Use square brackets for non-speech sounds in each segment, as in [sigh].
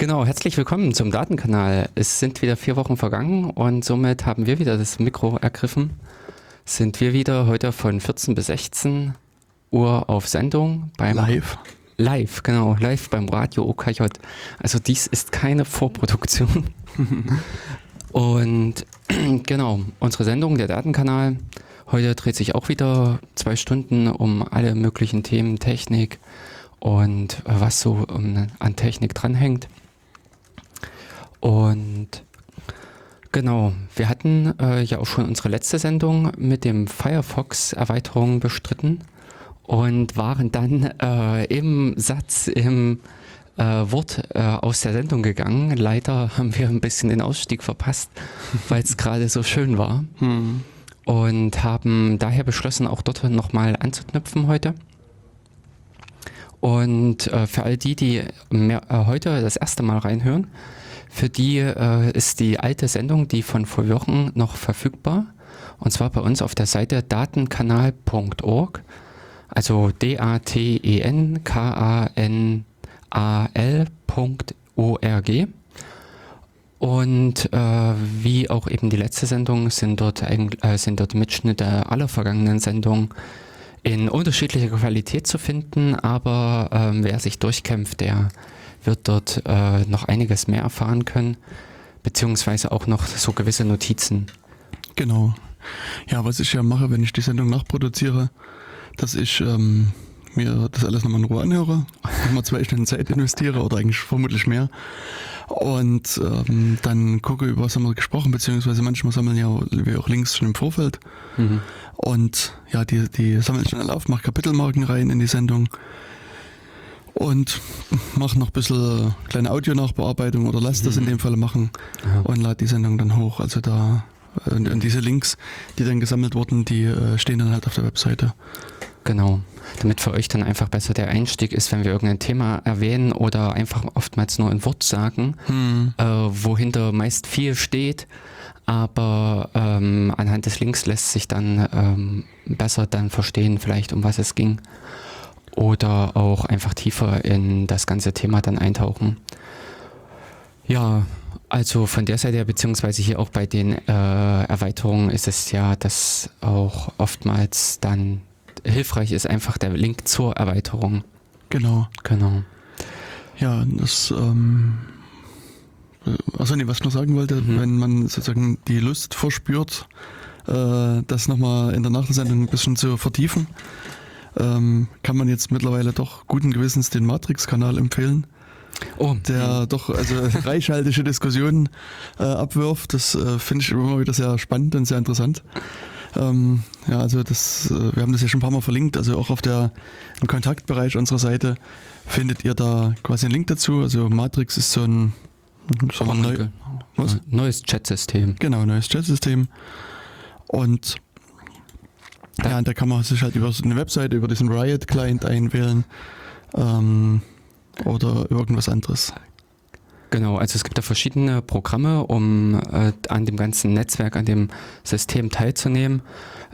Genau, herzlich willkommen zum Datenkanal. Es sind wieder vier Wochen vergangen und somit haben wir wieder das Mikro ergriffen. Sind wir wieder heute von 14 bis 16 Uhr auf Sendung beim Live. Live, genau, live beim Radio OKJ. Also dies ist keine Vorproduktion. [laughs] und [clears throat] genau, unsere Sendung, der Datenkanal, heute dreht sich auch wieder zwei Stunden um alle möglichen Themen, Technik und was so an Technik dranhängt. Und genau, wir hatten äh, ja auch schon unsere letzte Sendung mit dem Firefox-Erweiterung bestritten und waren dann äh, im Satz, im äh, Wort äh, aus der Sendung gegangen. Leider haben wir ein bisschen den Ausstieg verpasst, [laughs] weil es gerade so schön war. Hm. Und haben daher beschlossen, auch dort nochmal anzuknüpfen heute. Und äh, für all die, die mehr, äh, heute das erste Mal reinhören, für die äh, ist die alte Sendung, die von vor Wochen noch verfügbar. Und zwar bei uns auf der Seite datenkanal.org. Also D-A-T-E-N-K-A-N-A-L.org. Und äh, wie auch eben die letzte Sendung sind dort, äh, sind dort Mitschnitte aller vergangenen Sendungen in unterschiedlicher Qualität zu finden, aber äh, wer sich durchkämpft, der wird dort äh, noch einiges mehr erfahren können, beziehungsweise auch noch so gewisse Notizen. Genau. Ja, was ich ja mache, wenn ich die Sendung nachproduziere, dass ich ähm, mir das alles nochmal in Ruhe anhöre, nochmal zwei Stunden Zeit investiere oder eigentlich vermutlich mehr und ähm, dann gucke, über was haben wir gesprochen, beziehungsweise manchmal sammeln ja wir auch Links schon im Vorfeld mhm. und ja, die, die sammeln schon alle auf, mache Kapitelmarken rein in die Sendung und mache noch ein bisschen kleine Audionachbearbeitung oder lass mhm. das in mhm. dem Fall machen ja. und lade die Sendung dann hoch. Also da und, und, diese Links, die dann gesammelt wurden, die äh, stehen dann halt auf der Webseite. Genau. Damit für euch dann einfach besser der Einstieg ist, wenn wir irgendein Thema erwähnen oder einfach oftmals nur ein Wort sagen, hm. äh, wohinter meist viel steht, aber ähm, anhand des Links lässt sich dann ähm, besser dann verstehen, vielleicht um was es ging oder auch einfach tiefer in das ganze Thema dann eintauchen. Ja, also von der Seite her, beziehungsweise hier auch bei den äh, Erweiterungen ist es ja, dass auch oftmals dann hilfreich ist einfach der Link zur Erweiterung. Genau. Genau. Ja, das, ähm, also nee, was ich noch sagen wollte, mhm. wenn man sozusagen die Lust verspürt, äh, das nochmal in der Nachsendung ein bisschen zu vertiefen, ähm, kann man jetzt mittlerweile doch guten Gewissens den Matrix-Kanal empfehlen. Oh. Der doch also [laughs] reichhaltige Diskussionen äh, abwirft. Das äh, finde ich immer wieder sehr spannend und sehr interessant. Ähm, ja, also das, äh, wir haben das ja schon ein paar Mal verlinkt, also auch auf der im Kontaktbereich unserer Seite findet ihr da quasi einen Link dazu. Also Matrix ist so ein, so ein neu, neues Chatsystem. Genau, neues Chatsystem. Und ja, und da kann man sich halt über eine Webseite, über diesen Riot-Client einwählen ähm, oder irgendwas anderes. Genau, also es gibt da verschiedene Programme, um äh, an dem ganzen Netzwerk, an dem System teilzunehmen.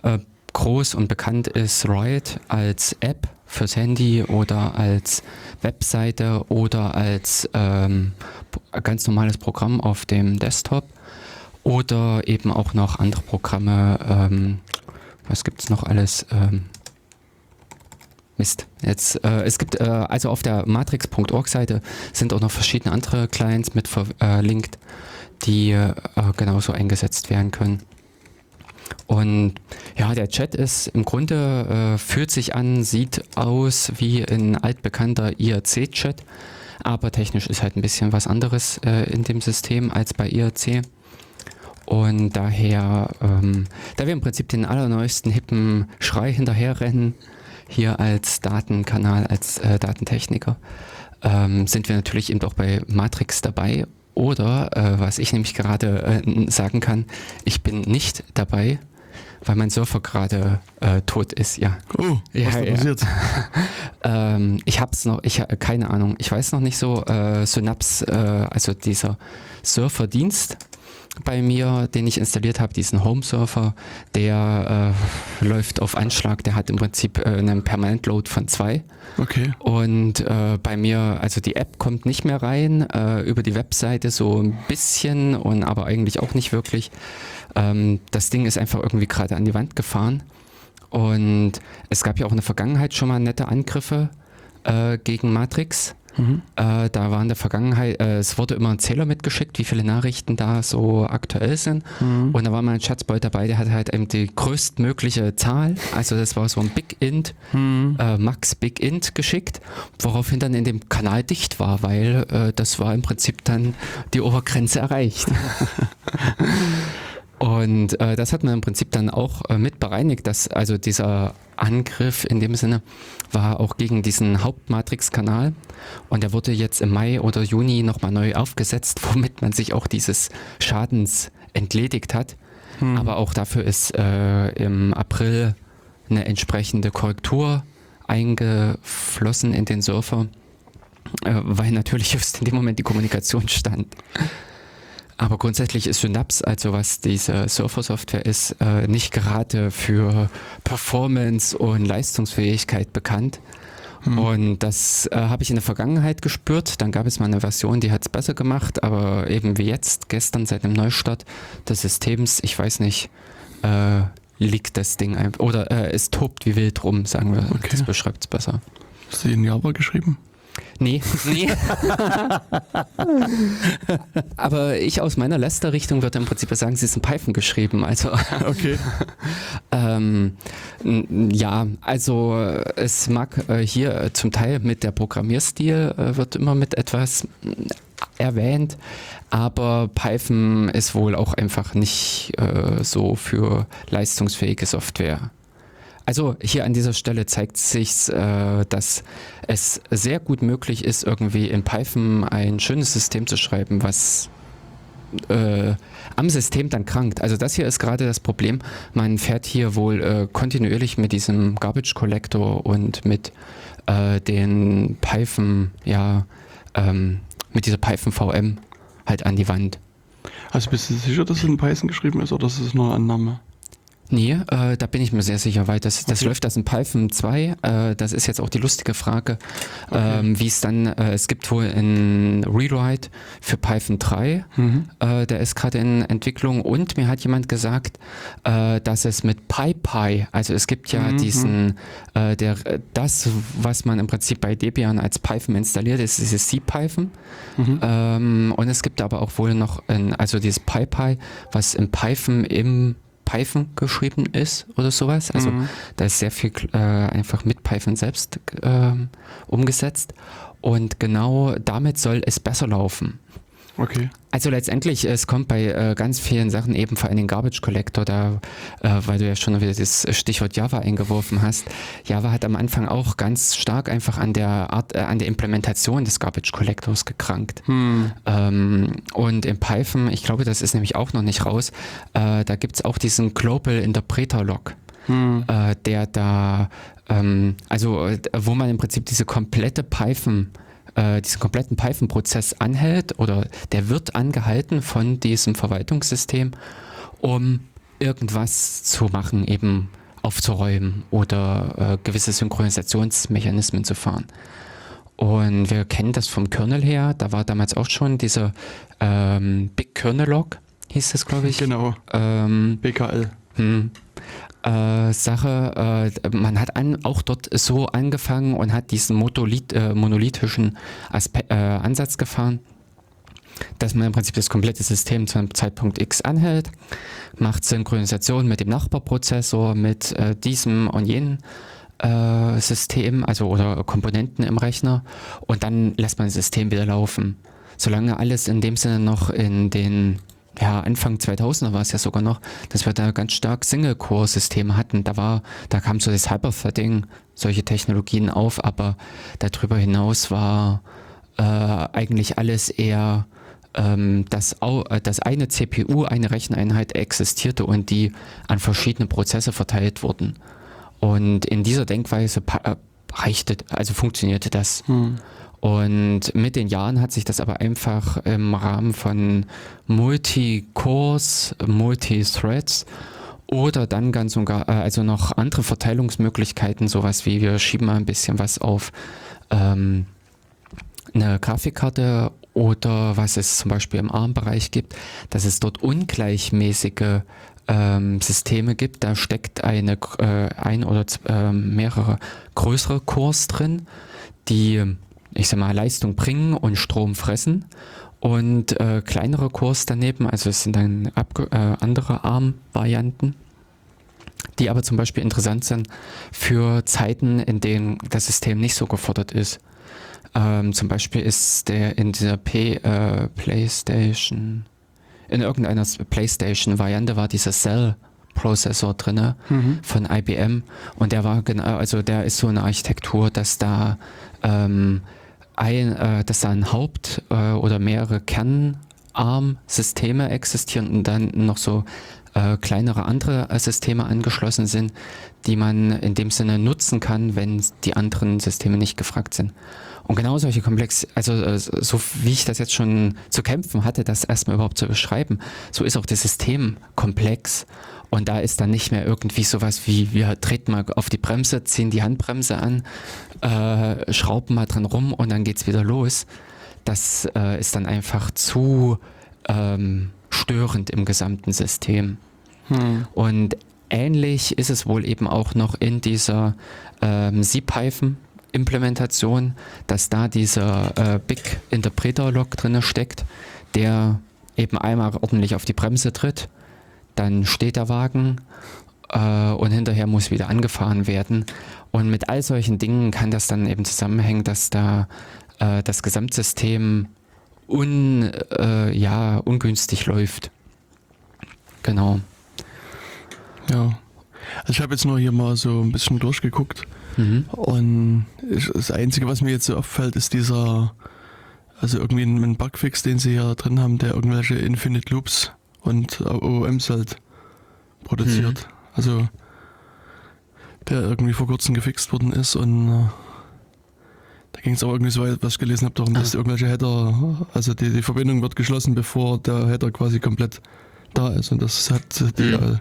Äh, groß und bekannt ist Riot als App fürs Handy oder als Webseite oder als ähm, ganz normales Programm auf dem Desktop oder eben auch noch andere Programme, ähm, was gibt es noch alles? Ähm, Mist. Jetzt, äh, es gibt äh, also auf der matrix.org-Seite sind auch noch verschiedene andere Clients mit verlinkt, die äh, genauso eingesetzt werden können. Und ja, der Chat ist im Grunde, äh, fühlt sich an, sieht aus wie ein altbekannter IRC-Chat, aber technisch ist halt ein bisschen was anderes äh, in dem System als bei IRC. Und daher, ähm, da wir im Prinzip den allerneuesten hippen Schrei hinterherrennen, hier als Datenkanal, als äh, Datentechniker, ähm, sind wir natürlich eben auch bei Matrix dabei. Oder, äh, was ich nämlich gerade äh, sagen kann, ich bin nicht dabei, weil mein Surfer gerade äh, tot ist, ja. Oh, ja, was ja. passiert? [laughs] ähm, ich hab's noch, ich keine Ahnung, ich weiß noch nicht so, äh, Synapse, äh, also dieser Surferdienst, bei mir, den ich installiert habe, diesen Home Surfer, der äh, läuft auf Anschlag, der hat im Prinzip äh, einen Permanent Load von zwei. Okay. Und äh, bei mir, also die App kommt nicht mehr rein, äh, über die Webseite so ein bisschen und aber eigentlich auch nicht wirklich. Ähm, das Ding ist einfach irgendwie gerade an die Wand gefahren. Und es gab ja auch in der Vergangenheit schon mal nette Angriffe äh, gegen Matrix. Mhm. Äh, da war in der Vergangenheit, äh, es wurde immer ein Zähler mitgeschickt, wie viele Nachrichten da so aktuell sind. Mhm. Und da war mal ein Schatzboy dabei, der hatte halt eben die größtmögliche Zahl. Also das war so ein Big Int, mhm. äh, Max Big Int geschickt, woraufhin dann in dem Kanal dicht war, weil äh, das war im Prinzip dann die Obergrenze erreicht. [laughs] Und äh, das hat man im Prinzip dann auch äh, mit bereinigt, dass also dieser Angriff in dem Sinne war auch gegen diesen Hauptmatrix-Kanal und der wurde jetzt im Mai oder Juni nochmal neu aufgesetzt, [laughs] womit man sich auch dieses Schadens entledigt hat. Hm. Aber auch dafür ist äh, im April eine entsprechende Korrektur eingeflossen in den Surfer, äh, weil natürlich [laughs] just in dem Moment die Kommunikation stand. Aber grundsätzlich ist Synapse, also was diese Surfer-Software ist, äh, nicht gerade für Performance und Leistungsfähigkeit bekannt. Hm. Und das äh, habe ich in der Vergangenheit gespürt. Dann gab es mal eine Version, die hat es besser gemacht, aber eben wie jetzt, gestern seit dem Neustart des Systems, ich weiß nicht, äh, liegt das Ding einfach, oder äh, es tobt wie wild rum, sagen wir. Okay. Das beschreibt es besser. Hast du in Java geschrieben? Nee, nee. [laughs] Aber ich aus meiner Lester-Richtung würde im Prinzip sagen, sie ist in Python geschrieben. Also, [laughs] okay. ähm, ja, also es mag äh, hier zum Teil mit der Programmierstil äh, wird immer mit etwas erwähnt, aber Python ist wohl auch einfach nicht äh, so für leistungsfähige Software also hier an dieser Stelle zeigt sich, äh, dass es sehr gut möglich ist, irgendwie in Python ein schönes System zu schreiben, was äh, am System dann krankt. Also das hier ist gerade das Problem. Man fährt hier wohl äh, kontinuierlich mit diesem Garbage Collector und mit äh, den Python, ja, ähm, mit dieser Python VM halt an die Wand. Also bist du sicher, dass es in Python geschrieben ist oder ist es nur eine Annahme? Nee, äh, da bin ich mir sehr sicher, weil das, das okay. läuft das in Python 2. Äh, das ist jetzt auch die lustige Frage, okay. ähm, wie es dann, äh, es gibt wohl ein Rewrite für Python 3, mhm. Äh, der ist gerade in Entwicklung und mir hat jemand gesagt, äh, dass es mit PyPy, also es gibt ja mhm. diesen, äh, der, das, was man im Prinzip bei Debian als Python installiert, ist dieses C-Python. Mhm. Ähm, und es gibt aber auch wohl noch, ein, also dieses PyPy, was in Python im Python geschrieben ist oder sowas. Also mhm. da ist sehr viel äh, einfach mit Python selbst äh, umgesetzt. Und genau damit soll es besser laufen. Okay. Also letztendlich, es kommt bei äh, ganz vielen Sachen eben vor allem den Garbage Collector, da, äh, weil du ja schon wieder das Stichwort Java eingeworfen hast. Java hat am Anfang auch ganz stark einfach an der Art, äh, an der Implementation des Garbage Collectors gekrankt. Hm. Ähm, und in Python, ich glaube, das ist nämlich auch noch nicht raus, äh, da gibt es auch diesen Global Interpreter Log. Hm. Äh, der da, ähm, also äh, wo man im Prinzip diese komplette Python äh, diesen kompletten Python-Prozess anhält oder der wird angehalten von diesem Verwaltungssystem, um irgendwas zu machen, eben aufzuräumen oder äh, gewisse Synchronisationsmechanismen zu fahren. Und wir kennen das vom Kernel her, da war damals auch schon dieser ähm, Big Kernel Log, hieß das, glaube ich. Genau. Ähm, BKL. Hm äh, Sache. Äh, man hat an, auch dort so angefangen und hat diesen Monolith, äh, monolithischen Aspe äh, Ansatz gefahren, dass man im Prinzip das komplette System zu einem Zeitpunkt X anhält, macht Synchronisation mit dem Nachbarprozessor, mit äh, diesem und jenem äh, System, also oder Komponenten im Rechner und dann lässt man das System wieder laufen. Solange alles in dem Sinne noch in den ja, Anfang 2000er war es ja sogar noch, dass wir da ganz stark Single-Core-Systeme hatten. Da war, da kam so das Hyperthreading, solche Technologien auf, aber darüber hinaus war äh, eigentlich alles eher, ähm, dass, äh, dass eine CPU, eine Recheneinheit existierte und die an verschiedene Prozesse verteilt wurden. Und in dieser Denkweise äh, reichte, also funktionierte das. Hm. Und mit den Jahren hat sich das aber einfach im Rahmen von Multi-Cores, Multi-Threads oder dann ganz und gar, äh, also noch andere Verteilungsmöglichkeiten, sowas wie wir schieben mal ein bisschen was auf ähm, eine Grafikkarte oder was es zum Beispiel im ARM-Bereich gibt, dass es dort ungleichmäßige ähm, Systeme gibt. Da steckt eine, äh, ein oder äh, mehrere größere Cores drin, die, ich sag mal, Leistung bringen und Strom fressen. Und äh, kleinere Cores daneben, also es sind dann äh, andere ARM-Varianten, die aber zum Beispiel interessant sind für Zeiten, in denen das System nicht so gefordert ist. Ähm, zum Beispiel ist der in dieser P, äh, PlayStation in irgendeiner PlayStation-Variante war dieser Cell-Prozessor drin mhm. von IBM und der war genau, also der ist so eine Architektur, dass da ähm, ein, äh, dass da ein Haupt äh, oder mehrere Kernarm-Systeme existieren und dann noch so äh, kleinere andere äh, Systeme angeschlossen sind, die man in dem Sinne nutzen kann, wenn die anderen Systeme nicht gefragt sind. Und genau solche Komplex, also äh, so wie ich das jetzt schon zu kämpfen hatte, das erstmal überhaupt zu beschreiben, so ist auch das System komplex. Und da ist dann nicht mehr irgendwie sowas wie, wir treten mal auf die Bremse, ziehen die Handbremse an, äh, schrauben mal dran rum und dann geht's wieder los. Das äh, ist dann einfach zu ähm, störend im gesamten System. Hm. Und ähnlich ist es wohl eben auch noch in dieser ähm, C-Python Implementation, dass da dieser äh, Big Interpreter Log drin steckt, der eben einmal ordentlich auf die Bremse tritt, dann steht der Wagen äh, und hinterher muss wieder angefahren werden. Und mit all solchen Dingen kann das dann eben zusammenhängen, dass da äh, das Gesamtsystem un, äh, ja, ungünstig läuft. Genau. Ja. Also ich habe jetzt nur hier mal so ein bisschen durchgeguckt. Mhm. Und das Einzige, was mir jetzt so auffällt, ist dieser, also irgendwie ein Bugfix, den sie hier drin haben, der irgendwelche Infinite Loops und OOMs halt produziert. Mhm. Also der irgendwie vor kurzem gefixt worden ist und äh, da ging es auch irgendwie so weit, was ich gelesen habe, darum, dass ah. irgendwelche Header, also die, die Verbindung wird geschlossen, bevor der Header quasi komplett da ist und das hat die mhm.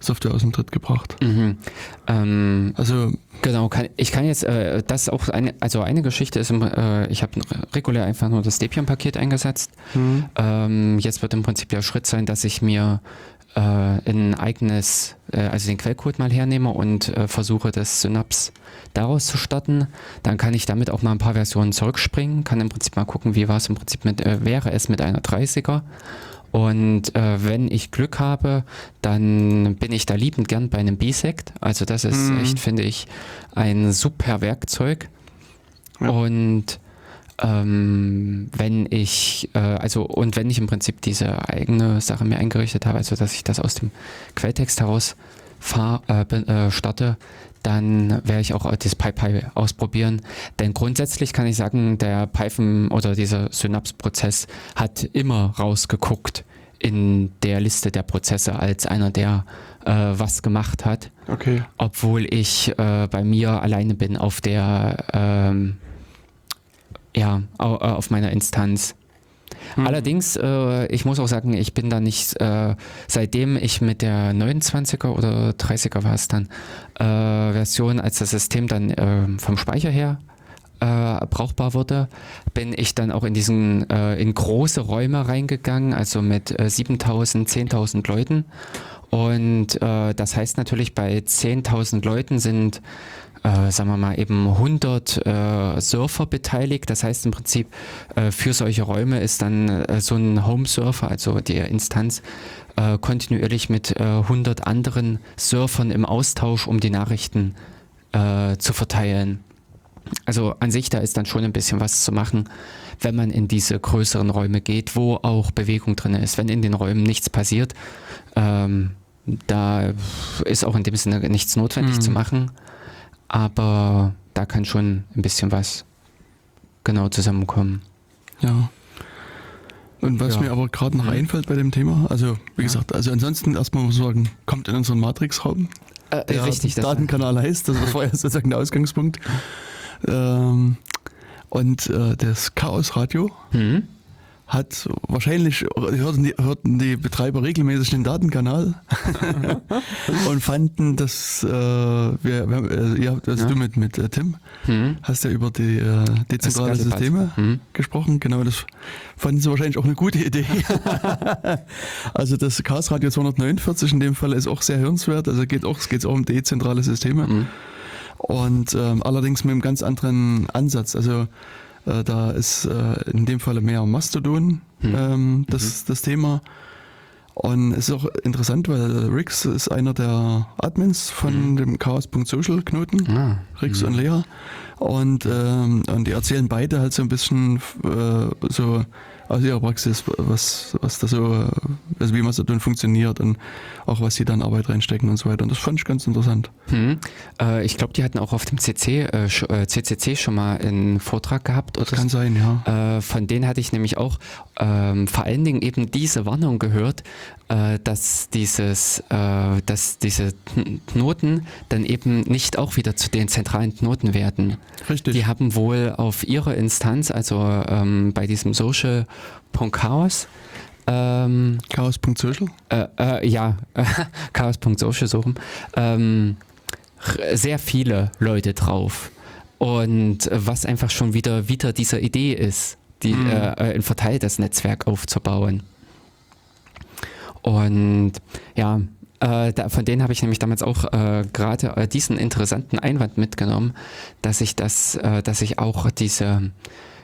Software aus dem Tritt gebracht. Mhm. Ähm, also genau, kann, ich kann jetzt äh, das auch eine, also eine Geschichte ist, äh, ich habe regulär einfach nur das Debian-Paket eingesetzt. Mhm. Ähm, jetzt wird im Prinzip der Schritt sein, dass ich mir äh, ein eigenes, äh, also den Quellcode mal hernehme und äh, versuche das Synapse daraus zu starten. Dann kann ich damit auch mal ein paar Versionen zurückspringen, kann im Prinzip mal gucken, wie war es im Prinzip mit, äh, wäre es mit einer 30er und äh, wenn ich Glück habe, dann bin ich da liebend gern bei einem Bisect. Also das ist mhm. echt, finde ich, ein super Werkzeug. Ja. Und ähm, wenn ich, äh, also und wenn ich im Prinzip diese eigene Sache mir eingerichtet habe, also dass ich das aus dem Quelltext heraus fahr, äh, äh, starte, dann werde ich auch das PyPy ausprobieren. Denn grundsätzlich kann ich sagen, der Python oder dieser Synapse-Prozess hat immer rausgeguckt in der Liste der Prozesse als einer, der äh, was gemacht hat. Okay. Obwohl ich äh, bei mir alleine bin auf der, ähm, ja, auf meiner Instanz. Mhm. Allerdings, äh, ich muss auch sagen, ich bin da nicht, äh, seitdem ich mit der 29er oder 30er war es dann, äh, Version, als das System dann ähm, vom Speicher her äh, brauchbar wurde, bin ich dann auch in diesen äh, in große Räume reingegangen, also mit äh, 7000, 10.000 Leuten. Und äh, das heißt natürlich, bei 10.000 Leuten sind äh, sagen wir mal, eben 100 äh, Surfer beteiligt. Das heißt im Prinzip, äh, für solche Räume ist dann äh, so ein Home-Surfer, also die Instanz, äh, kontinuierlich mit äh, 100 anderen Surfern im Austausch, um die Nachrichten äh, zu verteilen. Also an sich, da ist dann schon ein bisschen was zu machen, wenn man in diese größeren Räume geht, wo auch Bewegung drin ist. Wenn in den Räumen nichts passiert, ähm, da ist auch in dem Sinne nichts notwendig mhm. zu machen. Aber da kann schon ein bisschen was genau zusammenkommen. Ja. Und was ja. mir aber gerade noch mhm. einfällt bei dem Thema, also wie ja. gesagt, also ansonsten erstmal muss man sagen, kommt in unseren Matrix-Raum. Äh, der richtig, Datenkanal heißt, das war ja [laughs] sozusagen der Ausgangspunkt. Ähm, Und äh, das Chaos-Radio Hm? Hat wahrscheinlich, hörten die, hörten die Betreiber regelmäßig den Datenkanal [laughs] und fanden, dass äh, wir, wir äh, ihr habt, also Ja. du mit, mit äh, Tim Hm? hast ja über die äh, dezentrale Systeme Hm? gesprochen. Genau, das fanden sie wahrscheinlich auch eine gute Idee. [laughs] also das Chaos Radio 249 in dem Fall ist auch sehr hörenswert. Also geht auch, es geht auch um dezentrale Systeme. Hm? Und ähm, allerdings mit einem ganz anderen Ansatz. Also äh, da ist äh, in dem Falle mehr Mastodon Hm. ähm, das, das Thema. Und es ist auch interessant, weil Rix ist einer der Admins von dem Chaos.social Knoten. Ah. Rix und Lea. Und, ähm, und die erzählen beide halt so ein bisschen äh, so aus ihrer Praxis, was, was da so, also wie Mastodon funktioniert und auch was sie dann Arbeit reinstecken und so weiter. Und das fand ich ganz interessant. Hm. Äh, ich glaube, die hatten auch auf dem CC, äh, sch- äh, CCC schon mal einen Vortrag gehabt. Das kann sein, ja. Äh, von denen hatte ich nämlich auch ähm, vor allen Dingen eben diese Warnung gehört, äh, dass dieses, äh, dass diese Knoten dann eben nicht auch wieder zu den zentralen Knoten werden. Richtig. Die haben wohl auf ihrer Instanz, also ähm, bei diesem Social.chaos, ähm, Chaos.social? äh, äh, ja, [laughs] chaos.social so rum, ähm, sehr viele Leute drauf. Und was einfach schon wieder wieder dieser Idee ist, die, Mhm. äh, äh, ein verteiltes Netzwerk aufzubauen. Und ja, äh, da, von denen habe ich nämlich damals auch äh, gerade äh, diesen interessanten Einwand mitgenommen, dass ich das, äh, dass ich auch diese,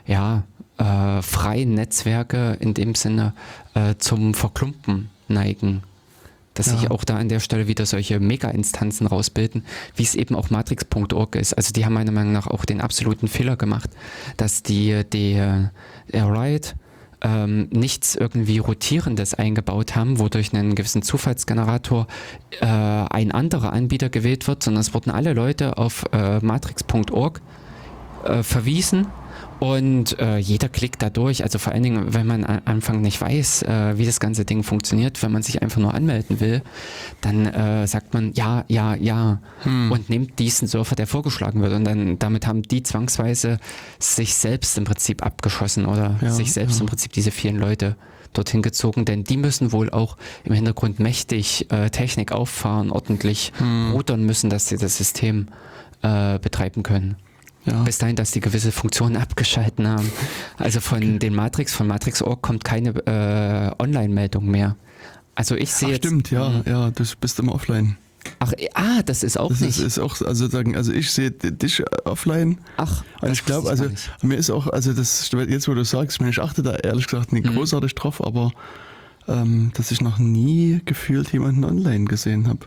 ja, äh, freien Netzwerke in dem Sinne äh, zum Verklumpen neigen. Dass Ja. sich auch da an der Stelle wieder solche Mega-Instanzen rausbilden, wie es eben auch Matrix.org ist. Also die haben meiner Meinung nach auch den absoluten Fehler gemacht, dass die, die äh, Riot ähm, nichts irgendwie Rotierendes eingebaut haben, wodurch einen gewissen Zufallsgenerator äh, ein anderer Anbieter gewählt wird, sondern es wurden alle Leute auf äh, matrix.org äh, verwiesen und äh, jeder klickt da durch. Also vor allen Dingen, wenn man am Anfang nicht weiß, äh, wie das ganze Ding funktioniert, wenn man sich einfach nur anmelden will, dann äh, sagt man ja, ja, ja Hm. und nimmt diesen Surfer, der vorgeschlagen wird. Und dann damit haben die zwangsweise sich selbst im Prinzip abgeschossen oder Ja, sich selbst ja. im Prinzip diese vielen Leute dorthin gezogen, denn die müssen wohl auch im Hintergrund mächtig äh, Technik auffahren, ordentlich Hm. rudern müssen, dass sie das System äh, betreiben können. Ja. Bis dahin, dass die gewisse Funktionen [laughs] abgeschalten haben. Also von den Matrix, von Matrix.org kommt keine äh, Online-Meldung mehr. Also ich sehe Ach, jetzt. stimmt, ja, Mhm. ja, du bist immer offline. Ach, äh, ah, das ist auch Das nicht. ist, ist auch, also sagen, also ich sehe dich offline Ach, und das ich glaube, also mir ist auch, also das, jetzt wo du sagst, ich achte da ehrlich gesagt nicht Mhm. großartig drauf, aber ähm, dass ich noch nie gefühlt jemanden online gesehen habe.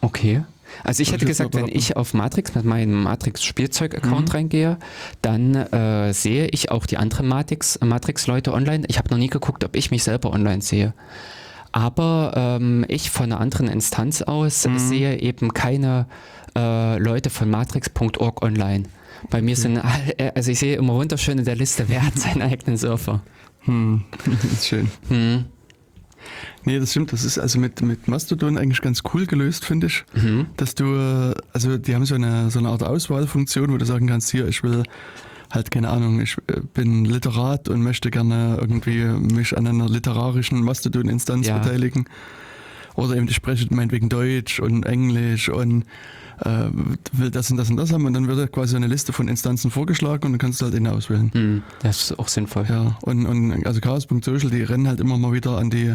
Okay. Also ich hätte gesagt, wenn ich auf Matrix mit meinem Matrix-Spielzeug-Account Mhm. reingehe, dann äh, sehe ich auch die anderen Matrix- Matrix-Leute online. Ich habe noch nie geguckt, ob ich mich selber online sehe. Aber ähm, ich von einer anderen Instanz aus Mhm. sehe eben keine äh, Leute von matrix.org online. Bei mir sind, all- äh, also ich sehe immer wunderschön in der Liste, wer hat seinen eigenen Surfer. Hm, das [laughs] ist schön. Hm. Nee, das stimmt. Das ist also mit, mit Mastodon eigentlich ganz cool gelöst, finde ich. Mhm. Dass du, also die haben so eine, so eine Art Auswahlfunktion, wo du sagen kannst, hier, ich will halt, keine Ahnung, ich äh, bin Literat und möchte gerne irgendwie mich an einer literarischen Mastodon-Instanz Ja. beteiligen. Oder eben, ich spreche meinetwegen Deutsch und Englisch und äh, will das und das und das haben und dann wird quasi eine Liste von Instanzen vorgeschlagen und dann kannst du halt eine auswählen. Hm. Das ist auch sinnvoll. Ja, und, und also Chaos.social, die rennen halt immer mal wieder an die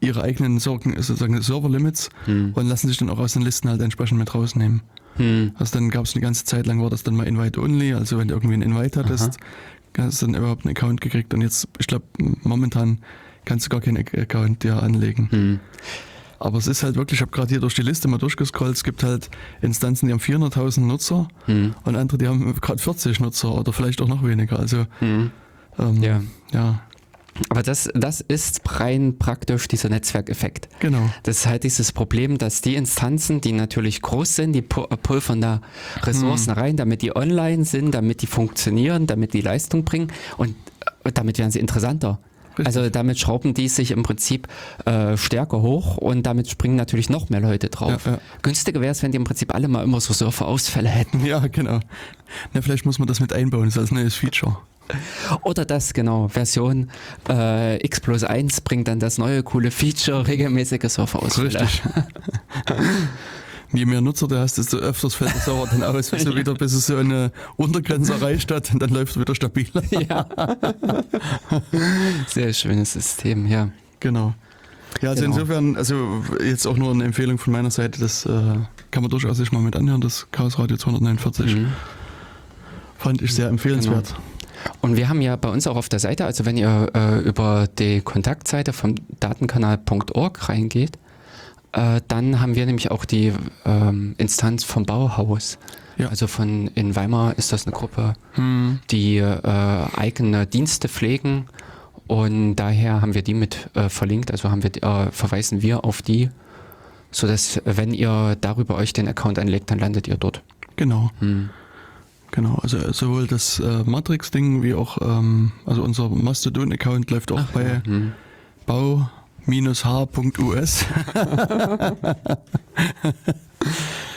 ihre eigenen Sorgen, sozusagen Server-Limits Hm. und lassen sich dann auch aus den Listen halt entsprechend mit rausnehmen. Hm. Also dann gab es eine ganze Zeit lang, war das dann mal Invite-Only, also wenn du irgendwie einen Invite hattest, hast du dann überhaupt einen Account gekriegt und jetzt, ich glaube, momentan kannst du gar keinen Ac- Account dir anlegen. Hm. Aber es ist halt wirklich, ich habe gerade hier durch die Liste mal durchgescrollt, es gibt halt Instanzen, die haben 400.000 Nutzer Hm. und andere, die haben gerade 40 Nutzer oder vielleicht auch noch weniger. Also Hm. ähm, Ja. ja, Aber das, das ist rein praktisch dieser Netzwerkeffekt. genau. Das ist halt dieses Problem, dass die Instanzen, die natürlich groß sind, die pu- pulvern da Ressourcen rein, damit die online sind, damit die funktionieren, damit die Leistung bringen und äh, damit werden sie interessanter. Richtig. Also damit schrauben die sich im Prinzip äh, stärker hoch und damit springen natürlich noch mehr Leute drauf. Ja, ja. Günstiger wäre es, wenn die im Prinzip alle mal immer so Surferausfälle hätten. Ja, genau. Na, vielleicht muss man das mit einbauen, das ist als neues Feature. Oder das, genau, Version äh, X plus 1 bringt dann das neue coole Feature, regelmäßige Surferausfälle. Richtig. [laughs] Je mehr Nutzer du hast, desto öfters fällt der Server dann aus, [laughs] bis er wieder, bis es so eine Untergrenze erreicht hat und dann läuft es wieder stabiler. [laughs] Ja. Sehr schönes System, ja. Genau. Ja, also Genau. insofern, also jetzt auch nur eine Empfehlung von meiner Seite, das äh, kann man durchaus sich mal mit anhören, das Chaos Radio 249. Mhm. Fand ich sehr empfehlenswert. Und wir haben ja bei uns auch auf der Seite, also wenn ihr äh, über die Kontaktseite vom Datenkanal.org reingeht, äh, dann haben wir nämlich auch die ähm, Instanz vom Bauhaus. Ja. Also von in Weimar ist das eine Gruppe, Hm. die äh, eigene Dienste pflegen und daher haben wir die mit äh, verlinkt, also haben wir, äh, verweisen wir auf die, sodass wenn ihr darüber euch den Account anlegt, dann landet ihr dort. Genau, Hm. Genau. Also sowohl das äh, Matrix-Ding wie auch, ähm, also unser Mastodon-Account läuft auch bei Hm. bau-h.us. [laughs]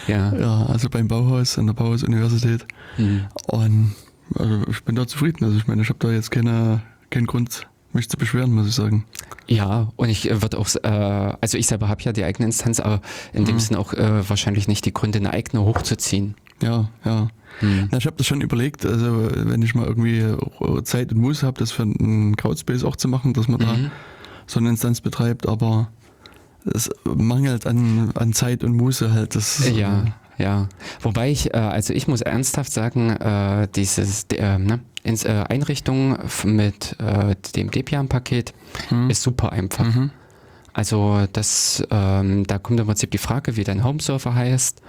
Ja. ja, also beim Bauhaus an der Bauhaus-Universität. Hm. Und also ich bin da zufrieden. Also ich meine, ich habe da jetzt keine, keinen Grund, mich zu beschweren, muss ich sagen. Ja, und ich äh, würde auch, äh, also ich selber habe ja die eigene Instanz, aber in dem Mhm. Sinne auch äh, wahrscheinlich nicht die Gründe, eine eigene hochzuziehen. Ja, ja. Hm. Na, ich habe das schon überlegt, also wenn ich mal irgendwie Zeit und Muße habe, das für einen Crowdspace auch zu machen, dass man da Mhm. so eine Instanz betreibt, aber es mangelt an, an Zeit und Muße halt. Das, Ja, ja. Wobei ich, äh, also ich muss ernsthaft sagen, äh, dieses äh, ne, ins, äh, Einrichtung mit äh, dem Debian-Paket Hm. ist super einfach. Mhm. Also das, ähm, da kommt im Prinzip die Frage, wie dein Home-Server heißt.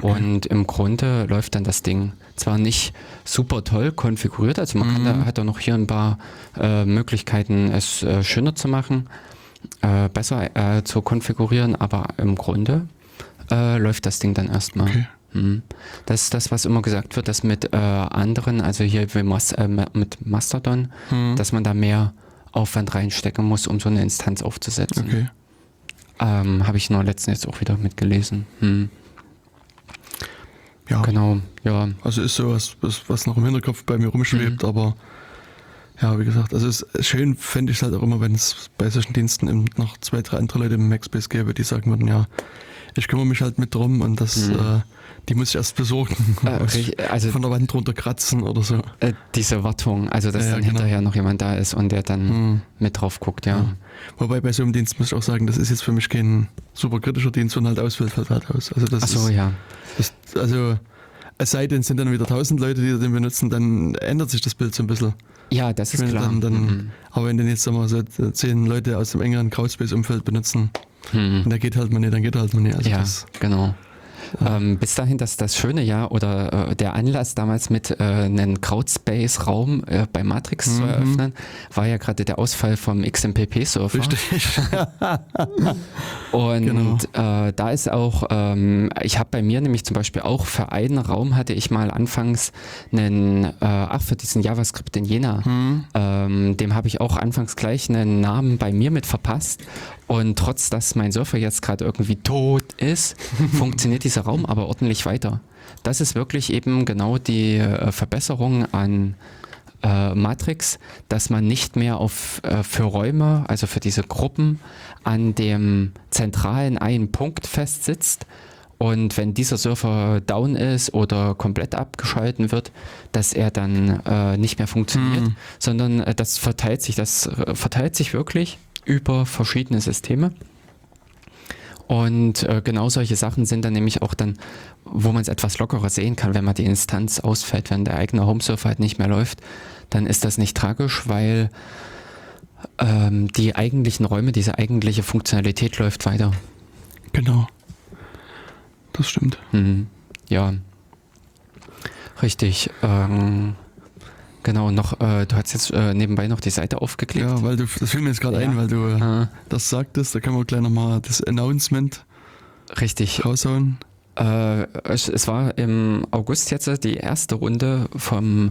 Und im Grunde läuft dann das Ding zwar nicht super toll konfiguriert, also man kann Mhm. da, hat da noch hier ein paar äh, Möglichkeiten, es äh, schöner zu machen, äh, besser äh, zu konfigurieren, aber im Grunde äh, läuft das Ding dann erstmal. Okay. Mhm. Das ist das, was immer gesagt wird, dass mit äh, anderen, also hier wie Mas äh, mit Mastodon, Hm. dass man da mehr Aufwand reinstecken muss, um so eine Instanz aufzusetzen. Okay. Ähm, Habe ich nur letztens jetzt auch wieder mitgelesen. Hm. Ja, Genau, ja. also ist sowas, was, was noch im Hinterkopf bei mir Mhm. rumschwebt, aber ja, wie gesagt, also es ist schön fände ich es halt auch immer, wenn es bei solchen Diensten eben noch zwei, drei andere Leute im Macspace gäbe, die sagen würden, ja, ich kümmere mich halt mit drum und das, Mhm. äh, die muss ich erst besorgen. Äh, [laughs] also von der Wand runter kratzen oder so. äh, diese Wartung, also dass Ja, dann genau. hinterher noch jemand da ist und der dann Hm. mit drauf guckt, ja. Ja. Wobei bei so einem Dienst muss ich auch sagen, das ist jetzt für mich kein super kritischer Dienst, wenn halt ausfällt, fällt halt aus. Also das Ach so, ist, ja. das, also es sei denn, es sind dann wieder tausend Leute, die den benutzen, dann ändert sich das Bild so ein bisschen. Ja, das ist Wenn klar. dann- dann- Mhm. Aber wenn dann jetzt sagen wir, so zehn Leute aus dem engeren Crowdspace-Umfeld benutzen, Hm. und der geht halt mal nicht, dann geht halt mal nicht. Also Ja, das, genau. Ähm, bis dahin, dass das schöne Jahr oder äh, der Anlass damals mit äh, einem Crowdspace-Raum äh, bei Matrix zu Mhm. eröffnen, war ja gerade der Ausfall vom XMPP-Server. richtig. [laughs] Und Genau. äh, da ist auch, ähm, ich habe bei mir nämlich zum Beispiel auch für einen Raum hatte ich mal anfangs einen, äh, ach für diesen JavaScript in Jena, Hm. ähm, dem habe ich auch anfangs gleich einen Namen bei mir mit verpasst. Und trotz dass mein Surfer jetzt gerade irgendwie tot ist, [laughs] funktioniert dieser Raum aber ordentlich weiter. Das ist wirklich eben genau die äh, Verbesserung an äh, Matrix, dass man nicht mehr auf äh, für Räume, also für diese Gruppen, an dem zentralen einen Punkt festsitzt. Und wenn dieser Surfer down ist oder komplett abgeschalten wird, dass er dann äh, nicht mehr funktioniert, Hm. sondern äh, das verteilt sich, das verteilt sich wirklich über verschiedene Systeme. Und äh, genau solche Sachen sind dann nämlich auch dann, wo man es etwas lockerer sehen kann, wenn mal die Instanz ausfällt, wenn der eigene Homesurfer halt nicht mehr läuft, dann ist das nicht tragisch, weil ähm, die eigentlichen Räume, diese eigentliche Funktionalität läuft weiter. Genau. Das stimmt. Mhm. Ja. Richtig. Ähm, genau, noch, äh, du hast jetzt äh, nebenbei noch die Seite aufgeklickt. Ja, weil du, das fiel mir jetzt gerade Ja. ein, weil du äh, Ah, das sagtest, da können wir gleich nochmal das Announcement richtig. raushauen. Äh, es, es war im August jetzt äh, die erste Runde vom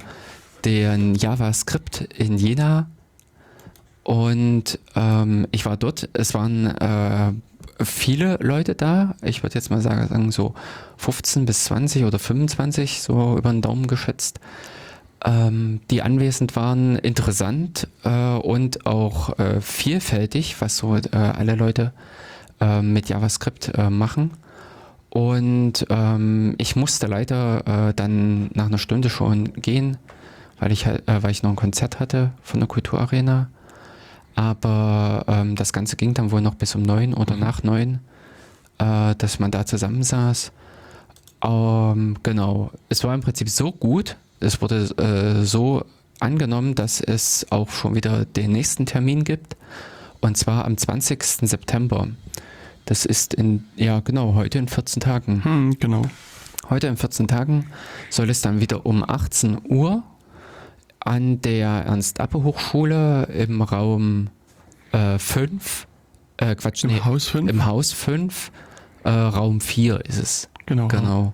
den JavaScript in Jena Und ähm, ich war dort. Es waren äh, viele Leute da. Ich würde jetzt mal sagen, so 15 bis 20 oder 25, so über den Daumen geschätzt. Ähm, die anwesend waren interessant äh, und auch äh, vielfältig, was so äh, alle Leute äh, mit JavaScript äh, machen. Und ähm, ich musste leider äh, dann nach einer Stunde schon gehen, weil ich, weil ich noch ein Konzert hatte von der Kulturarena. Aber ähm, das Ganze ging dann wohl noch bis um neun oder mhm. nach neun, dass man da zusammensaß. Ähm, genau, es war im Prinzip so gut, es wurde äh, so angenommen, dass es auch schon wieder den nächsten Termin gibt. Und zwar am 20. September. Das ist in, ja genau, heute in 14 Tagen. Hm, genau. Heute in 14 Tagen soll es dann wieder um 18 Uhr an der Ernst-Appe-Hochschule im Raum 5, äh, äh, Quatsch, Im nee, Haus 5? Im Haus 5, äh, Raum 4 ist es. Genau. Genau.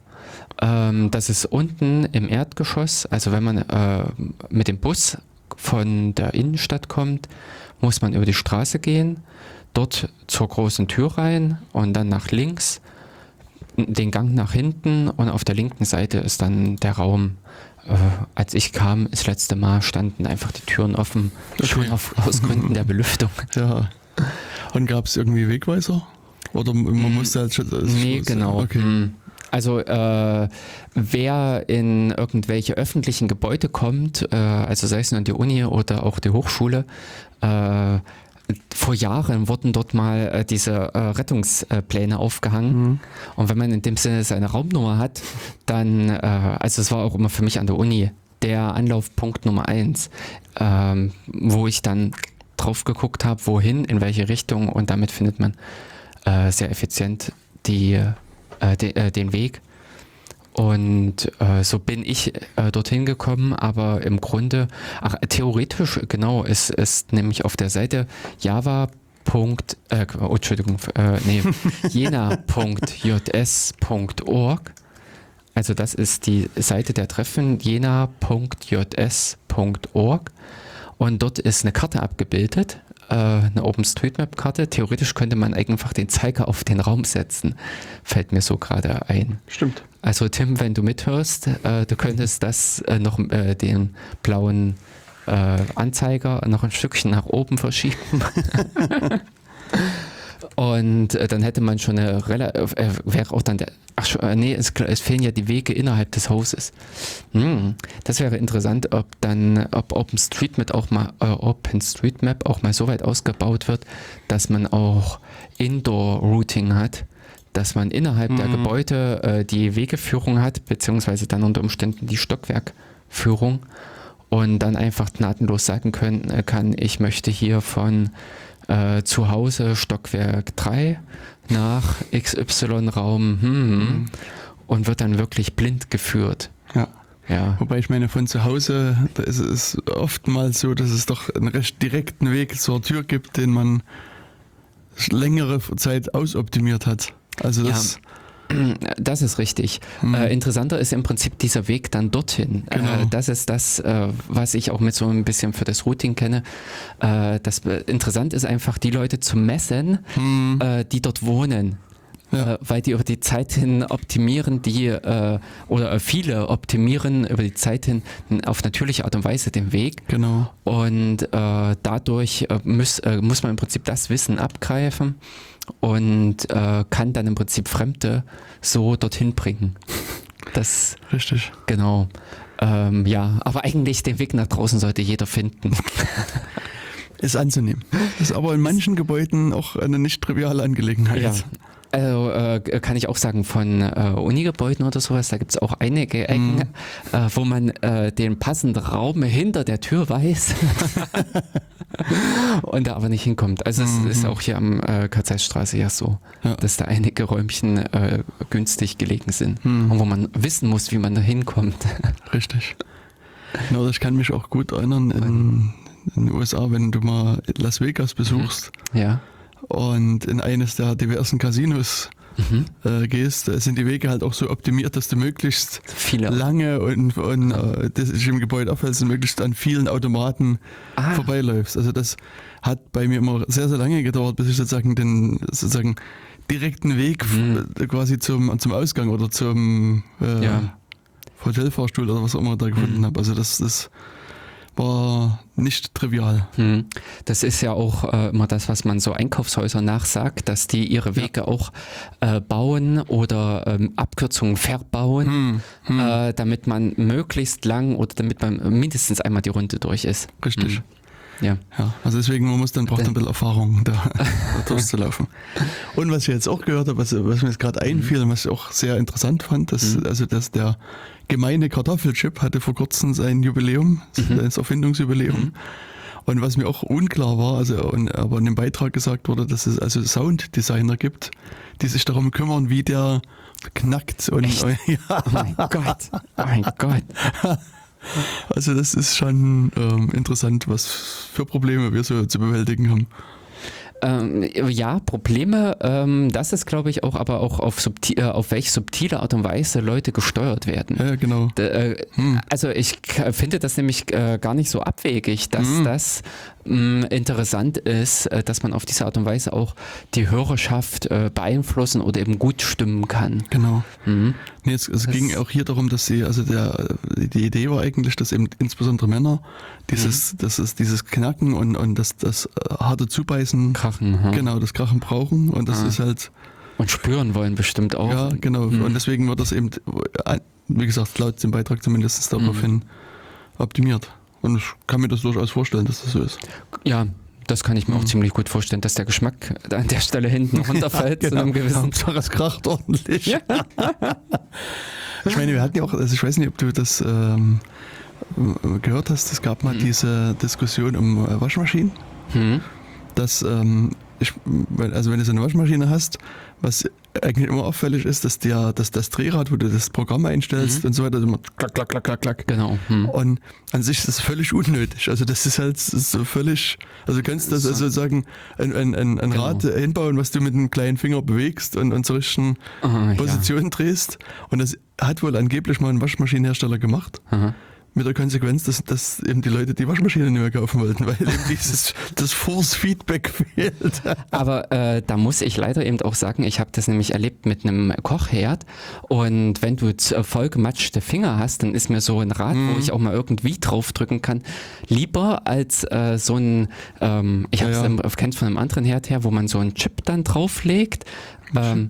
Ähm, das ist unten im Erdgeschoss. Also wenn man äh, mit dem Bus von der Innenstadt kommt, muss man über die Straße gehen, dort zur großen Tür rein und dann nach links, den Gang nach hinten und auf der linken Seite ist dann der Raum äh, als ich kam, das letzte Mal standen einfach die Türen offen, okay. schon auf, aus Gründen der Belüftung. [laughs] Ja. Und gab es irgendwie Wegweiser? Oder man hm. musste halt schon. Nee, genau. Okay. Also äh, wer in irgendwelche öffentlichen Gebäude kommt, äh, also sei es nun die Uni oder auch die Hochschule, äh, vor Jahren wurden dort mal äh, diese äh, Rettungspläne aufgehangen. Mhm. Und wenn man in dem Sinne seine Raumnummer hat, dann, äh, also es war auch immer für mich an der Uni der Anlaufpunkt Nummer eins, ähm, wo ich dann drauf geguckt habe, wohin, in welche Richtung und damit findet man sehr effizient die, äh, de, äh, den Weg. Und äh, so bin ich äh, dorthin gekommen, aber im Grunde, ach, theoretisch, genau, es ist nämlich auf der Seite Java. Äh, oh, Entschuldigung, äh, nee, [laughs] jena.js.org. Also das ist die Seite der Treffen, jena.js.org. Und dort ist eine Karte abgebildet, eine OpenStreetMap-Karte. Theoretisch könnte man einfach den Zeiger auf den Raum setzen. Fällt mir so gerade ein. Stimmt. Also Tim, wenn du mithörst, äh, du könntest das äh, noch äh, den blauen äh, Anzeiger noch ein Stückchen nach oben verschieben. [laughs] [laughs] Und äh, dann hätte man schon eine relativ, äh, wäre auch dann der, ach äh, nee, es, es, fehlen ja die Wege innerhalb des Hauses. Hm, das wäre interessant, ob dann, ob OpenStreetMap auch mal, äh, OpenStreetMap auch mal so weit ausgebaut wird, dass man auch Indoor-Routing hat dass man innerhalb mhm. der Gebäude äh, die Wegeführung hat, beziehungsweise dann unter Umständen die Stockwerkführung und dann einfach gnadenlos sagen können, äh, kann, ich möchte hier von äh, zu Hause Stockwerk 3 nach XY-Raum hm, mhm. und wird dann wirklich blind geführt. Ja. Ja. Wobei ich meine, von zu Hause, da ist es oftmals so, dass es doch einen recht direkten Weg zur Tür gibt, den man längere Zeit ausoptimiert hat. Also das. Ja. [clears throat] Das ist richtig. Mhm. Äh, interessanter ist im Prinzip dieser Weg dann dorthin. Äh, genau. Äh, das ist das, äh, was ich auch mit so ein bisschen für das Routing kenne. Äh, das interessant ist einfach, die Leute zu messen, mhm. Äh, die dort wohnen ja. äh, weil die über die Zeit hin optimieren, die äh, oder äh, viele optimieren über die Zeit hin auf natürliche Art und Weise den Weg. Genau. Und äh, dadurch äh, muss, äh, muss man im Prinzip das Wissen abgreifen und kann dann im Prinzip Fremde so dorthin bringen. Das richtig. Genau. Ähm, ja, aber eigentlich den Weg nach draußen sollte jeder finden. [laughs] ist anzunehmen. Das ist aber in manchen Gebäuden auch eine nicht triviale Angelegenheit. Ja, also äh, kann ich auch sagen, von äh, Unigebäuden oder sowas, da gibt es auch einige Ecken, mhm. äh, wo man äh, den passenden Raum hinter der Tür weiß [laughs] und da aber nicht hinkommt. Also es mhm. ist auch hier am äh, Katzeistraße ja so, ja. dass da einige Räumchen äh, günstig gelegen sind mhm. und wo man wissen muss, wie man da hinkommt. [laughs] Richtig. Genau, das kann mich auch gut erinnern in, in den USA, wenn du mal Las Vegas besuchst. Ja und in eines der diversen Casinos äh, gehst, sind die Wege halt auch so optimiert, dass du möglichst Viele. lange und, und äh, das ist im Gebäude aufhältst und möglichst an vielen Automaten Ah. vorbeiläufst. Also das hat bei mir immer sehr, sehr lange gedauert, bis ich sozusagen den sozusagen direkten Weg Mhm. f- quasi zum, zum Ausgang oder zum äh, Ja. Hotelfahrstuhl oder was auch immer da gefunden Mhm. habe. Also das, das war nicht trivial. Hm. Das ist ja auch äh, immer das, was man so Einkaufshäusern nachsagt, dass die ihre Wege auch äh, bauen oder ähm, Abkürzungen verbauen, Hm, Äh, damit man möglichst lang oder damit man mindestens einmal die Runde durch ist. Richtig. Ja. Ja, also deswegen, man muss dann braucht ein [laughs] bisschen Erfahrung, da, da durchzulaufen. [laughs] Und was ich jetzt auch gehört habe, was, was mir jetzt gerade einfiel und was ich auch sehr interessant fand, dass, Mhm. also, dass der gemeine Kartoffelchip hatte vor kurzem sein Jubiläum, Mhm. das Erfindungsjubiläum. Und was mir auch unklar war, also und, aber in dem Beitrag gesagt wurde, dass es also Sounddesigner gibt, die sich darum kümmern, wie der knackt und Echt? [laughs] ja, Oh mein Gott. Oh mein Gott. also das ist schon ähm, interessant, was für Probleme wir so zu bewältigen haben. Ähm, ja, Probleme, ähm, das ist glaube ich auch, aber auch auf, subti äh, auf welche subtile Art und Weise Leute gesteuert werden. Ja, genau. D- äh, Hm. Also ich finde das nämlich äh, gar nicht so abwegig, dass Mhm. das interessant ist, äh, dass man auf diese Art und Weise auch die Hörerschaft äh, beeinflussen oder eben gut stimmen kann. Genau. Mhm. Nee, es, es ging auch hier darum, dass sie, also der, die Idee war eigentlich, dass eben insbesondere Männer dieses, Mhm. das ist dieses Knacken und, und das, das äh, harte Zubeißen, Krachen. hm? genau, das Krachen brauchen und das Ah. ist halt, Und spüren wollen bestimmt auch. ja, genau. Mhm. Und deswegen wird das eben, wie gesagt, laut dem Beitrag zumindest Mhm. daraufhin optimiert. Und ich kann mir das durchaus vorstellen, dass das so ist. Ja, das kann ich mir auch Mhm. ziemlich gut vorstellen, dass der Geschmack an der Stelle hinten [laughs] runterfällt zu genau. einem gewissen. Hauptsache es kracht ordentlich. ich meine, wir hatten ja auch, also ich weiß nicht, ob du das ähm, gehört hast, es gab mal Mhm. diese Diskussion um äh, Waschmaschinen, Hm? dass, ähm, ich, also wenn du so eine Waschmaschine hast, was eigentlich immer auffällig ist, dass der, dass das Drehrad, wo du das Programm einstellst Mhm. und so weiter, immer klack, klack, klack, klack, klack. Genau. Hm. Und an sich ist das völlig unnötig. Also das ist halt so völlig, also du kannst das So. also sagen, ein, ein, ein, ein Genau. Rad hinbauen, was du mit einem kleinen Finger bewegst und, und zur richtigen Ah, ja. Position drehst. Und das hat wohl angeblich mal ein Waschmaschinenhersteller gemacht. Aha. Mit der Konsequenz, dass, dass eben die Leute die Waschmaschine nicht mehr kaufen wollten, weil eben dieses [laughs] das Force-Feedback fehlt. Aber äh, da muss ich leider eben auch sagen, ich habe das nämlich erlebt mit einem Kochherd und wenn du z- vollgematschte Finger hast, dann ist mir so ein Rad, Mhm. wo ich auch mal irgendwie draufdrücken kann, lieber als äh, so ein, ähm, ich habe es ja. ja. kennt von einem anderen Herd her, wo man so einen Chip dann drauflegt. Ähm,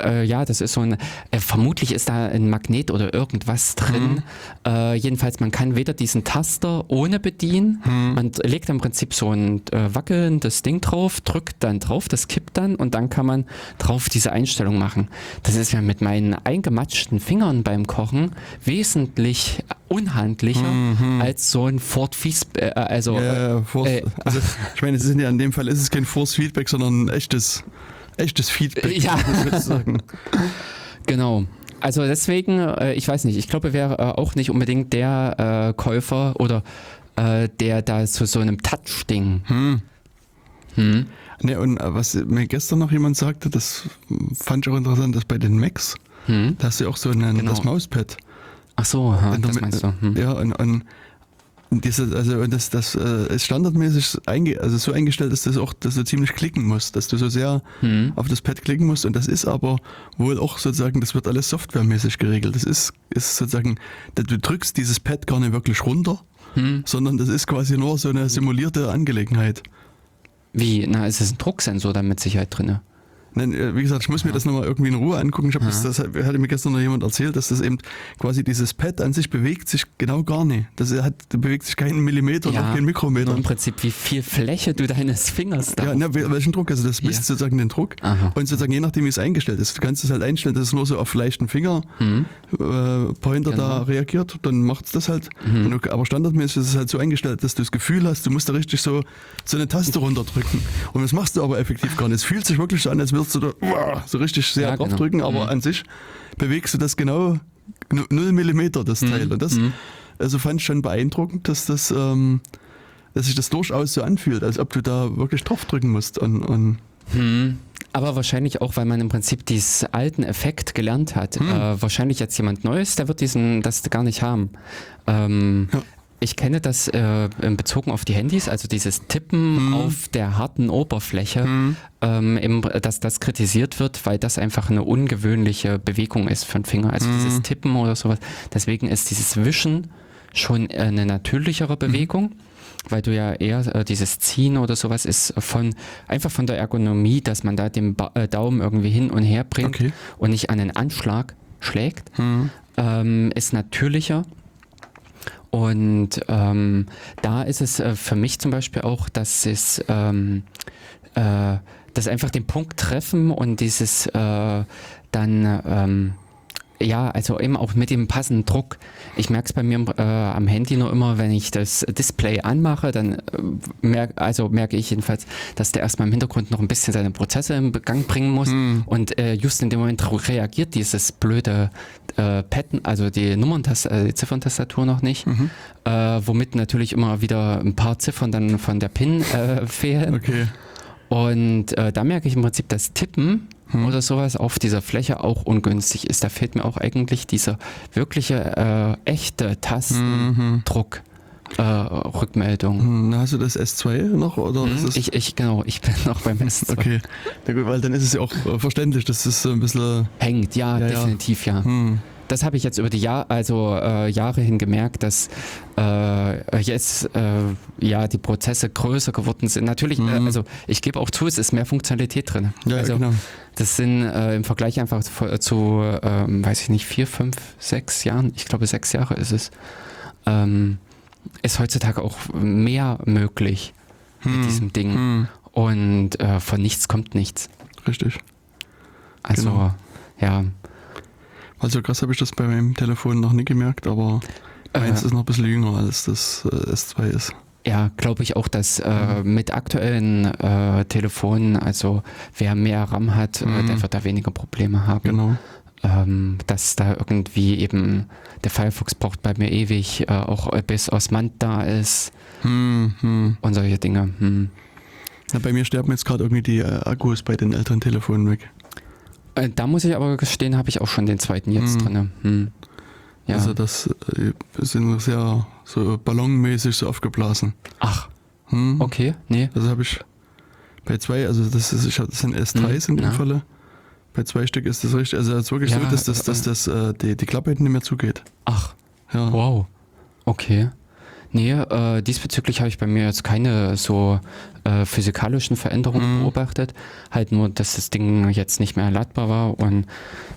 äh, ja, das ist so ein, äh, vermutlich ist da ein Magnet oder irgendwas drin. Äh, jedenfalls, man kann weder diesen Taster ohne bedienen, man d- legt im Prinzip so ein äh, wackelndes Ding drauf, drückt dann drauf, das kippt dann und dann kann man drauf diese Einstellung machen. Das ist ja mit meinen eingematschten Fingern beim Kochen wesentlich unhandlicher als so ein Ford Fies, äh, also Mhm. Ja, ja, Force, äh, also, ich meine, es ist ja in dem Fall ist es kein Force-Feedback, sondern ein echtes, echtes Feedback. Ja. [laughs] Genau. Also deswegen, äh, ich weiß nicht, ich glaube, er wäre äh, auch nicht unbedingt der äh, Käufer oder der da zu so einem Touch-Ding. Hm. Hm? Ne, und was mir gestern noch jemand sagte, das fand ich auch interessant, dass bei den Macs, Hm? da hast du ja auch so ein, Genau. das Mauspad. Ach so, der das Mitte- meinst du. Hm. Ja, und, und diese, also und das, das äh, ist standardmäßig einge, also so eingestellt, dass das auch, dass du ziemlich klicken musst, dass du so sehr Hm. auf das Pad klicken musst. Und das ist aber wohl auch sozusagen, das wird alles softwaremäßig geregelt. Das ist, ist sozusagen, du drückst dieses Pad gar nicht wirklich runter, Hm. sondern das ist quasi nur so eine simulierte Angelegenheit. Wie? Na, ist es ein Drucksensor da mit Sicherheit drin? Nein, äh, wie gesagt, ich muss mir das nochmal irgendwie in Ruhe angucken. Ich hab das, das hat- hatte mir gestern noch jemand erzählt, dass das eben quasi dieses Pad an sich bewegt sich genau gar nicht. Das hat, bewegt sich keinen Millimeter und auch keinen Mikrometer. im Prinzip, wie viel Fläche du deines Fingers da Ja, wel- welchen Druck? Also das misst Ja. sozusagen den Druck. Aha. Und sozusagen je nachdem, wie es eingestellt ist. Du kannst es halt einstellen, dass es nur so auf leichten Finger Hm? äh, Pointer da Genau. reagiert, dann macht es das halt. Mhm. Du, aber standardmäßig ist es halt so eingestellt, dass du das Gefühl hast, du musst da richtig so, so eine Taste runterdrücken. Und das machst du aber effektiv gar nicht. Es fühlt sich wirklich so an, als würdest du da so richtig sehr Ja, genau. draufdrücken, aber Mhm. an sich bewegst du das genau nu- null Millimeter, das Teil. Und das Mhm. also fand ich schon beeindruckend, dass das, ähm, dass sich das durchaus so anfühlt, als ob du da wirklich draufdrücken musst. Und, und Hm. Aber wahrscheinlich auch, weil man im Prinzip diesen alten Effekt gelernt hat. Hm. Äh, wahrscheinlich jetzt jemand Neues, der wird diesen, das gar nicht haben. Ähm, Ja. Ich kenne das äh, in bezogen auf die Handys, also dieses Tippen Hm. auf der harten Oberfläche, ähm, eben, dass das kritisiert wird, weil das einfach eine ungewöhnliche Bewegung ist für den Finger. Also dieses Tippen oder sowas. Deswegen ist dieses Wischen schon äh, eine natürlichere Bewegung. Weil du ja eher äh, dieses Ziehen oder sowas ist von einfach von der Ergonomie, dass man da den ba äh, Daumen irgendwie hin und her bringt Okay. und nicht an den Anschlag schlägt, Hm. ähm, ist natürlicher. Und ähm, da ist es äh, für mich zum Beispiel auch, dass es ähm, äh, dass einfach den Punkt treffen und dieses äh, dann ähm, ja, also eben auch mit dem passenden Druck. Ich merke es bei mir äh, am Handy nur immer, wenn ich das Display anmache, dann äh, merk, also merke ich jedenfalls, dass der erstmal im Hintergrund noch ein bisschen seine Prozesse in Gang bringen muss und äh, just in dem Moment reagiert dieses blöde äh, Pad, also die Nummerntastatur, äh, die Zifferntastatur noch nicht, äh, womit natürlich immer wieder ein paar Ziffern dann von der PIN äh, [laughs] fehlen. Okay. Und äh, da merke ich im Prinzip, dass Tippen oder sowas auf dieser Fläche auch ungünstig ist. Da fehlt mir auch eigentlich dieser wirkliche, äh, echte Tastendruck. Äh, Rückmeldung. Hm, Hast du das S2 noch oder ist es Ich, ich, genau, ich bin [laughs] noch beim S2. Okay. Na gut, weil dann ist es ja auch äh, verständlich, das ist so ein bisschen. Hängt, ja, Ja, ja. definitiv, ja. Hm. Das habe ich jetzt über die Jahr, also, äh, Jahre hin gemerkt, dass äh, jetzt äh, ja die Prozesse größer geworden sind. Natürlich, äh, Mhm. also ich gebe auch zu, es ist mehr Funktionalität drin. Ja, also, genau. Das sind äh, im Vergleich einfach zu, zu ähm, weiß ich nicht, vier, fünf, sechs Jahren, ich glaube sechs Jahre ist es, ähm, ist heutzutage auch mehr möglich mit Hm. diesem Ding. Hm. Und äh, von nichts kommt nichts. Richtig. Also, Genau. ja. Also krass habe ich das bei meinem Telefon noch nie gemerkt, aber meins Äh, ist noch ein bisschen jünger als das äh, S2 ist. Ja, glaube ich auch, dass äh, mit aktuellen äh, Telefonen, also wer mehr RAM hat, Mhm. der wird da weniger Probleme haben. Genau. Ähm, dass da irgendwie eben der Firefox braucht bei mir ewig, äh, auch bis Osmand da ist Hm, hm. und solche Dinge. Hm. Na, bei mir sterben jetzt gerade irgendwie die äh, Akkus bei den älteren Telefonen weg. Äh, da muss ich aber gestehen, habe ich auch schon den zweiten jetzt Mhm. drinne. Hm. Ja. Also das äh, sind sehr so ballonmäßig so aufgeblasen. Ach, Hm. okay, nee. Das habe ich bei zwei, also das, ist, ich hab, das sind S3s Mhm, in dem ja. Falle. Bei zwei Stück ist das richtig, also es ist wirklich Ja, so, dass, das, dass das, äh, die, die Klappe hinten nicht mehr zugeht. Ach, Ja. wow. Okay. Nee, äh, diesbezüglich habe ich bei mir jetzt keine so äh, physikalischen Veränderungen Mhm. beobachtet. Halt nur, dass das Ding jetzt nicht mehr ladbar war und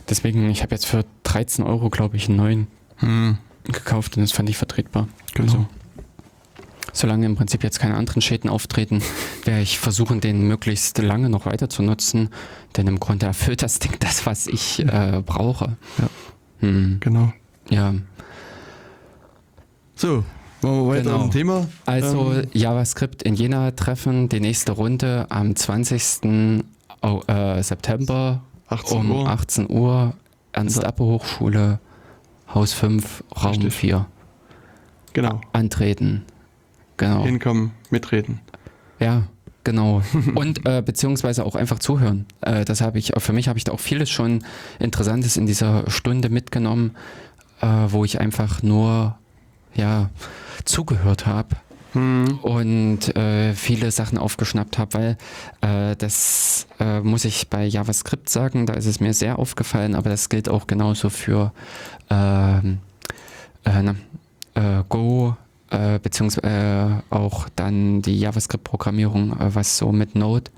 deswegen, ich habe jetzt für 13 Euro, glaube ich, einen neuen Hm. gekauft und das fand ich vertretbar. Genau. Also, solange im Prinzip jetzt keine anderen Schäden auftreten, werde ich versuchen, den möglichst lange noch weiter zu nutzen, denn im Grunde erfüllt das Ding das, was ich äh, brauche. Ja. Hm, Genau. ja. So, machen wir weiter Genau. Thema. Also Ähm, JavaScript in Jena treffen, die nächste Runde am 20. Au- äh, September 18 um Uhr. 18 Uhr, Ernst-Appe-Hochschule, Haus 5, Raum Richtig. 4. Genau. Antreten. Genau. Hinkommen, mitreden. Ja, genau. [laughs] Und äh, beziehungsweise auch einfach zuhören. Äh, das habe ich, für mich habe ich da auch vieles schon Interessantes in dieser Stunde mitgenommen, äh, wo ich einfach nur ja zugehört habe Hm. und äh, viele Sachen aufgeschnappt habe, weil äh, das äh, muss ich bei JavaScript sagen, da ist es mir sehr aufgefallen, aber das gilt auch genauso für ähm, äh, na, äh, Go, äh, beziehungsweise äh, auch dann die JavaScript-Programmierung, äh, was so mit Node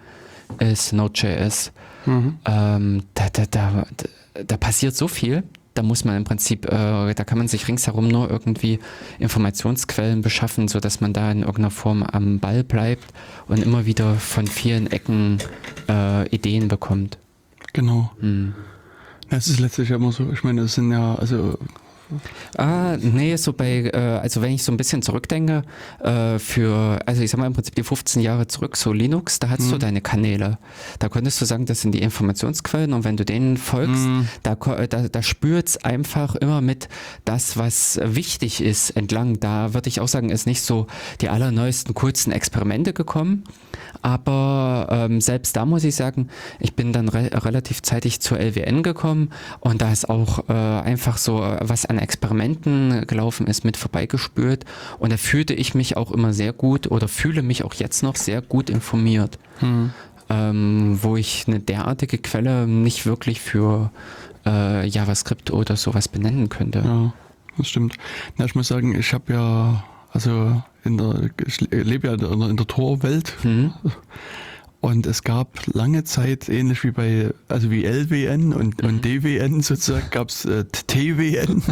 ist, Node.js. Mhm. Ähm, da, da, da, da passiert so viel. Da muss man im Prinzip, äh, da kann man sich ringsherum nur irgendwie Informationsquellen beschaffen, sodass man da in irgendeiner Form am Ball bleibt und immer wieder von vielen Ecken äh, Ideen bekommt. Genau. Hm. Ja, Es ist letztlich ja immer so, ich meine, es sind ja, also Ah, nee, so bei, äh, also wenn ich so ein bisschen zurückdenke, äh, für, also ich sag mal im Prinzip die 15 Jahre zurück, so Linux, da hattest Mhm. du deine Kanäle. Da konntest du sagen, das sind die Informationsquellen und wenn du denen folgst, Mhm. da, äh, da, da spürt's einfach immer mit das, was wichtig ist, entlang. Da würde ich auch sagen, ist nicht so die allerneuesten, coolsten Experimente gekommen. Aber ähm, selbst da muss ich sagen, ich bin dann re relativ zeitig zur LWN gekommen und da ist auch äh, einfach so, was an Experimenten gelaufen ist, mit vorbeigespürt. Und da fühlte ich mich auch immer sehr gut oder fühle mich auch jetzt noch sehr gut informiert. Hm. Ähm, wo ich eine derartige Quelle nicht wirklich für äh, JavaScript oder sowas benennen könnte. Ja, das stimmt. Na, ich muss sagen, ich habe ja, also in der, ich lebe ja in der, der Tor-Welt Hm? [laughs] und es gab lange Zeit, ähnlich wie bei, also wie LWN und, Mhm. und DWN sozusagen, gab es äh, TWN,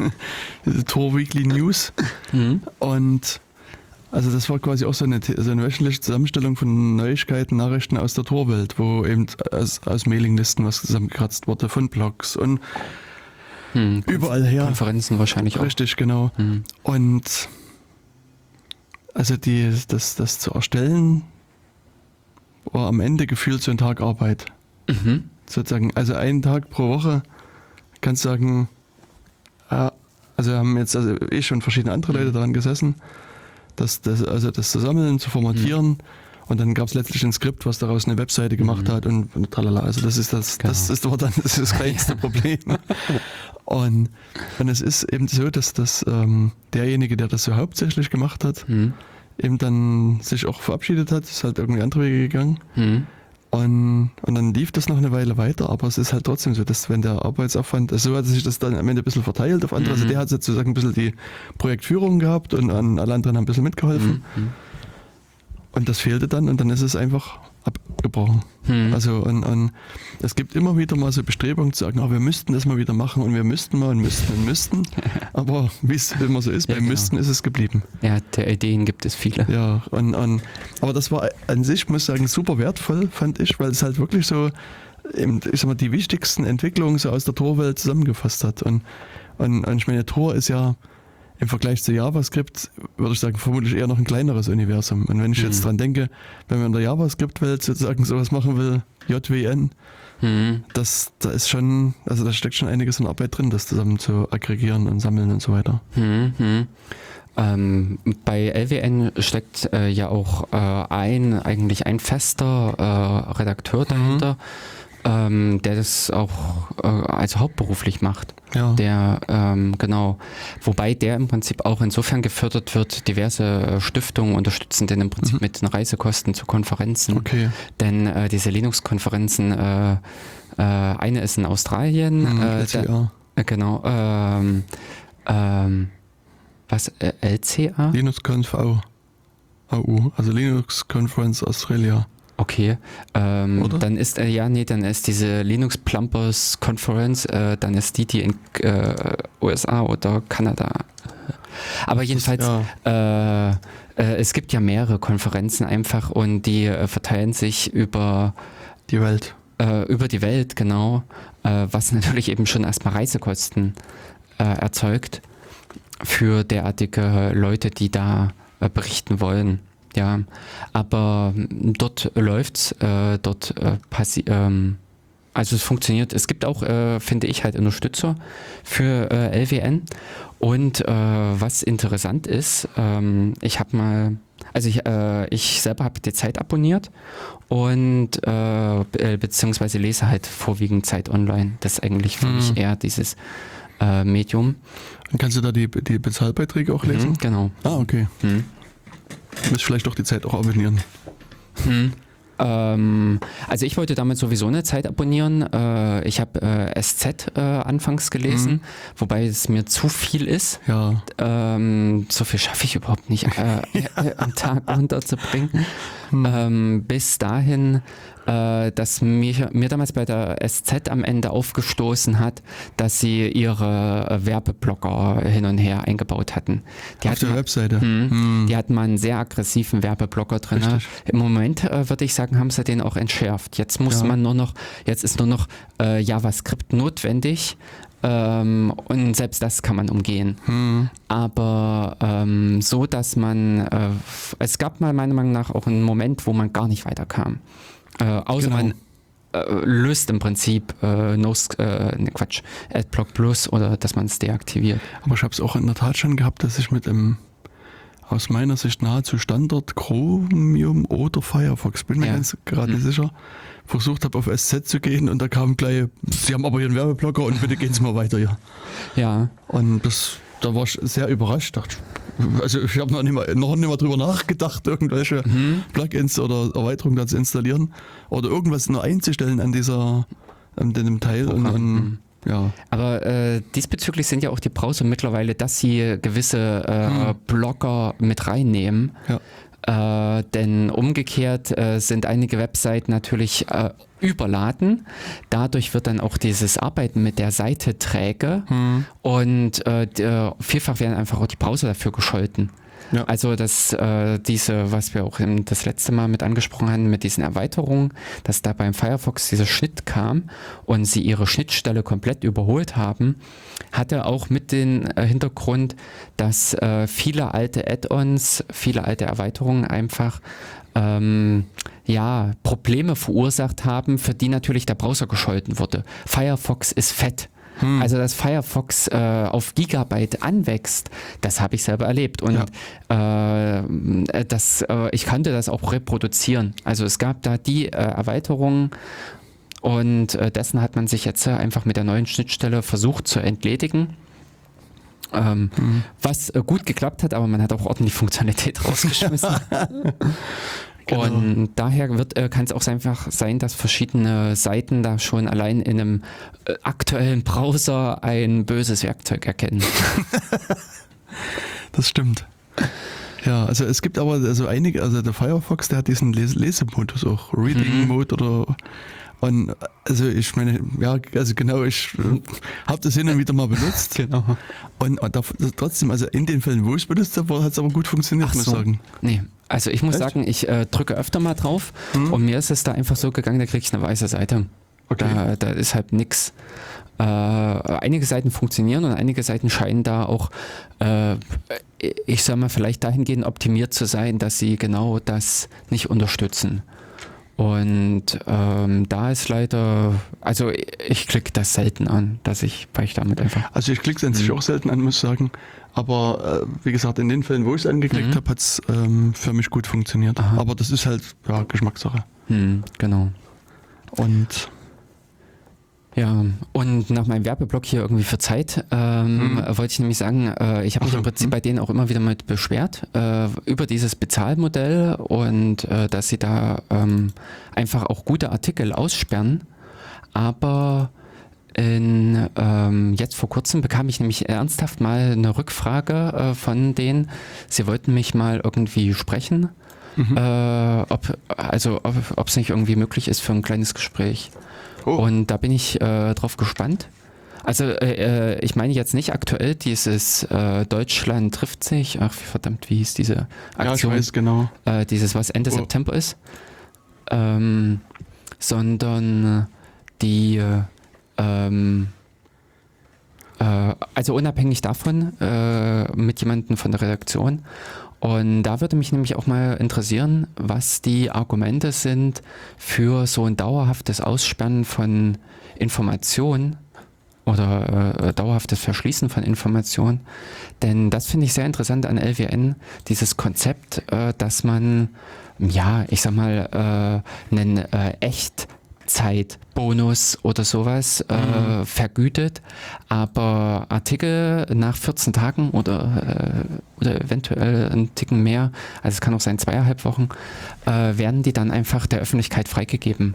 [laughs] Tor Weekly News. Hm? Und also das war quasi auch so eine, so eine wöchentliche Zusammenstellung von Neuigkeiten, Nachrichten aus der Torwelt, wo eben aus, aus Mailinglisten was zusammengekratzt wurde, von Blogs und Hm. überall her. Konferenzen wahrscheinlich auch. Richtig, genau. Hm. Und also die, das, das zu erstellen, war am Ende gefühlt so ein Tag Arbeit. Mhm. Sozusagen, also einen Tag pro Woche kannst du sagen, ja, also haben jetzt also ich und verschiedene andere Leute daran gesessen, das, das, also das zu sammeln, zu formatieren. Und dann gab es letztlich ein Skript, was daraus eine Webseite gemacht Mhm. hat und, und tralala. Also das ist das, das Genau. ist war dann das, ist das kleinste [laughs] Problem. Und, und es ist eben so, dass das ähm, derjenige, der das so hauptsächlich gemacht hat, Hm. Eben dann sich auch verabschiedet hat, ist halt irgendwie andere Wege gegangen. Hm. Und, und dann lief das noch eine Weile weiter, aber es ist halt trotzdem so, dass wenn der Arbeitsaufwand, also so hat sich das dann am Ende ein bisschen verteilt auf andere. Also Mhm. der hat sozusagen ein bisschen die Projektführung gehabt und an alle anderen haben ein bisschen mitgeholfen. Hm. Und das fehlte dann und dann ist es einfach abgebrochen. Hm. Also und, und es gibt immer wieder mal so Bestrebungen zu sagen, oh, wir müssten das mal wieder machen und wir müssten mal und müssten und müssten. [laughs] Aber wie es immer so ist, Ja, beim genau. Müssten ist es geblieben. Ja, der Ideen gibt es viele. Ja, und, und, aber das war an sich, muss ich sagen, super wertvoll, fand ich, weil es halt wirklich so, ich sag mal, die wichtigsten Entwicklungen so aus der Tor-Welt zusammengefasst hat. Und, und, und ich meine, Tor ist ja im Vergleich zu JavaScript, würde ich sagen, vermutlich eher noch ein kleineres Universum. Und wenn ich jetzt Mhm. dran denke, wenn man in der JavaScript-Welt sozusagen sowas machen will, JWN, Hm. das, da ist schon, also da steckt schon einiges an Arbeit drin, das zusammen zu aggregieren und sammeln und so weiter. Hm, hm. Ähm, bei LWN steckt äh, ja auch äh, ein, eigentlich ein fester äh, Redakteur dahinter, ähm, der das auch äh, also hauptberuflich macht. Ja. Der, ähm, genau, wobei der im Prinzip auch insofern gefördert wird, diverse äh, Stiftungen unterstützen den im Prinzip Mhm. mit den Reisekosten zu Konferenzen. Okay. Denn äh, diese Linux-Konferenzen, äh, äh, eine ist in Australien, Mhm, äh, LCA. da, äh, genau, ähm, ähm, was, äh, LCA? LinuxConf AU. AU, also Linux Conference Australia. Okay, ähm, dann ist, äh, ja, nee, dann ist diese Linux Plumbers Conference, äh, dann ist die, die in äh, USA oder Kanada. Aber jedenfalls, Ja, äh, äh, es gibt ja mehrere Konferenzen einfach und die äh, verteilen sich über die Welt. äh, über die Welt, genau, äh, was [laughs] natürlich eben schon erstmal Reisekosten äh, erzeugt für derartige Leute, die da äh, berichten wollen. Ja, aber dort läuft's, äh, dort äh, passi ähm, also es funktioniert. Es gibt auch, äh, finde ich, halt Unterstützer für äh, LWN. Und äh, was interessant ist, ähm, ich habe mal, also ich, äh, ich selber habe die Zeit abonniert und äh, be- beziehungsweise lese halt vorwiegend Zeit online. Das ist eigentlich für Mhm. mich eher dieses äh, Medium. Dann kannst du da die, die Bezahlbeiträge auch lesen? Mhm, genau. Ah, okay. Mhm. Müsst vielleicht doch die Zeit auch abonnieren. Hm. Ähm, also ich wollte damit sowieso eine Zeit abonnieren. Äh, ich habe äh, SZ äh, anfangs gelesen, Mhm. wobei es mir zu viel ist. Ja. Ähm, so viel schaffe ich überhaupt nicht äh, [laughs] [laughs] am Tag unterzubringen. Hm. Ähm, bis dahin äh, dass mir, mir damals bei der SZ am Ende aufgestoßen hat, dass sie ihre äh, Werbeblocker hin und her eingebaut hatten. Die Auf der mal, Webseite. Mh, hm. Die hatten mal einen sehr aggressiven Werbeblocker drin. Richtig. Im Moment äh, würde ich sagen, haben sie den auch entschärft. Jetzt muss ja. man nur noch, jetzt ist nur noch äh, JavaScript notwendig. Ähm, und selbst das kann man umgehen. Hm. Aber ähm, so, dass man, äh, es gab mal meiner Meinung nach auch einen Moment, wo man gar nicht weiterkam. Äh, außer genau. man äh, löst im Prinzip äh, no, äh, ne Quatsch, Adblock Plus oder dass man es deaktiviert. Aber ich habe es auch in der Tat schon gehabt, dass ich mit einem aus meiner Sicht nahezu Standard Chromium oder Firefox, bin mir ja. ganz gerade hm. sicher, versucht habe auf SZ zu gehen und da kam gleich, Sie haben aber hier einen Werbeblocker und bitte gehen Sie mal weiter hier. Ja. Und das, da war ich sehr überrascht, dachte also ich habe noch nicht mal, noch nicht mal drüber nachgedacht, irgendwelche mhm. Plugins oder Erweiterungen da zu installieren oder irgendwas nur einzustellen an dieser, an dem Teil Programm. und dann, mhm. ja. Aber äh, diesbezüglich sind ja auch die Browser mittlerweile, dass sie gewisse äh, hm. Blocker mit reinnehmen. Ja. Äh, denn umgekehrt äh, sind einige Webseiten natürlich äh, überladen. Dadurch wird dann auch dieses Arbeiten mit der Seite träge hm. und äh, äh, vielfach werden einfach auch die Browser dafür gescholten. Ja. Also dass äh, diese, was wir auch das letzte Mal mit angesprochen haben, mit diesen Erweiterungen, dass da beim Firefox dieser Schnitt kam und sie ihre Schnittstelle komplett überholt haben, hatte auch mit den äh, Hintergrund, dass äh, viele alte Add-ons, viele alte Erweiterungen einfach ähm, ja, Probleme verursacht haben, für die natürlich der Browser gescholten wurde. Firefox ist fett. Hm. Also, dass Firefox äh, auf Gigabyte anwächst, das habe ich selber erlebt. Und ja. äh, das, äh, ich kannte das auch reproduzieren. Also es gab da die äh, Erweiterungen und äh, dessen hat man sich jetzt einfach mit der neuen Schnittstelle versucht zu entledigen. Ähm, mhm. Was äh, gut geklappt hat, aber man hat auch ordentlich Funktionalität rausgeschmissen. [laughs] [laughs] Genau. Und daher wird äh, kann es auch einfach sein, dass verschiedene Seiten da schon allein in einem äh, aktuellen Browser ein böses Werkzeug erkennen. [laughs] das stimmt. Ja, also es gibt aber also einige, also der Firefox, der hat diesen Les Lesemodus auch, Reading mhm. Mode oder und also ich meine, ja, also genau, ich äh, habe das hin und wieder mal benutzt. [laughs] genau. Und, und da, trotzdem, also in den Fällen, wo ich es benutzt habe, hat es aber gut funktioniert, Ach muss ich so. sagen. Nee, also ich muss Echt? sagen, ich äh, drücke öfter mal drauf mhm. und mir ist es da einfach so gegangen, da kriege ich eine weiße Seite. Okay. Da, da ist halt nichts. Äh, einige Seiten funktionieren und einige Seiten scheinen da auch, äh, ich sag mal, vielleicht dahingehend optimiert zu sein, dass sie genau das nicht unterstützen. Und ähm, da ist leider, also ich klicke das selten an, dass ich, weil ich damit einfach. Also ich klicke es an sich mhm. auch selten an, muss ich sagen. Aber äh, wie gesagt, in den Fällen, wo ich es angeklickt mhm. habe, hat es ähm, für mich gut funktioniert. Aha. Aber das ist halt ja, Geschmackssache. Mhm, genau. Und ja, und nach meinem Werbeblock hier irgendwie für Zeit ähm, hm. wollte ich nämlich sagen, äh, ich habe mich im Prinzip hm. bei denen auch immer wieder mit beschwert äh, über dieses Bezahlmodell und äh, dass sie da ähm, einfach auch gute Artikel aussperren. Aber in, ähm, jetzt vor kurzem bekam ich nämlich ernsthaft mal eine Rückfrage äh, von denen. Sie wollten mich mal irgendwie sprechen. Mhm. Äh, ob, also ob es nicht irgendwie möglich ist für ein kleines Gespräch. Oh. Und da bin ich äh, drauf gespannt. Also äh, äh, ich meine jetzt nicht aktuell dieses äh, Deutschland trifft sich, ach verdammt, wie hieß diese Aktion? Ja, ich weiß genau. Äh, dieses, was Ende oh. September ist. Ähm, sondern die ähm, äh, also unabhängig davon äh, mit jemandem von der Redaktion und da würde mich nämlich auch mal interessieren, was die Argumente sind für so ein dauerhaftes Aussperren von Informationen oder äh, dauerhaftes Verschließen von Informationen. Denn das finde ich sehr interessant an LWN, dieses Konzept, äh, dass man, ja, ich sag mal, äh, einen äh, echt Zeitbonus oder sowas äh, mhm. vergütet, aber Artikel nach 14 Tagen oder, äh, oder eventuell ein Ticken mehr, also es kann auch sein zweieinhalb Wochen, äh, werden die dann einfach der Öffentlichkeit freigegeben.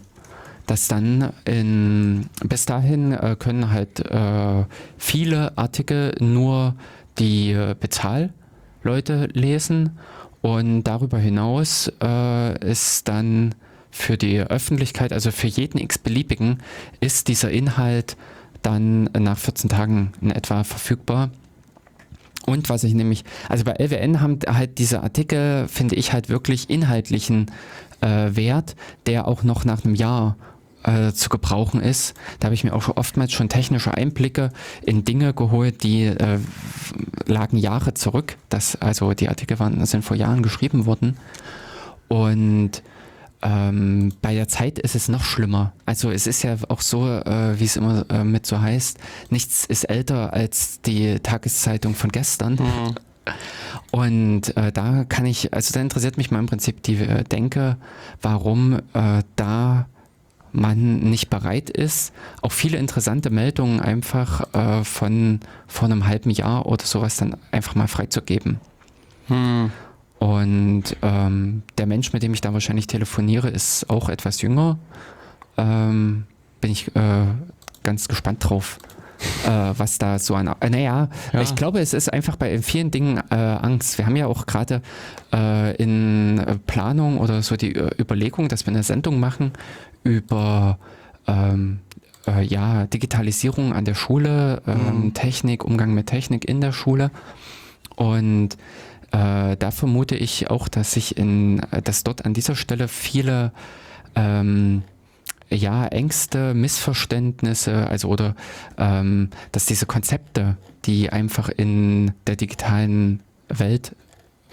Dass dann in, bis dahin äh, können halt äh, viele Artikel nur die Bezahlleute lesen und darüber hinaus ist dann für die Öffentlichkeit, also für jeden x-beliebigen, ist dieser Inhalt dann nach 14 Tagen in etwa verfügbar. Und was ich nämlich, also bei LWN haben halt diese Artikel, finde ich halt wirklich inhaltlichen äh, Wert, der auch noch nach einem Jahr äh, zu gebrauchen ist. Da habe ich mir auch oftmals schon technische Einblicke in Dinge geholt, die äh, lagen Jahre zurück. Das, also die Artikel waren, sind vor Jahren geschrieben worden. Und ähm, bei der Zeit ist es noch schlimmer. Also es ist ja auch so, äh, wie es immer äh, mit so heißt, nichts ist älter als die Tageszeitung von gestern. Mhm. Und äh, da kann ich, also da interessiert mich mal im Prinzip die äh, Denke, warum äh, da man nicht bereit ist, auch viele interessante Meldungen einfach äh, von vor einem halben Jahr oder sowas dann einfach mal freizugeben. Hm. Und ähm, der Mensch, mit dem ich da wahrscheinlich telefoniere, ist auch etwas jünger. Ähm, bin ich äh, ganz gespannt drauf, äh, was da so an. Äh, naja, ja. ich glaube, es ist einfach bei vielen Dingen äh, Angst. Wir haben ja auch gerade äh, in Planung oder so die äh, Überlegung, dass wir eine Sendung machen über ähm, äh, ja, Digitalisierung an der Schule, ähm, mhm. Technik, Umgang mit Technik in der Schule. Und äh, da vermute ich auch, dass sich in, dass dort an dieser Stelle viele ähm, ja, Ängste, Missverständnisse, also oder ähm, dass diese Konzepte, die einfach in der digitalen Welt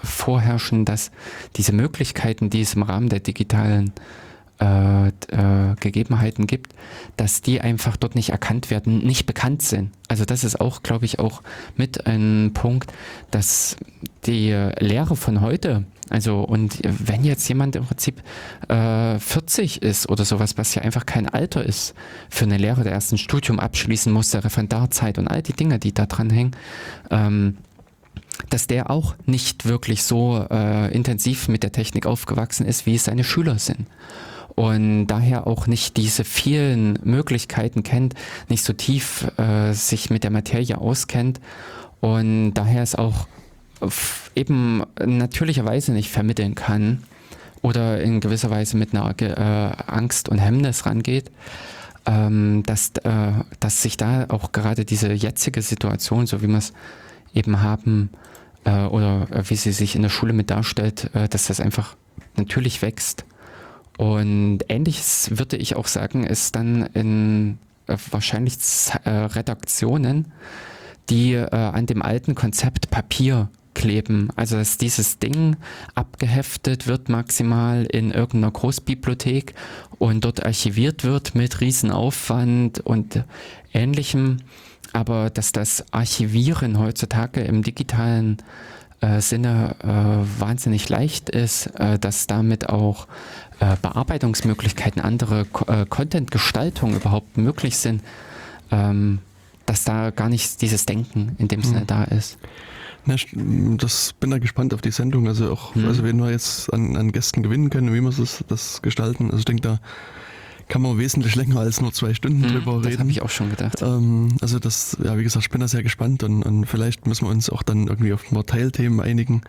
vorherrschen, dass diese Möglichkeiten, die es im Rahmen der digitalen äh, äh, Gegebenheiten gibt, dass die einfach dort nicht erkannt werden, nicht bekannt sind. Also das ist auch, glaube ich, auch mit ein Punkt, dass die Lehre von heute, also und wenn jetzt jemand im Prinzip äh, 40 ist oder sowas, was ja einfach kein Alter ist für eine Lehre, der erst ein Studium abschließen muss, der Referendarzeit und all die Dinge, die da dran hängen, ähm, dass der auch nicht wirklich so äh, intensiv mit der Technik aufgewachsen ist, wie es seine Schüler sind und daher auch nicht diese vielen Möglichkeiten kennt, nicht so tief äh, sich mit der Materie auskennt. Und daher es auch eben natürlicherweise nicht vermitteln kann oder in gewisser Weise mit einer äh, Angst und Hemmnis rangeht, ähm, dass, äh, dass sich da auch gerade diese jetzige Situation, so wie wir es eben haben, äh, oder wie sie sich in der Schule mit darstellt, äh, dass das einfach natürlich wächst und ähnliches würde ich auch sagen, ist dann in äh, wahrscheinlich äh, Redaktionen, die äh, an dem alten Konzept Papier kleben. Also dass dieses Ding abgeheftet wird maximal in irgendeiner Großbibliothek und dort archiviert wird mit Riesenaufwand und ähnlichem. Aber dass das Archivieren heutzutage im digitalen äh, Sinne äh, wahnsinnig leicht ist, äh, dass damit auch äh, Bearbeitungsmöglichkeiten, andere äh, Content-Gestaltung überhaupt möglich sind, ähm, dass da gar nicht dieses Denken in dem Sinne mhm. da ist. Na, das bin da gespannt auf die Sendung. Also auch, mhm. also wenn wir jetzt an, an Gästen gewinnen können, wie wir das, das gestalten. Also ich denke, da kann man wesentlich länger als nur zwei Stunden mhm, drüber reden. Das habe ich auch schon gedacht. Ähm, also das, ja, wie gesagt, ich bin da sehr gespannt und, und vielleicht müssen wir uns auch dann irgendwie auf ein paar Teilthemen einigen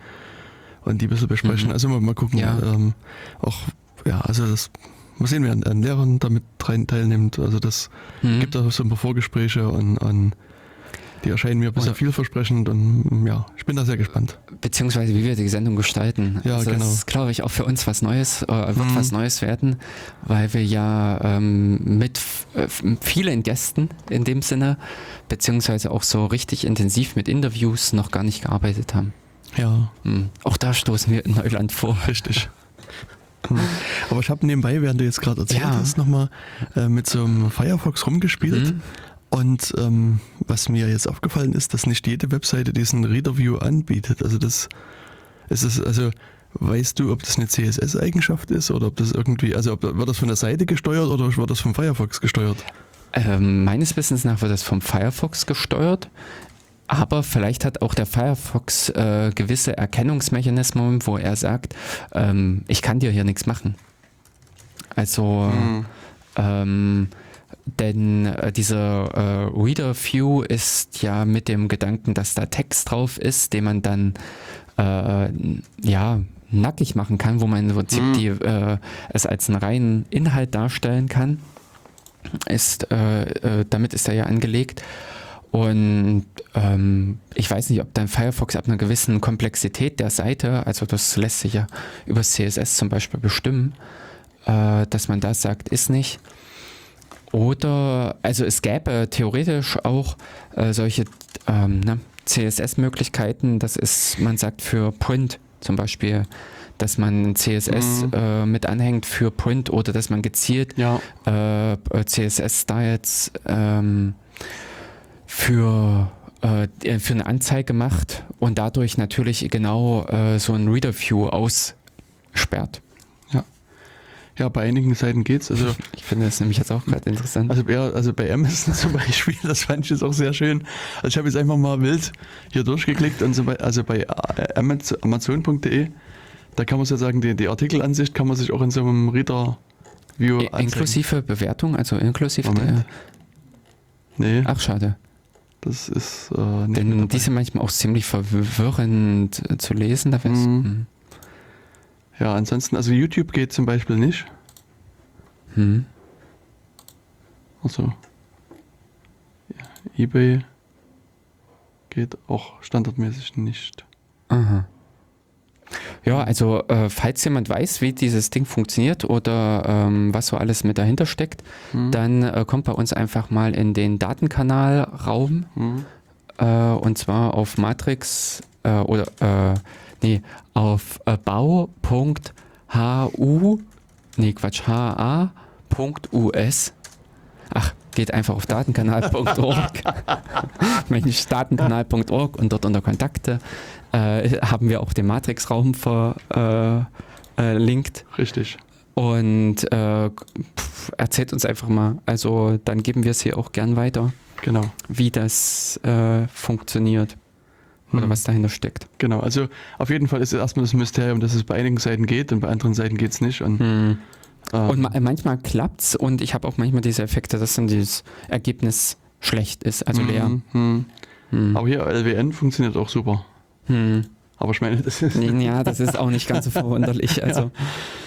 und die ein bisschen besprechen. Mhm. Also mal, mal gucken, ja. ähm, auch ja, also das mal sehen, wer an, an Lehrern damit rein teilnimmt. Also das mhm. gibt auch so ein paar Vorgespräche und, und die erscheinen mir bisher vielversprechend und ja, ich bin da sehr gespannt. Beziehungsweise wie wir die Sendung gestalten. Ja, also genau. Das ist, glaube ich, auch für uns was Neues, äh, wird mhm. was Neues werden, weil wir ja ähm, mit äh, vielen Gästen in dem Sinne, beziehungsweise auch so richtig intensiv mit Interviews noch gar nicht gearbeitet haben. Ja. Mhm. Auch da stoßen wir in Neuland vor. Richtig. Aber ich habe nebenbei, während du jetzt gerade erzählt ja. hast, nochmal äh, mit so einem Firefox rumgespielt. Mhm. Und ähm, was mir jetzt aufgefallen ist, dass nicht jede Webseite diesen Reader View anbietet. Also das ist es, also weißt du, ob das eine CSS-Eigenschaft ist oder ob das irgendwie, also ob, wird das von der Seite gesteuert oder wird das vom Firefox gesteuert? Ähm, meines Wissens nach wird das vom Firefox gesteuert. Aber vielleicht hat auch der Firefox äh, gewisse Erkennungsmechanismen, wo er sagt, ähm, ich kann dir hier nichts machen. Also, mhm. ähm, denn äh, dieser äh, Reader View ist ja mit dem Gedanken, dass da Text drauf ist, den man dann äh, ja nackig machen kann, wo man im Prinzip Mhm. die, äh, es als einen reinen Inhalt darstellen kann. Ist, äh, damit ist er ja angelegt. Und ähm, ich weiß nicht, ob dann Firefox ab einer gewissen Komplexität der Seite, also das lässt sich ja über CSS zum Beispiel bestimmen, äh, dass man da sagt, ist nicht. Oder, also es gäbe theoretisch auch äh, solche ähm, ne, CSS-Möglichkeiten, das ist, man sagt für Print zum Beispiel, dass man CSS Mhm. äh, mit anhängt für Print oder dass man gezielt Ja, äh, äh, CSS-Styles ähm, für, äh, für eine Anzeige macht und dadurch natürlich genau äh, so ein Reader-View aussperrt. ja, bei einigen Seiten geht's. Also, Ich finde das nämlich jetzt auch gerade interessant. also, bei, also bei Amazon [laughs] zum Beispiel, das fand ich jetzt auch sehr schön. Also ich habe jetzt einfach mal wild hier durchgeklickt und so bei, also bei äh, Amaz- Amazon.de, da kann man ja sagen, die, die Artikelansicht kann man sich auch in so einem Reader View I- anzeigen. inklusive Bewertung, also inklusive der. Nee, Ach, schade. Das ist äh, nicht Denn die sind manchmal auch ziemlich verwirrend äh, zu lesen. Da wär's- Mhm. Ja, ansonsten, also YouTube geht zum Beispiel nicht. Hm. Also ja, eBay geht auch standardmäßig nicht. Aha. Ja, also äh, falls jemand weiß, wie dieses Ding funktioniert oder ähm, was so alles mit dahinter steckt, Hm. dann äh, kommt bei uns einfach mal in den Datenkanalraum Hm. äh, und zwar auf Matrix äh, oder äh, nee, auf äh, bau.hu nee, Quatsch, ha.us Ach, geht einfach auf datenkanal.org. [laughs] Mensch, datenkanal.org und dort unter Kontakte äh, haben wir auch den Matrix-Raum verlinkt. Äh, linkt. Richtig. und äh, pf, erzählt uns einfach mal. Also dann geben wir es hier auch gern weiter, Genau. wie das äh, funktioniert oder Hm. was dahinter steckt. Genau. Also auf jeden Fall ist es erstmal das Mysterium, dass es bei einigen Seiten geht und bei anderen Seiten geht es nicht. Und, Hm. ähm, Und ma manchmal klappt's und ich habe auch manchmal diese Effekte, dass dann dieses Ergebnis schlecht ist, also leer. hm, hm. Hm. Aber hier LWN funktioniert auch super. Hm. Aber ich meine, das ist. Ja, das ist auch nicht ganz so verwunderlich. [laughs] Also,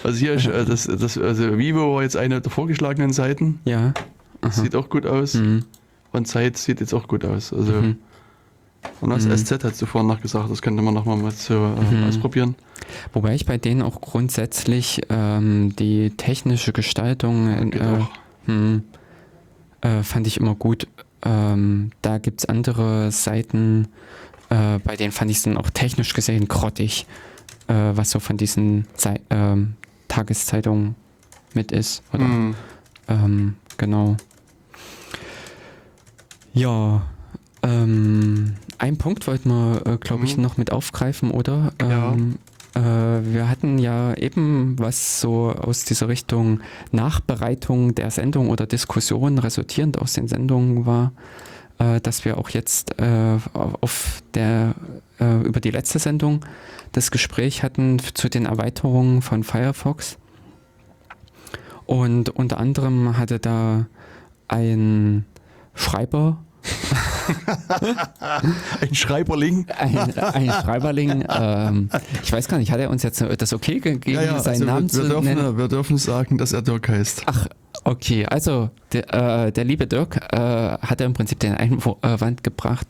Also hier ist äh, das, das, also Vivo war jetzt eine der vorgeschlagenen Seiten. ja. Aha. Sieht auch gut aus. Hm. Und Zeit sieht jetzt auch gut aus. Also Mhm. und was Mhm. SZ hat zuvor nachgesagt, das könnte man nochmal mal so äh, Mhm. ausprobieren. Wobei ich bei denen auch grundsätzlich ähm, die technische Gestaltung äh, hm, äh, fand ich immer gut. Ähm, da gibt es andere Seiten, äh, bei denen fand ich es dann auch technisch gesehen grottig, äh, was so von diesen Zei ähm, Tageszeitungen mit ist. Oder, Mhm. ähm, genau. Ja, ähm, ein Punkt wollten wir, äh, glaube ich, Mhm. noch mit aufgreifen, oder? Ja. Ähm, äh, wir hatten ja eben was so aus dieser Richtung Nachbereitung der Sendung oder Diskussion resultierend aus den Sendungen war, äh, dass wir auch jetzt äh, auf der, äh, über die letzte Sendung das Gespräch hatten zu den Erweiterungen von Firefox. Und unter anderem hatte da ein Schreiber, [laughs] Ein Schreiberling. ein, ein Schreiberling, ähm, ich weiß gar nicht, hat er uns jetzt das okay gegeben, seinen Namen also wir, zu wir, nennen? dürfen, wir dürfen sagen, dass er Dirk heißt. Ach, okay. Also der, äh, der liebe Dirk äh, hat ja im Prinzip den Einwand gebracht,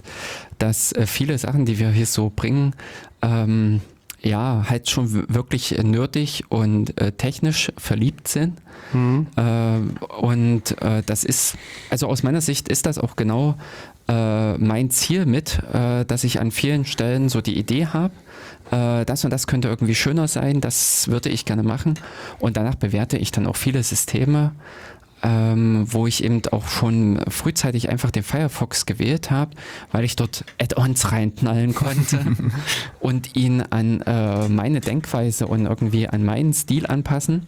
dass äh, viele Sachen, die wir hier so bringen, ähm, ja, halt schon wirklich nerdig und äh, technisch verliebt sind. Mhm. Ähm, und äh, das ist, also aus meiner Sicht ist das auch genau äh, mein Ziel mit, äh, dass ich an vielen Stellen so die Idee habe, äh, das und das könnte irgendwie schöner sein, das würde ich gerne machen. Und danach bewerte ich dann auch viele Systeme, ähm, wo ich eben auch schon frühzeitig einfach den Firefox gewählt habe, weil ich dort Add-ons reinknallen [laughs] konnte und ihn an äh, meine Denkweise und irgendwie an meinen Stil anpassen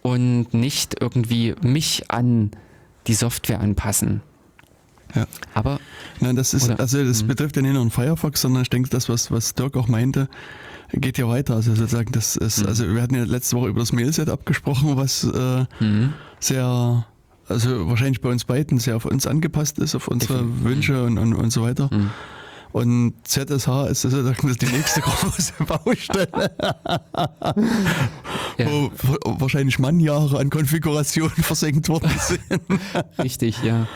und nicht irgendwie mich an die Software anpassen. Ja. Aber Nein, das ist, Oder- also das Mhm. betrifft ja nicht nur Firefox, sondern ich denke, das, was, was Dirk auch meinte, geht ja weiter. Also sozusagen, das ist, Mhm. also wir hatten ja letzte Woche über das Mailset gesprochen, was äh, hm, sehr, also wahrscheinlich bei uns beiden sehr auf uns angepasst ist, auf unsere Definitiv. Wünsche und, und, und so weiter. hm, Und ZSH ist sozusagen die nächste [laughs] große Baustelle, Ja. wo wahrscheinlich Mannjahre an Konfiguration [laughs] versenkt worden sind. Richtig, ja.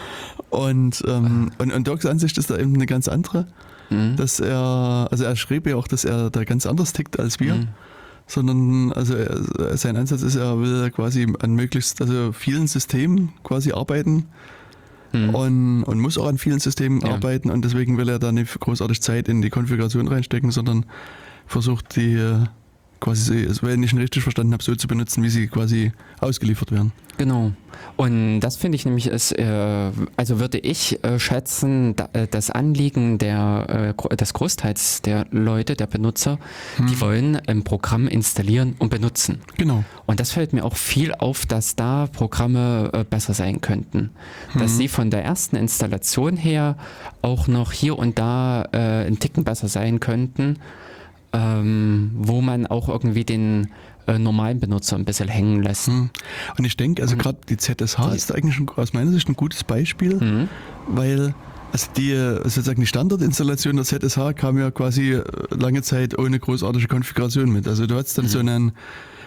Und, ähm, und, und Docs Ansicht ist da eben eine ganz andere. Mhm. Dass er, also er schrieb ja auch, dass er da ganz anders tickt als wir. Mhm. Sondern, also er, sein Ansatz ist, er will quasi an möglichst, also vielen Systemen quasi arbeiten Mhm. und, und muss auch an vielen Systemen Ja. arbeiten und deswegen will er da nicht großartig Zeit in die Konfiguration reinstecken, sondern versucht die quasi, also wenn ich ihn richtig verstanden habe, so zu benutzen, wie sie quasi ausgeliefert werden. Genau. Und das finde ich nämlich ist, äh, also würde ich äh, schätzen, da, äh, das Anliegen der, äh, des Großteils der Leute, der Benutzer, die wollen ein Programm installieren und benutzen. Genau. Und das fällt mir auch viel auf, dass da Programme äh, besser sein könnten. Dass sie von der ersten Installation her auch noch hier und da äh, einen Ticken besser sein könnten, ähm, wo man auch irgendwie den äh, normalen Benutzer ein bisschen hängen lässt. Hm. Und ich denke, also gerade die ZSH ist eigentlich ein, aus meiner Sicht ein gutes Beispiel, Mhm. weil also die sozusagen die Standardinstallation der ZSH kam ja quasi äh, lange Zeit ohne großartige Konfiguration mit. Also du hattest dann so einen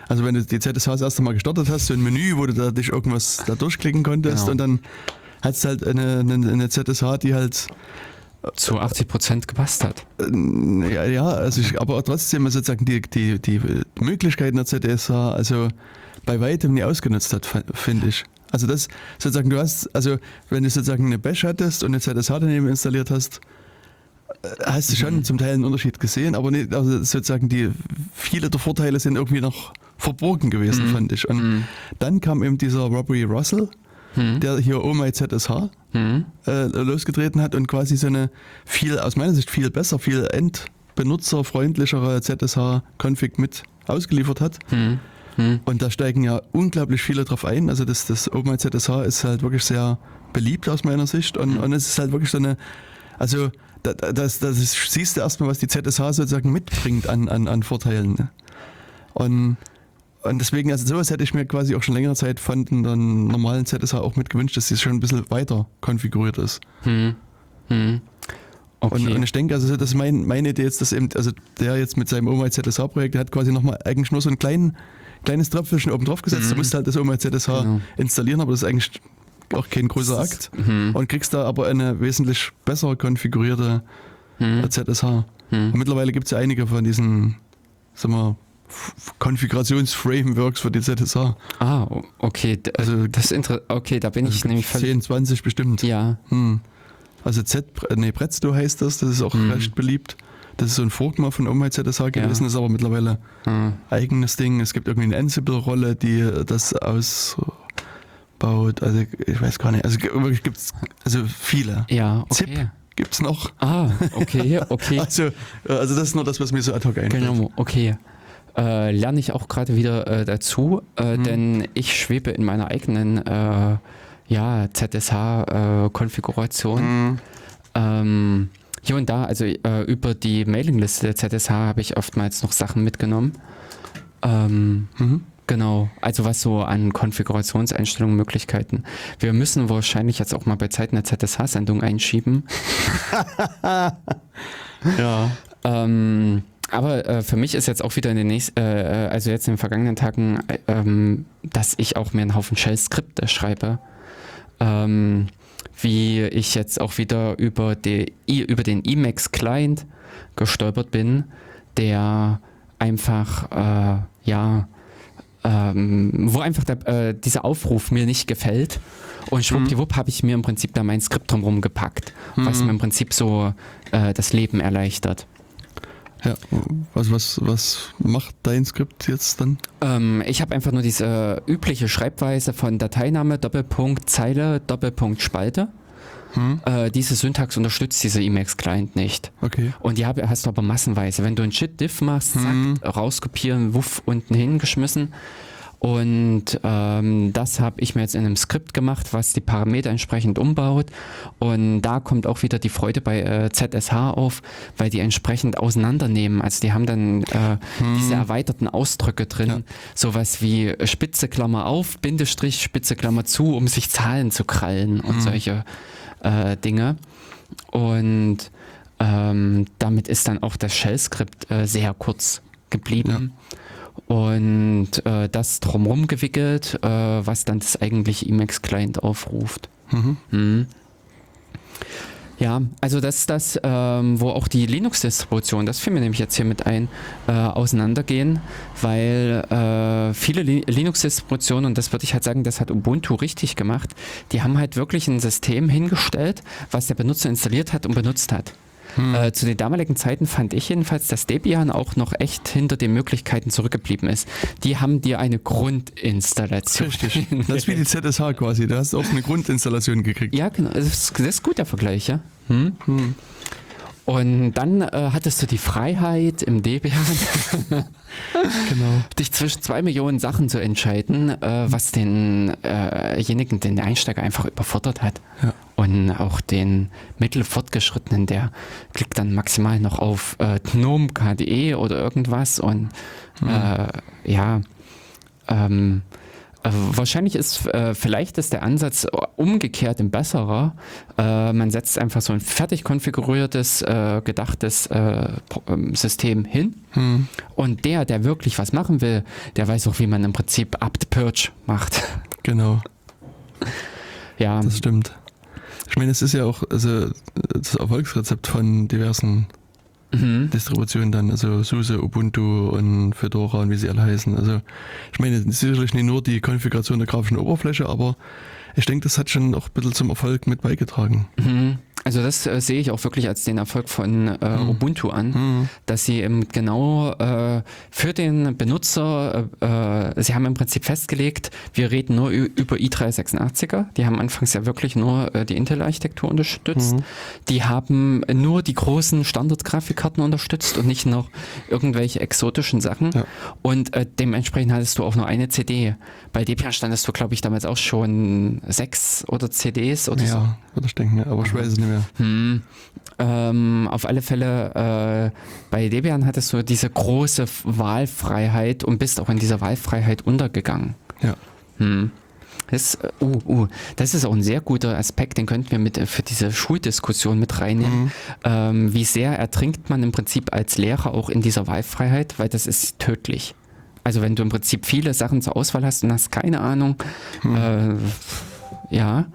also wenn du die ZSH das erste Mal gestartet hast, so ein Menü, wo du da dich irgendwas da durchklicken konntest Genau. und dann hattest halt eine, eine, eine ZSH, die halt Zu 80 Prozent gepasst hat. äh, ja, ja also ich, aber trotzdem sozusagen die, die, die Möglichkeiten der ZSH also bei weitem nie ausgenutzt hat, finde ich. Also das sozusagen, du hast, also wenn du sozusagen eine Bash hattest und eine ZSH daneben installiert hast, äh, hast du schon zum Teil einen Unterschied gesehen, aber nicht, also sozusagen die viele der Vorteile sind irgendwie noch verborgen gewesen, fand ich. Und dann kam eben dieser Robbery Russell, der hier Oh My ZSH Mhm. äh, losgetreten hat und quasi so eine viel, aus meiner Sicht viel besser, viel endbenutzerfreundlichere ZSH-Config mit ausgeliefert hat. Mhm. Mhm. Und da steigen ja unglaublich viele drauf ein. Also das, das OpenZSH ist halt wirklich sehr beliebt aus meiner Sicht und, und es ist halt wirklich so eine, also da- da- das, das ist, siehst du erstmal, was die ZSH sozusagen mitbringt an, an, an Vorteilen. Ne? Und, und deswegen, also sowas hätte ich mir quasi auch schon längere Zeit von der normalen ZSH auch mit gewünscht, dass sie schon ein bisschen weiter konfiguriert ist. Mhm. Mhm. Okay. Und, und ich denke, also das ist mein, meine Idee jetzt, dass eben, also der jetzt mit seinem OMI ZSH-Projekt, der hat quasi nochmal eigentlich nur so ein klein, kleines Tröpfelchen oben drauf gesetzt. Du musst halt das OMI ZSH Genau. installieren, aber das ist eigentlich auch kein großer Akt. Mhm. Und kriegst da aber eine wesentlich besser konfigurierte Mhm. ZSH. Mhm. Und mittlerweile gibt es ja einige von diesen, sagen wir, Konfigurationsframeworks für die ZSH. Ah, okay. Also- das inter okay, da bin Also ich nämlich ver- 10, 20 bestimmt. Ja. Hm. Also Z, nee, Prezto heißt das, das ist auch Mhm. recht beliebt. Das ist so ein mal von OMI ZSH gewesen, Ja. ist aber mittlerweile Mhm. eigenes Ding. Es gibt irgendwie eine Ansible-Rolle, die das ausbaut. Also ich weiß gar nicht. Also wirklich gibt es also viele. Ja, Zip okay. gibt es noch. Ah, okay, okay. [laughs] Also, äh, also das ist nur das, was mir so ad hoc einfällt. Genau, okay. Äh, lerne ich auch gerade wieder äh, dazu, äh, Mhm. denn ich schwebe in meiner eigenen äh, ja, ZSH-Konfiguration. Mhm. Ähm, hier und da, also äh, über die Mailingliste der ZSH habe ich oftmals noch Sachen mitgenommen. Ähm, Mhm. Genau, also was so an Konfigurationseinstellungen, Möglichkeiten. Wir müssen wahrscheinlich jetzt auch mal bei Zeiten der ZSH-Sendung einschieben. [laughs] Ja. Ähm, aber äh, für mich ist jetzt auch wieder in den nächsten, äh, äh, also jetzt in den vergangenen Tagen, äh, ähm, dass ich auch mir einen Haufen Shell-Skripte schreibe. Ähm, wie ich jetzt auch wieder über, die, über den Emacs-Client gestolpert bin, der einfach, äh, ja, ähm, wo einfach der, äh, dieser Aufruf mir nicht gefällt. Und schwuppdiwupp habe ich mir im Prinzip da mein Skript drumherum gepackt, was Mhm. mir im Prinzip so äh, das Leben erleichtert. Ja. Was, was, was macht dein Skript jetzt dann? Ähm, ich habe einfach nur diese übliche Schreibweise von Dateiname, Doppelpunkt, Zeile, Doppelpunkt, Spalte. Hm? Äh, diese Syntax unterstützt diese Emacs-Client nicht. Okay. Und die hab, hast du aber massenweise. Wenn du ein Shit-Diff machst, zack, Mhm. rauskopieren, wuff, unten hingeschmissen. Und ähm, das habe ich mir jetzt in einem Skript gemacht, was die Parameter entsprechend umbaut. Und da kommt auch wieder die Freude bei äh, ZSH auf, weil die entsprechend auseinandernehmen. Also die haben dann äh, diese erweiterten Ausdrücke drin. Ja. Sowas wie Spitze Klammer auf, Bindestrich, Spitze Klammer zu, um sich Zahlen zu krallen und solche äh, Dinge. Und Ähm, damit ist dann auch das Shell-Skript äh, sehr kurz geblieben. Und äh, das drumherum gewickelt, äh, was dann das eigentliche Emacs-Client aufruft. Mhm. Mhm. Ja, also das ist das, ähm, wo auch die Linux-Distribution, das fiel mir nämlich jetzt hier mit ein, äh, auseinandergehen, weil äh, viele Li Linux-Distributionen, und das würde ich halt sagen, das hat Ubuntu richtig gemacht, die haben halt wirklich ein System hingestellt, was der Benutzer installiert hat und benutzt hat. Hm. Äh, zu den damaligen Zeiten fand ich jedenfalls, dass Debian auch noch echt hinter den Möglichkeiten zurückgeblieben ist. Die haben dir eine Grundinstallation. Richtig. [laughs] Das ist wie die ZSH quasi. Da hast du auch eine Grundinstallation gekriegt. Ja, genau. Das ist, das ist gut der Vergleich, ja. Hm? Hm. Und dann äh, hattest du die Freiheit im Debian, [laughs] Genau. dich zwischen zwei Millionen Sachen zu entscheiden, äh, was denjenigen, äh den Einsteiger einfach überfordert hat. Ja. Und auch den Mittelfortgeschrittenen, der klickt dann maximal noch auf äh, GNOME KDE oder irgendwas und äh, ja, ähm, äh, wahrscheinlich ist äh, vielleicht ist der Ansatz umgekehrt ein besserer. Äh, man setzt einfach so ein fertig konfiguriertes, äh, gedachtes äh, ähm, System hin Hm. und der, der wirklich was machen will, der weiß auch, wie man im Prinzip apt purge macht. Genau, [laughs] ja, das stimmt. Ich meine, es ist ja auch also, das Erfolgsrezept von diversen mhm. Distributionen dann, also SUSE, Ubuntu und Fedora und wie sie alle heißen. Also ich meine, sicherlich nicht nur die Konfiguration der grafischen Oberfläche, aber ich denke, das hat schon auch ein bisschen zum Erfolg mit beigetragen. Mhm. Also das äh, sehe ich auch wirklich als den Erfolg von äh, Mhm. Ubuntu an, Hm. dass sie eben genau äh, für den Benutzer, äh, äh, sie haben im Prinzip festgelegt, wir reden nur über i386er, die haben anfangs ja wirklich nur äh, die Intel-Architektur unterstützt, Mhm. die haben nur die großen Standard-Grafikkarten unterstützt und nicht noch irgendwelche exotischen Sachen Ja. und dementsprechend hattest du auch nur eine CD. Bei Debian standest du, glaube ich, damals auch schon sechs oder CDs oder so. Ja, würde ich denken, ja, aber ich weiß es nicht mehr. Hm. Ähm, auf alle Fälle, äh, bei Debian hattest du diese große Wahlfreiheit und bist auch in dieser Wahlfreiheit untergegangen. Ja. Hm. Das, äh, uh, uh, das ist auch ein sehr guter Aspekt, den könnten wir mit, äh, für diese Schuldiskussion mit reinnehmen. Mhm. Ähm, wie sehr ertrinkt man im Prinzip als Lehrer auch in dieser Wahlfreiheit, weil das ist tödlich. Also wenn du im Prinzip viele Sachen zur Auswahl hast und hast keine Ahnung, Hm. äh, ja.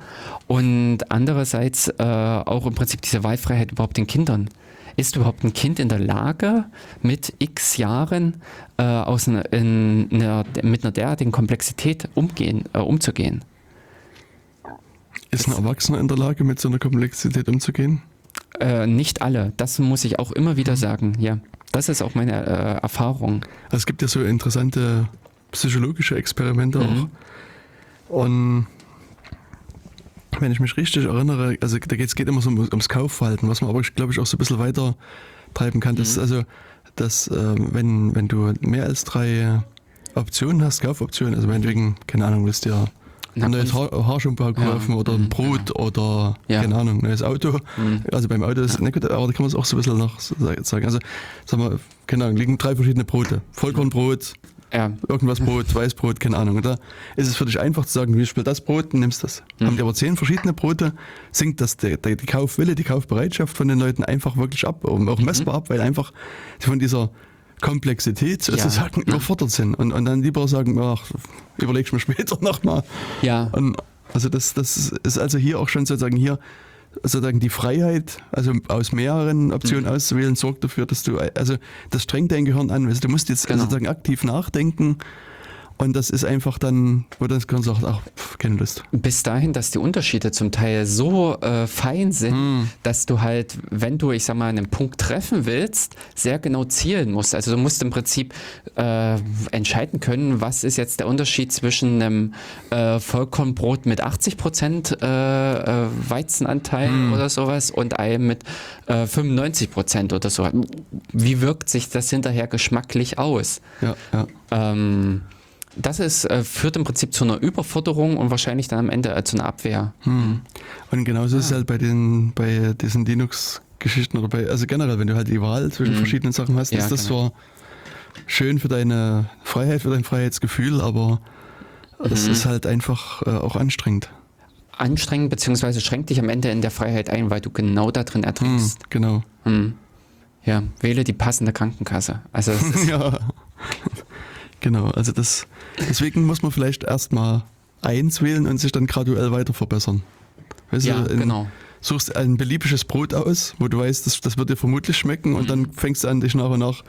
Und andererseits äh, auch im Prinzip diese Wahlfreiheit überhaupt den Kindern. Ist überhaupt ein Kind in der Lage, mit x Jahren äh, aus einer, in einer, mit einer derartigen Komplexität umgehen, äh, umzugehen? Ist ein Erwachsener in der Lage, mit so einer Komplexität umzugehen? Äh, nicht alle. Das muss ich auch immer wieder sagen. Ja, das ist auch meine äh, Erfahrung. Also es gibt ja so interessante psychologische Experimente Mhm. auch. Und wenn ich mich richtig erinnere, also da geht es geht immer so um, ums Kaufverhalten, was man aber, glaube ich, auch so ein bisschen weiter treiben kann. Das ist Mhm. also, dass ähm, wenn, wenn du mehr als drei Optionen hast, Kaufoptionen, also meinetwegen, keine Ahnung, willst dir ein neues Haarshampoo kaufen Ja. oder ein Mhm, Brot oder, Ja. keine Ahnung, neues Auto. Mhm. Also beim Auto ist, Ja. ne, gut, aber da kann man es auch so ein bisschen noch sagen. Also, sagen wir, keine Ahnung, liegen drei verschiedene Brote. Vollkornbrot, Ja, irgendwas Brot, Weißbrot, keine Ahnung. Da ist es für dich einfach zu sagen, ich will das Brot, und nimmst das. Mhm. Haben die aber zehn verschiedene Brote, sinkt das der, der, die Kaufwille, die Kaufbereitschaft von den Leuten einfach wirklich ab, auch Mhm. messbar ab, weil einfach von dieser Komplexität sozusagen Ja. überfordert sind und, und dann lieber sagen, ach, überleg ich mir später [laughs] nochmal. ja, Und also das, das ist also hier auch schon sozusagen hier sozusagen die Freiheit, also aus mehreren Optionen Mhm. auszuwählen, sorgt dafür, dass du, also das strengt dein Gehirn an. Also du musst jetzt Genau. sozusagen aktiv nachdenken und das ist einfach dann, wo das Gehirn sagt, ach, pf, keine Lust. bis dahin, dass die Unterschiede zum Teil so äh, fein sind, Hm. dass du halt, wenn du, ich sag mal, einen Punkt treffen willst, sehr genau zielen musst. Also du musst im Prinzip äh, entscheiden können, was ist jetzt der Unterschied zwischen einem äh, Vollkornbrot mit 80% äh, äh, Weizenanteil Hm. oder sowas und einem mit äh, 95% oder so. Wie wirkt sich das hinterher geschmacklich aus? Ja, ja. Ähm, das ist, äh, führt im Prinzip zu einer Überforderung und wahrscheinlich dann am Ende äh, zu einer Abwehr. Hm. Und genauso ist es Ah. halt bei den, bei diesen Linux-Geschichten oder bei, also generell, wenn du halt die Wahl zwischen Mhm. verschiedenen Sachen hast, Ja, ist das genau. zwar schön für deine Freiheit, für dein Freiheitsgefühl, aber es Mhm. ist halt einfach äh, auch anstrengend. anstrengend, beziehungsweise schränkt dich am Ende in der Freiheit ein, weil du genau da drin Hm, ertrinkst. genau. Hm. Ja, wähle die passende Krankenkasse. Also es [laughs] ist, ja. Genau, also das, deswegen muss man vielleicht erstmal eins wählen und sich dann graduell weiter verbessern. Weißt ja, du, in- genau. suchst ein beliebiges Brot aus, wo du weißt, das, das wird dir vermutlich schmecken und Mhm. dann fängst du an, dich nach und nach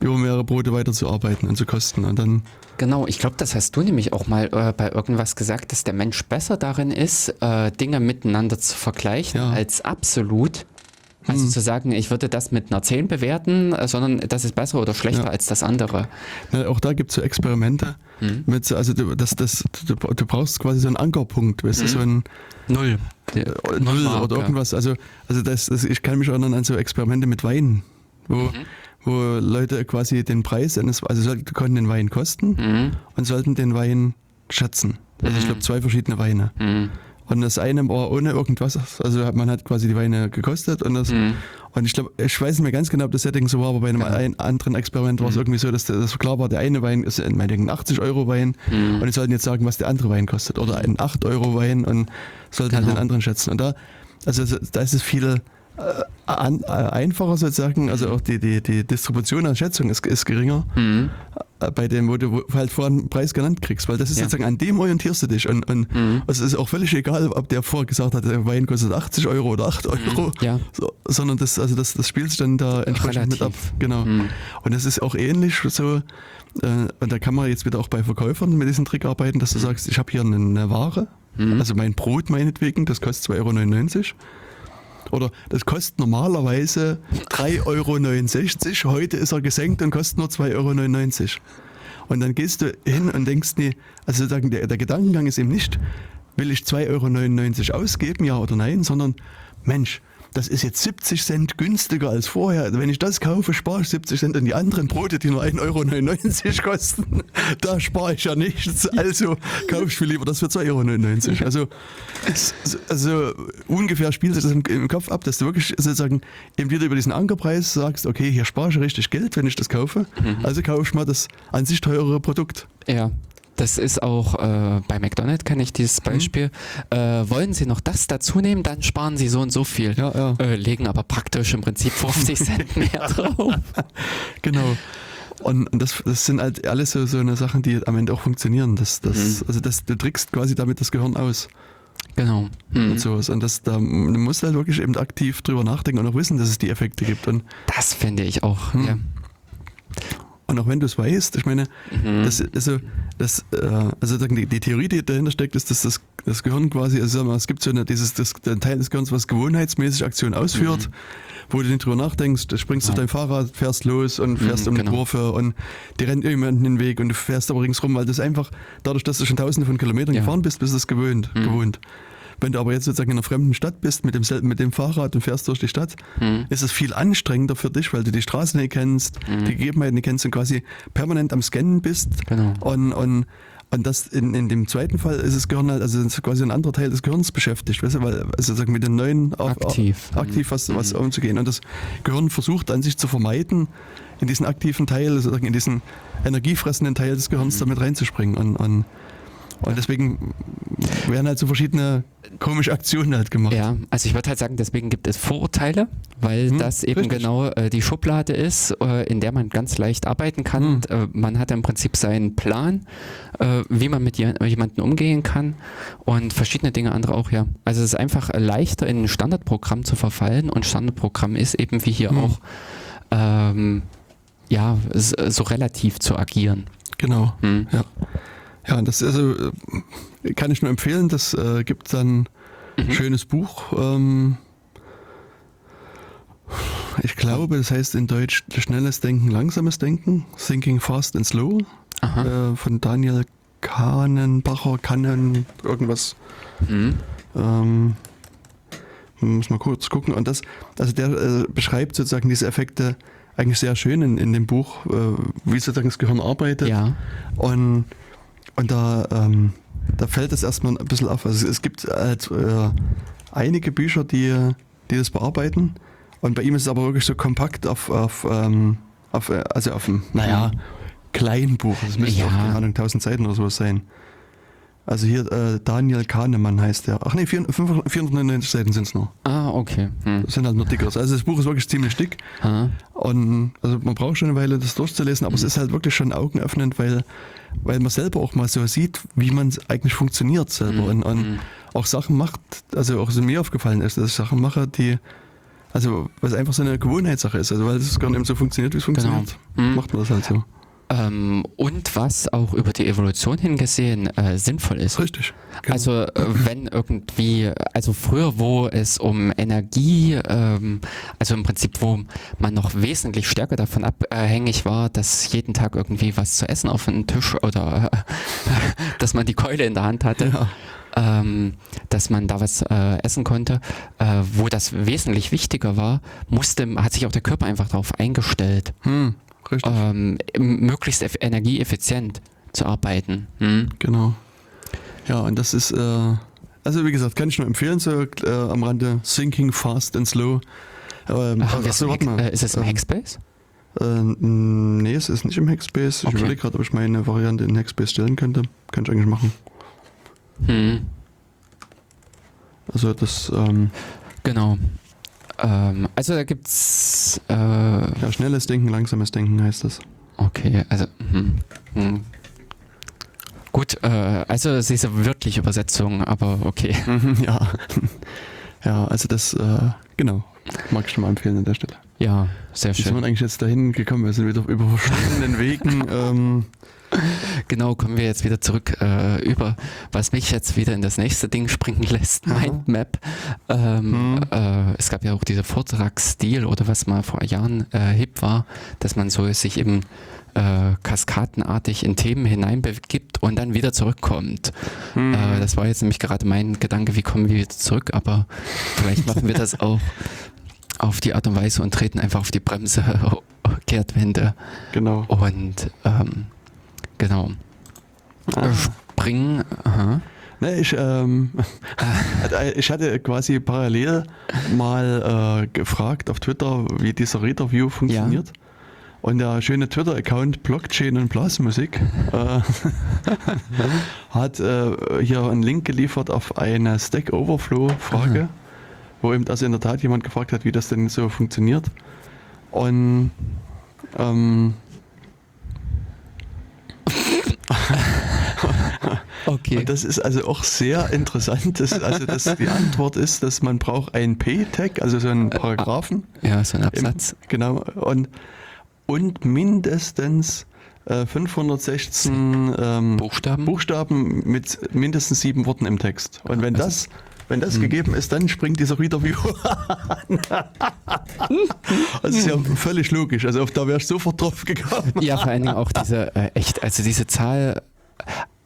über mehrere Brote weiterzuarbeiten und zu kosten. Und dann, Genau, ich glaube, das hast du nämlich auch mal äh, bei irgendwas gesagt, dass der Mensch besser darin ist, äh, Dinge miteinander zu vergleichen Ja. als absolut. Also Hm. zu sagen, ich würde das mit einer 10 bewerten, äh, sondern das ist besser oder schlechter Ja. als das andere. na, auch da gibt es so Experimente. Mhm. Mit, so- also du, das, das, du, du brauchst quasi so einen Ankerpunkt, weißt du, so ein Null. äh, Null oder irgendwas. Also, also das, das, ich kann mich erinnern an so Experimente mit Wein, wo, Mhm. wo Leute quasi den Preis eines, also sollten, konnten den Wein kosten Mhm. und sollten den Wein schätzen. Also ich glaube zwei verschiedene Weine. Mhm. Und das eine war ohne irgendwas, also hat- man hat quasi die Weine gekostet und das Mhm. und ich glaube, ich weiß nicht mehr ganz genau, ob das Setting so war, aber bei einem Genau. ein, anderen Experiment war es Mhm. irgendwie so, dass das klar war, der eine Wein ist in meinetwegen ein 80 Euro Wein Mhm. und die sollten jetzt sagen, was der andere Wein kostet oder ein 8 Euro Wein und sollten halt Genau. den anderen schätzen. Und da, also so- da ist es viel äh, an, äh, einfacher sozusagen, also auch die, die, die Distribution an Schätzung ist, ist geringer Mhm. Äh, bei dem, wo du halt vorhin einen Preis genannt kriegst, weil das ist Ja. sozusagen, an dem orientierst du dich und, und Mhm. es ist auch völlig egal, ob der vorher gesagt hat, der Wein kostet 80 Euro oder 8 Euro, Ja. so, sondern das, also das, das spielt sich dann da entsprechend mit ab. Relativ. Genau. Mhm. Und das ist auch ähnlich so, äh, und da kann man jetzt wieder auch bei Verkäufern mit diesem Trick arbeiten, dass du sagst, ich habe hier eine, eine Ware, Mhm. also mein Brot meinetwegen, das kostet 2,99 Euro. Oder das kostet normalerweise 3,69 Euro. Heute ist er gesenkt und kostet nur 2,99 Euro. Und dann gehst du hin und denkst, nee, also der, der Gedankengang ist eben nicht, will ich 2,99 Euro ausgeben, ja oder nein, sondern Mensch, das ist jetzt 70 Cent günstiger als vorher. Wenn ich das kaufe, spare ich 70 Cent und die anderen Brote, die nur 1,99 Euro [laughs] kosten, da spare ich ja nichts. Also kaufe ich viel lieber das für 2,99 Euro. [laughs] Also, also ungefähr spielt sich das im, im Kopf ab, dass du wirklich sozusagen eben wieder über diesen Ankerpreis sagst, okay, hier spare ich richtig Geld, wenn ich das kaufe. Also kaufe ich mal das an sich teurere Produkt. Ja. Das ist auch äh, bei McDonald's kenne ich Mhm. dieses Beispiel. Äh, wollen Sie noch das dazu nehmen, dann sparen Sie so und so viel. Ja, ja. Äh, legen aber praktisch im Prinzip 50 [laughs] Cent mehr drauf. Genau. Und, das, das sind halt alles so, so eine Sachen, die am Ende auch funktionieren. Das, das, Mhm. Also das, du trickst quasi damit das Gehirn aus Genau. Mhm. und sowas. Und das, da du musst halt wirklich eben aktiv drüber nachdenken und auch wissen, dass es die Effekte gibt. Und, Das finde ich auch. Hm. Ja. Und auch wenn du es weißt, ich meine, Mhm. das, also, das, äh, also die, die Theorie, die dahinter steckt, ist, dass das, das Gehirn quasi, also es gibt so eine, dieses, das, der Teil des Gehirns, was gewohnheitsmäßig Aktionen ausführt, Mhm. wo du nicht drüber nachdenkst, du springst Ja. auf dein Fahrrad, fährst los und fährst Mhm, um genau. eine Kurve und dir rennt jemand in den Weg und du fährst aber ringsrum, weil das einfach, dadurch, dass du schon tausende von Kilometern Ja. gefahren bist, bist du es gewöhnt, Mhm. gewohnt. Wenn du aber jetzt sozusagen in einer fremden Stadt bist, mit dem, mit dem Fahrrad und fährst durch die Stadt, Mhm. ist es viel anstrengender für dich, weil du die Straße nicht kennst, Mhm. die Gegebenheiten nicht kennst und quasi permanent am Scannen bist. Genau. Und, und, und das in, in dem zweiten Fall ist das Gehirn halt, also ist quasi ein anderer Teil des Gehirns beschäftigt, weißt du, weil also sozusagen mit den neuen auf, Aktiv. aktiv was, was Mhm. umzugehen. Und das Gehirn versucht an sich zu vermeiden, in diesen aktiven Teil, sozusagen in diesen energiefressenden Teil des Gehirns Mhm. damit reinzuspringen. Und, und, und deswegen werden halt so verschiedene komische Aktionen halt gemacht. Ja, also ich würde halt sagen, deswegen gibt es Vorurteile, weil Hm, das eben richtig. genau äh, die Schublade ist, äh, in der man ganz leicht arbeiten kann. Hm. Und, äh, man hat im Prinzip seinen Plan, äh, wie man mit je jemandem umgehen kann und verschiedene Dinge andere auch, ja. Also es ist einfach leichter in ein Standardprogramm zu verfallen und Standardprogramm ist eben wie hier Hm. auch ähm, ja, so relativ zu agieren. Genau. Hm. Ja. Ja, und das also, kann ich nur empfehlen. Das äh, gibt dann ein Mhm. schönes Buch. Ähm, ich glaube, das heißt in Deutsch Schnelles Denken, Langsames Denken. Thinking Fast and Slow. Aha. Äh, von Daniel Kahnenbacher, Kannen, irgendwas. Hm. Ähm, muss mal kurz gucken. Und das, also der äh, beschreibt sozusagen diese Effekte eigentlich sehr schön in, in dem Buch, äh, wie sozusagen das Gehirn arbeitet. Ja. Und, und da, ähm, da fällt es erstmal ein bisschen auf. Also es gibt halt, äh, einige Bücher, die, die das bearbeiten. Und bei ihm ist es aber wirklich so kompakt auf, auf, ähm, auf äh, also auf einem, naja, kleinen Buch. Das müsste Ja. auf, keine Ahnung, 1000 Seiten oder sowas sein. Also hier äh, Daniel Kahnemann heißt der. Ach nee, 499 Seiten sind es nur. Ah, okay. Hm. Das sind halt nur dicker. Also das Buch ist wirklich ziemlich dick. Ah. Und also man braucht schon eine Weile, das durchzulesen, aber es ist halt wirklich schon augenöffnend, weil, weil man selber auch mal so sieht, wie man eigentlich funktioniert selber. Und, und auch Sachen macht, also auch so mir aufgefallen ist, dass ich Sachen mache, die, also was einfach so eine Gewohnheitssache ist. Also weil es gar nicht so funktioniert, wie es funktioniert, Mhm. macht man das halt so. Ähm, und was auch über die Evolution hingesehen äh, sinnvoll ist. Richtig. Genau. Also äh, wenn irgendwie, also früher, wo es um Energie, ähm, also im Prinzip, wo man noch wesentlich stärker davon abhängig war, dass jeden Tag irgendwie was zu essen auf den Tisch oder äh, [laughs] dass man die Keule in der Hand hatte. Ja. Ähm, dass man da was äh, essen konnte, äh, wo das wesentlich wichtiger war, musste, hat sich auch der Körper einfach darauf eingestellt, Hm, richtig. ähm, möglichst eff- energieeffizient zu arbeiten. Hm? Genau. Ja, und das ist, äh, also wie gesagt, kann ich nur empfehlen, so äh, am Rande Thinking Fast and Slow. Ähm, Haben wir ach so, es im warte mal. äh, ist es im Ähm, Hackspace? Äh, nee, es ist nicht im Hackspace. Ich Okay. überlege gerade, ob ich meine Variante in Hackspace stellen könnte. Kann ich eigentlich machen. Hm. Also das, ähm, Genau. Ähm, also da gibt's äh, ja, schnelles Denken, langsames Denken heißt das. okay, also hm, hm. gut, äh, also es ist eine wörtliche Übersetzung, aber okay. [laughs] ja. ja, also das, äh, genau, mag ich schon mal empfehlen an der Stelle. Ja, sehr Wie sind wir schön. eigentlich jetzt dahin gekommen? Wir sind wieder über verschiedenen Wegen. [laughs] Ähm, [laughs] Genau, kommen wir jetzt wieder zurück äh, über, was mich jetzt wieder in das nächste Ding springen lässt. Mindmap. Ähm, Mhm. äh, es gab ja auch diese Vortragsstil oder was mal vor Jahren äh, hip war, dass man so sich eben äh, kaskadenartig in Themen hineinbegibt und dann wieder zurückkommt. Mhm. Äh, das war jetzt nämlich gerade mein Gedanke, wie kommen wir wieder zurück, aber vielleicht machen wir das [laughs] auch auf die Art und Weise und treten einfach auf die Bremse, [laughs] Kehrtwende genau. und ähm, genau. Ah. Springen, aha. Ne, ich, ähm, [laughs] ich hatte quasi parallel mal äh, gefragt auf Twitter, wie dieser Reader-View funktioniert. Und der schöne Twitter-Account Blockchain und Blasmusik äh, [laughs] hat äh, hier einen Link geliefert auf eine Stack Overflow-Frage, wo eben also in der Tat jemand gefragt hat, wie das denn so funktioniert. Und ähm, Okay. Und das ist also auch sehr interessant. Das, also das, die Antwort ist, dass man braucht einen P-Tag, also so einen Paragraphen. ja, so ein im- Absatz. Genau. Und, und mindestens äh, 516 ähm, Buchstaben? Buchstaben mit mindestens sieben Worten im Text. Und wenn Also- das, wenn das gegeben ist, dann springt dieser Reader-View an. [laughs] Das ist ja völlig logisch. Also auf da wäre ich sofort drauf gekommen. Ja, vor allen Dingen auch diese, äh, echt, also diese Zahl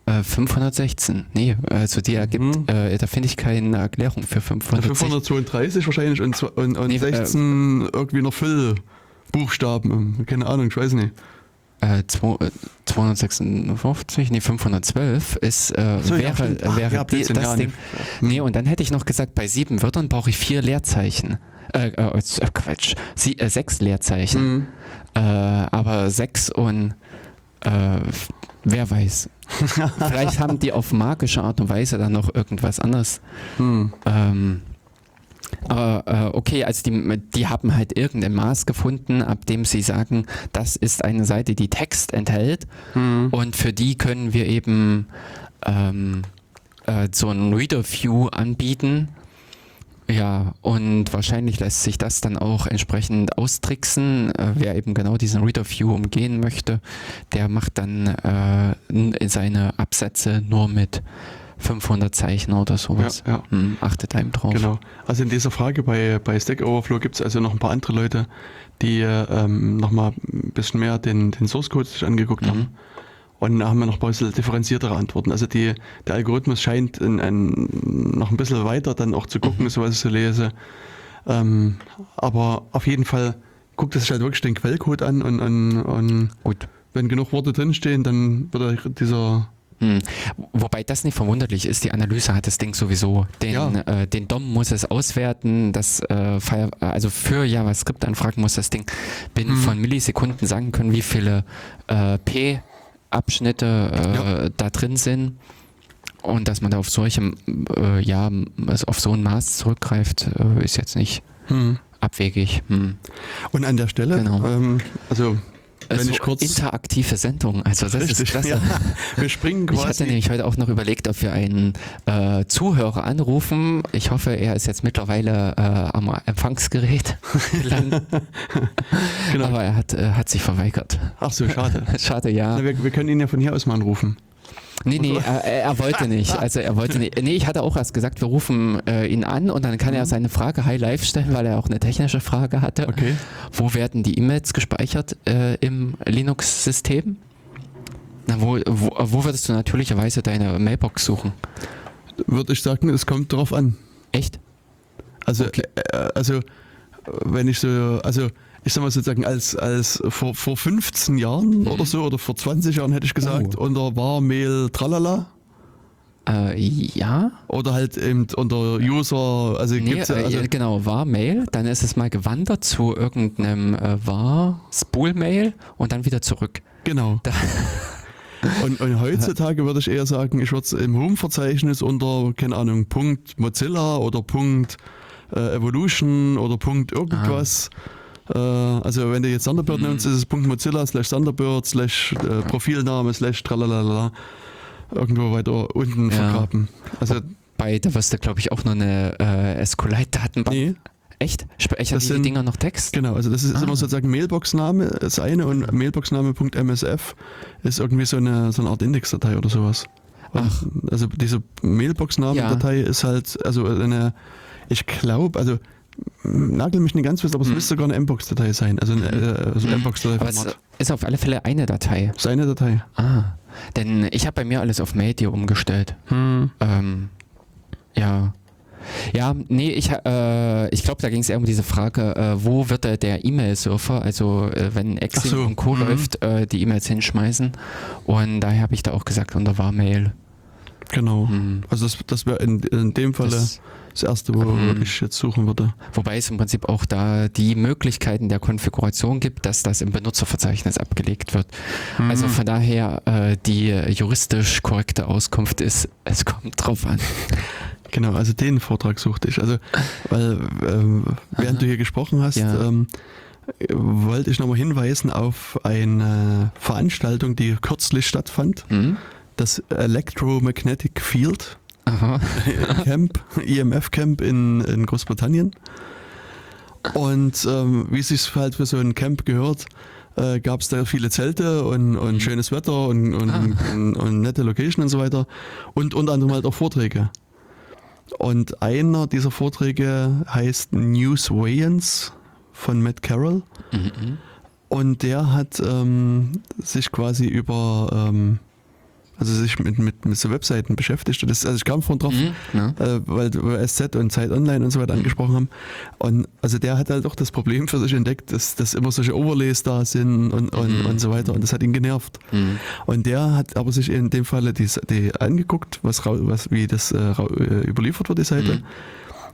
äh, 516. Nee, also die ergibt, Mhm. äh, da finde ich keine Erklärung für 516. 532 wahrscheinlich und, und, und Nee, äh, 16 irgendwie noch Füllbuchstaben. Keine Ahnung, ich weiß nicht. Äh, zwei- äh, 256, nee, 512 ist, äh, So, ja, wäre. Ach, wäre ja, die, das ja, Ding. nee. Nee, und dann hätte ich noch gesagt, bei sieben Wörtern brauche ich vier Leerzeichen. Äh, äh, äh, Quatsch, Sie, äh, sechs Leerzeichen. Mhm. Äh, aber sechs und äh, wer weiß. Vielleicht haben die auf magische Art und Weise dann noch irgendwas anderes. Hm. Ähm, aber äh, okay, also die, die haben halt irgendein Maß gefunden, ab dem sie sagen, das ist eine Seite, die Text enthält. Hm. Und für die können wir eben ähm, äh, so ein Reader View anbieten. Ja, und wahrscheinlich lässt sich das dann auch entsprechend austricksen. Äh, wer eben genau diesen Reader View umgehen möchte, der macht dann äh, seine Absätze nur mit 500 Zeichen oder sowas. Ja, ja. Hm, achtet einem drauf. Genau. Also in dieser Frage bei, bei Stack Overflow gibt es also noch ein paar andere Leute, die ähm, nochmal ein bisschen mehr den, den Source Code sich angeguckt Mhm. haben. Und da haben wir noch ein bisschen differenziertere Antworten. Also die, der Algorithmus scheint ein, ein, noch ein bisschen weiter dann auch zu gucken, Mhm. so was ich so lese. Ähm, aber auf jeden Fall guckt er sich halt wirklich den Quellcode an und, und, und Gut. wenn genug Worte drinstehen, dann wird er dieser Hm. Wobei das nicht verwunderlich ist, die Analyse hat das Ding sowieso. Den, Ja. äh, den DOM muss es auswerten, das äh, Fire, also für JavaScript-Anfragen muss das Ding binnen Mhm. von Millisekunden sagen können, wie viele äh, P-Abschnitte äh, Ja. da drin sind. Und dass man da auf solche, äh, ja, also auf so ein Maß zurückgreift, äh, ist jetzt nicht Hm. abwegig. Hm. Und an der Stelle, Genau. ähm, also wenn Also ich kurz... interaktive Sendung, also das ist klasse. ja. Wir springen [laughs] Ich hatte quasi... nämlich heute auch noch überlegt, ob wir einen äh, Zuhörer anrufen. Ich hoffe, er ist jetzt mittlerweile äh, am Empfangsgerät [laughs] gelandet. Genau. Aber er hat, äh, hat sich verweigert. Ach so, schade. [laughs] Schade, ja. Na, wir, wir können ihn ja von hier aus mal anrufen. Nee, nee, er, er wollte nicht. [laughs] Also er wollte nicht. Nee, ich hatte auch erst gesagt, wir rufen äh, ihn an und dann kann er seine Frage high live stellen, weil er auch eine technische Frage hatte. Okay. Wo werden die E-Mails gespeichert äh, im Linux-System? Na, wo, wo, wo würdest du natürlicherweise deine Mailbox suchen? Würde ich sagen, es kommt drauf an. Echt? Also, Okay. äh, also wenn ich so, also ich sag mal sozusagen, als, als vor, vor 15 Jahren oder so oder vor 20 Jahren hätte ich gesagt, Oh. unter Warmail Tralala Äh, ja? oder halt eben unter User, also Nee, gibt's ja, also, äh, genau, war Mail, dann ist es mal gewandert zu irgendeinem äh, war Spool-Mail und dann wieder zurück. genau. Da- [laughs] Und, und heutzutage würde ich eher sagen, ich würde es im Home-Verzeichnis unter, keine Ahnung, Punkt Mozilla oder Punkt äh, Evolution oder Punkt irgendwas. Äh, also wenn du jetzt Thunderbird Mhm. nimmst, ist es Mozilla slash Thunderbird slash äh, Profilname slash tralalala irgendwo weiter unten Ja. vergraben. Also Bei, da wirst du, glaube ich, auch noch eine äh, SQLite-Datenbank. nee, Echt? Speichern Das die sind- Dinger noch Text? genau, also das ist Ah. immer sozusagen Mailbox-Name, das eine und Mailbox-Name.msf ist irgendwie so eine, so eine Art Indexdatei oder sowas. Ach. Also diese Mailbox-Namen-Datei ist halt, also eine, ich glaube, also nagel mich nicht ganz fest, aber es Hm. müsste sogar eine Mbox-Datei sein. Also eine äh, also Hm. Mbox-Datei es ist auf alle Fälle eine Datei. Das ist eine Datei. Ah, denn ich habe bei mir alles auf Media umgestellt. Hm. Ähm, ja. Ja, nee, ich, äh, ich glaube, da ging es eher um diese Frage, äh, wo wird der, der E-Mail-Surfer, also äh, wenn Exim so, und Co. mhm. läuft, äh, die E-Mails hinschmeißen. Und daher habe ich da auch gesagt, unter Warmail. Genau. Hm. Also das, das wäre in, in dem Falle das, Das, erste, wo Mhm. ich jetzt suchen würde. wobei es im Prinzip auch da die Möglichkeiten der Konfiguration gibt, dass das im Benutzerverzeichnis abgelegt wird. Also Mhm. von daher äh, die juristisch korrekte Auskunft ist, es kommt drauf an. [laughs] Genau, also den Vortrag suchte ich. Also, weil ähm, während Aha. du hier gesprochen hast, Ja. ähm, wollte ich nochmal hinweisen auf eine Veranstaltung, die kürzlich stattfand. Hm? Das Electromagnetic Field Aha. [laughs] Camp, EMF Camp in, in Großbritannien. Und ähm, wie es sich halt für so ein Camp gehört, äh, gab es da viele Zelte und, und schönes Wetter und, und, Ah. und, und nette Location und so weiter. Und unter anderem halt auch Vorträge. Und einer dieser Vorträge heißt Newswayans von Matt Carroll. Mhm. Und der hat ähm, sich quasi über, ähm, also sich mit, mit, mit so Webseiten beschäftigt. Das, also ich kam vorhin drauf, Mhm. Ja. äh, weil wir SZ und Zeit Online und so weiter Mhm. angesprochen haben. Und also der hat halt auch das Problem für sich entdeckt, dass, dass immer solche Overlays da sind und, und, Mhm. und so weiter. Und das hat ihn genervt. Mhm. Und der hat aber sich in dem Falle die, die angeguckt, was, was wie das äh, äh, überliefert wird, die Seite. Mhm.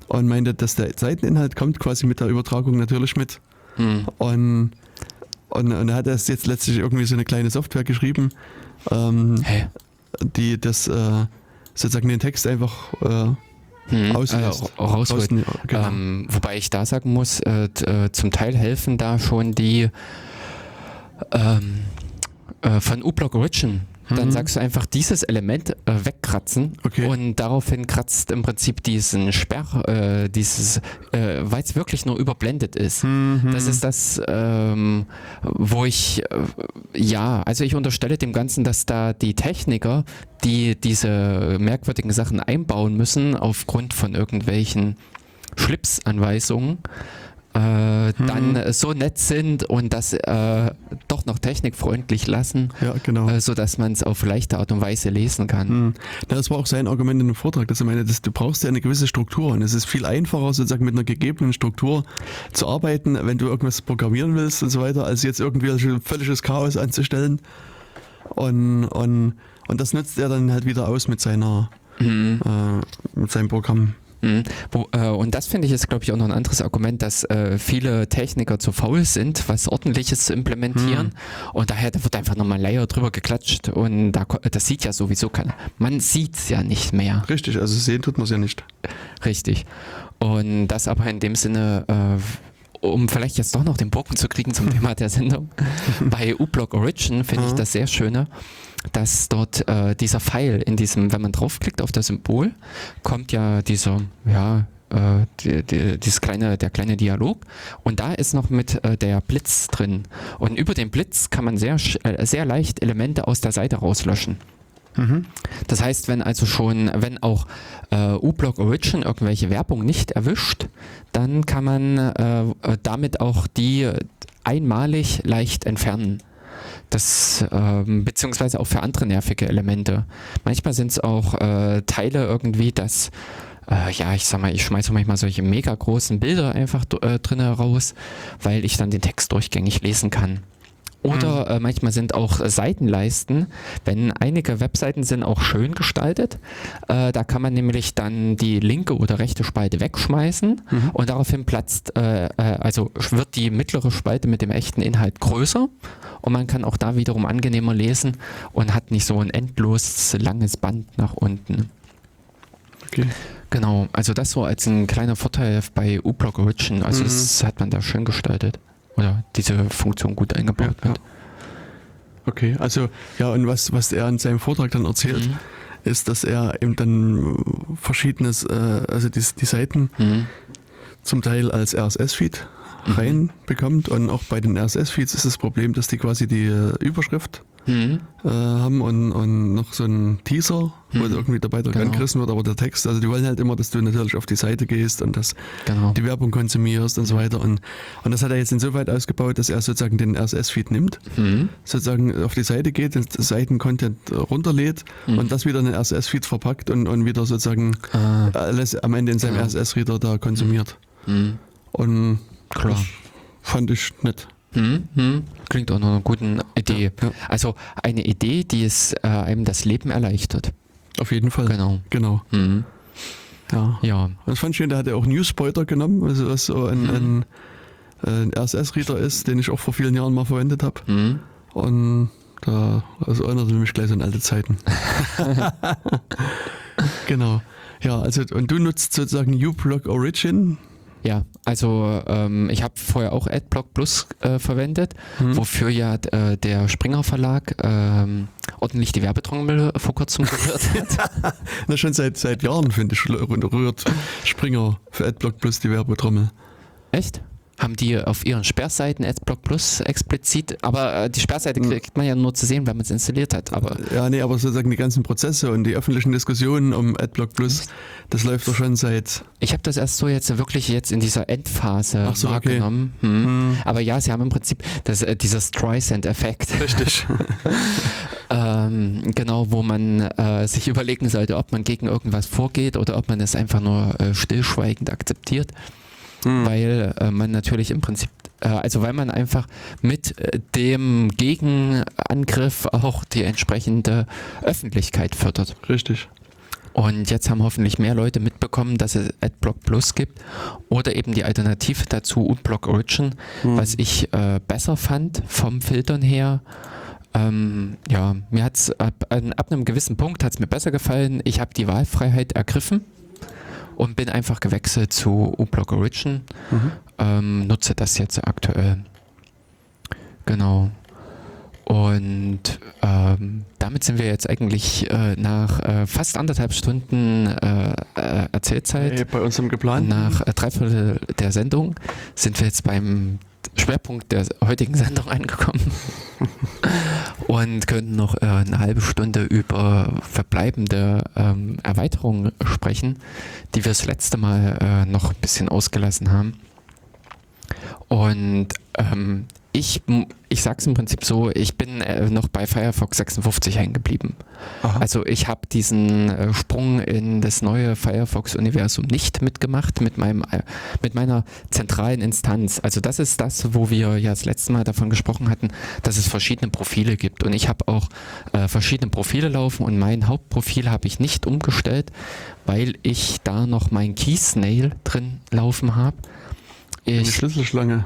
Und meinte, dass der Seiteninhalt kommt quasi mit der Übertragung natürlich mit. Mhm. Und, und, und er hat erst jetzt letztlich irgendwie so eine kleine Software geschrieben, ähm, die das äh, sozusagen den Text einfach äh, Hm, auslässt. äh, rausholt. Außen- genau. Ähm, wobei ich da sagen muss, äh, äh, zum Teil helfen da schon die ähm, äh, von uBlock Origin. Dann Mhm. sagst du einfach dieses Element äh, wegkratzen Okay. und daraufhin kratzt im Prinzip diesen Sperr, äh, dieses, äh, weil es wirklich nur überblendet ist. Mhm. Das ist das, ähm, wo ich, äh, ja, also ich unterstelle dem Ganzen, dass da die Techniker, die diese merkwürdigen Sachen einbauen müssen, aufgrund von irgendwelchen Schlipsanweisungen, äh, dann äh, so nett sind und das äh, doch noch technikfreundlich lassen, ja, genau. äh, sodass man es auf leichte Art und Weise lesen kann. Hm. Das war auch sein Argument in dem Vortrag, dass er meinte, dass du brauchst ja eine gewisse Struktur und es ist viel einfacher, sozusagen mit einer gegebenen Struktur zu arbeiten, wenn du irgendwas programmieren willst und so weiter, als jetzt irgendwie ein völliges Chaos anzustellen. Und, und, und das nutzt er dann halt wieder aus mit seiner Mhm. äh, mit seinem Programm. Mhm. Wo, äh, und das finde ich ist, glaube ich, auch noch ein anderes Argument, dass äh, viele Techniker zu faul sind, was Ordentliches zu implementieren. Mhm. Und daher da wird einfach nochmal Layer drüber geklatscht und da, das sieht ja sowieso keiner. Man sieht es ja nicht mehr. Richtig, also sehen tut man es ja nicht. Richtig. Und das aber in dem Sinne, äh, um vielleicht jetzt doch noch den Bogen zu kriegen zum [laughs] Thema der Sendung, bei uBlock Origin finde ich das sehr schöne dass dort äh, dieser Pfeil in diesem, wenn man draufklickt auf das Symbol, kommt ja dieser, ja, äh, die, die, dieses kleine, der kleine Dialog und da ist noch mit äh, der Blitz drin. Und über den Blitz kann man sehr, äh, sehr leicht Elemente aus der Seite rauslöschen. Mhm. Das heißt, wenn also schon, wenn auch äh, uBlock Origin irgendwelche Werbung nicht erwischt, dann kann man äh, damit auch die einmalig leicht entfernen. Das, ähm, beziehungsweise auch für andere nervige Elemente. Manchmal sind es auch äh, Teile irgendwie, dass, äh, ja, ich sag mal, ich schmeiße manchmal solche mega großen Bilder einfach äh, drin raus, weil ich dann den Text durchgängig lesen kann. Oder mhm. äh, manchmal sind auch Seitenleisten, wenn einige Webseiten sind auch schön gestaltet, äh, da kann man nämlich dann die linke oder rechte Spalte wegschmeißen mhm. und daraufhin platzt, äh, äh also wird die mittlere Spalte mit dem echten Inhalt größer und man kann auch da wiederum angenehmer lesen und hat nicht so ein endlos langes Band nach unten. Okay. Genau, also das so als ein kleiner Vorteil bei uBlock Origin, also mhm. das hat man da schön gestaltet oder diese Funktion gut eingebaut ja, wird. Ja. Okay, also ja, und was, was er in seinem Vortrag dann erzählt, mhm. ist, dass er eben dann verschiedenes, äh, also die, die Seiten mhm. zum Teil als RSS-Feed mhm. reinbekommt und auch bei den RSS-Feeds ist das Problem, dass die quasi die äh, Überschrift mhm. äh, haben und, und noch so einen Teaser, wo mhm. irgendwie dabei genau. angerissen wird, aber der Text, also die wollen halt immer, dass du natürlich auf die Seite gehst und dass genau. die Werbung konsumierst und so weiter. Und, und das hat er jetzt insoweit ausgebaut, dass er sozusagen den RSS-Feed nimmt, mhm. sozusagen auf die Seite geht, den Seiten-Content runterlädt mhm. und das wieder in den RSS-Feed verpackt und, und wieder sozusagen ah. alles am Ende in seinem genau. RSS-Reader da konsumiert. Mhm. Und Klar. das fand ich nett. Hm, hm. Klingt auch noch eine gute Idee. Ja, ja. Also eine Idee, die es äh, einem das Leben erleichtert. Auf jeden Fall. Genau. Genau. Mhm. Ja. ja. Das fand ich schön, der hat ja auch Newspoiler genommen, also was so ein, mhm. ein, ein RSS-Reader ist, den ich auch vor vielen Jahren mal verwendet habe. Mhm. Und da also erinnert mich gleich so an alte Zeiten. [laughs] [laughs] genau. Ja, also und du nutzt sozusagen uBlock Origin ja, also ähm, ich habe vorher auch AdBlock Plus äh, verwendet, mhm. wofür ja äh, der Springer Verlag ähm, ordentlich die Werbetrommel vor kurzem gehört hat. [laughs] Na schon seit seit Jahren finde ich rührt Springer für AdBlock Plus die Werbetrommel. Echt? Haben die auf ihren Sperrseiten AdBlock Plus explizit, aber äh, die Sperrseite hm. kriegt man ja nur zu sehen, wenn man es installiert hat. Aber ja, nee, aber sozusagen die ganzen Prozesse und die öffentlichen Diskussionen um AdBlock Plus, das läuft doch schon seit. Ich habe das erst so jetzt wirklich jetzt in dieser Endphase so, wahrgenommen. Okay. Hm. Hm. Aber ja, sie haben im Prinzip das, äh, dieser Streisand-Effekt. Richtig. [laughs] ähm, genau, wo man äh, sich überlegen sollte, ob man gegen irgendwas vorgeht oder ob man es einfach nur äh, stillschweigend akzeptiert mhm. weil äh, man natürlich im Prinzip, äh, also weil man einfach mit äh, dem Gegenangriff auch die entsprechende Öffentlichkeit fördert. Richtig. Und jetzt haben hoffentlich mehr Leute mitbekommen, dass es AdBlock Plus gibt oder eben die Alternative dazu UBlock Origin, mhm. was ich äh, besser fand vom Filtern her. Ähm, ja, mir hat es ab, ab, einem gewissen Punkt hat es mir besser gefallen. Ich habe die Wahlfreiheit ergriffen und bin einfach gewechselt zu uBlock Origin. Mhm. Ähm, nutze das jetzt aktuell. Genau. Und ähm, damit sind wir jetzt eigentlich äh, nach äh, fast anderthalb Stunden äh, äh Erzählzeit. Hey, bei uns im Geplan. Nach äh, drei Viertel der Sendung sind wir jetzt beim Schwerpunkt der heutigen Sendung [laughs] angekommen und könnten noch äh, eine halbe Stunde über verbleibende ähm, Erweiterungen sprechen, die wir das letzte Mal äh, noch ein bisschen ausgelassen haben. Und ähm, ich, ich sag's im Prinzip so, ich bin äh, noch bei Firefox 56 hängen geblieben. Also ich habe diesen äh, Sprung in das neue Firefox-Universum nicht mitgemacht mit meinem äh, mit meiner zentralen Instanz. Also das ist das, wo wir ja das letzte Mal davon gesprochen hatten, dass es verschiedene Profile gibt. Und ich habe auch äh, verschiedene Profile laufen und mein Hauptprofil habe ich nicht umgestellt, weil ich da noch mein Keysnail drin laufen habe. Eine Schlüsselschlange.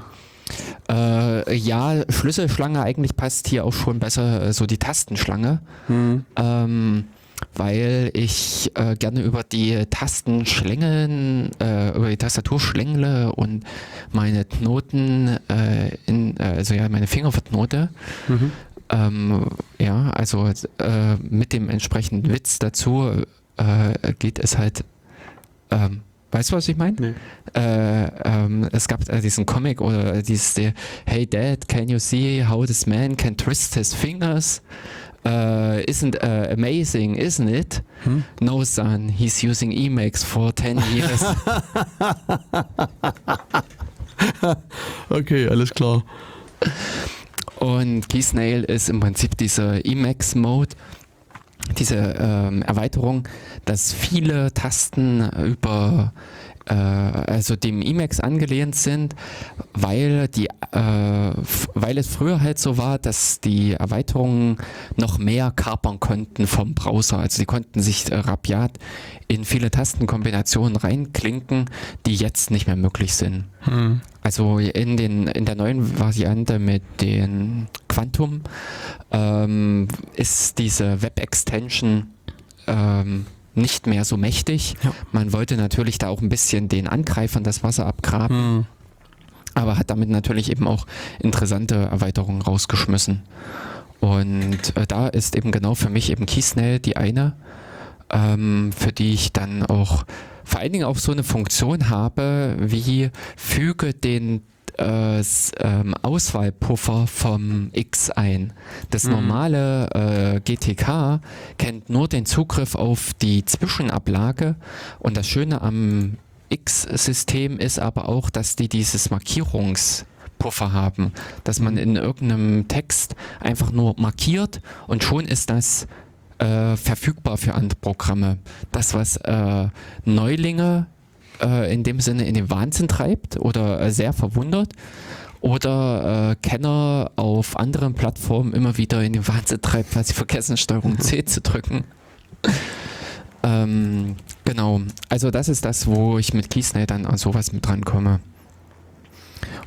Äh, ja, Schlüsselschlange eigentlich passt hier auch schon besser äh, so die Tastenschlange. Hm. Ähm, weil ich äh, gerne über die Tasten schlängeln, äh, über die Tastatur schlängle und meine Knoten, äh, in, äh, also ja, meine Finger verknote. Mhm. Ähm, ja, also äh, mit dem entsprechenden Witz dazu geht es halt ähm, Weißt du, was ich meine? Nee. Äh, ähm, es gab äh, diesen Comic oder dieses äh, Hey Dad, can you see how this man can twist his fingers? Uh, isn't uh, amazing, isn't it? Hm? No, son, he's using Emacs for 10 years. [laughs] okay, alles klar. Und Keysnail ist im Prinzip dieser Emacs-Mode, diese ähm, Erweiterung, dass viele Tasten über äh, also dem Emacs angelehnt sind, weil die, äh, weil es früher halt so war, dass die Erweiterungen noch mehr kapern konnten vom Browser. Also die konnten sich äh, rabiat in viele Tastenkombinationen reinklinken, die jetzt nicht mehr möglich sind. Hm. Also in, den, in der neuen Variante mit den Quantum ähm, ist diese Web-Extension ähm, nicht mehr so mächtig. Ja. Man wollte natürlich da auch ein bisschen den Angreifern das Wasser abgraben, Hm. aber hat damit natürlich eben auch interessante Erweiterungen rausgeschmissen. Und äh, da ist eben genau für mich eben Keysnail die eine, ähm, für die ich dann auch vor allen Dingen auch so eine Funktion habe, wie füge den äh, ähm, Auswahlpuffer vom X ein. Das Mhm. normale äh, GTK kennt nur den Zugriff auf die Zwischenablage und das Schöne am X-System ist aber auch, dass die dieses Markierungspuffer haben, dass man in irgendeinem Text einfach nur markiert und schon ist das äh, verfügbar für andere Programme. Das, was äh, Neulinge äh, in dem Sinne in den Wahnsinn treibt oder äh, sehr verwundert oder äh, Kenner auf anderen Plattformen immer wieder in den Wahnsinn treibt, weil sie vergessen, Steuerung C zu drücken. [laughs] Ähm, genau, also das ist das, wo ich mit Keysnail dann an sowas mit drankomme.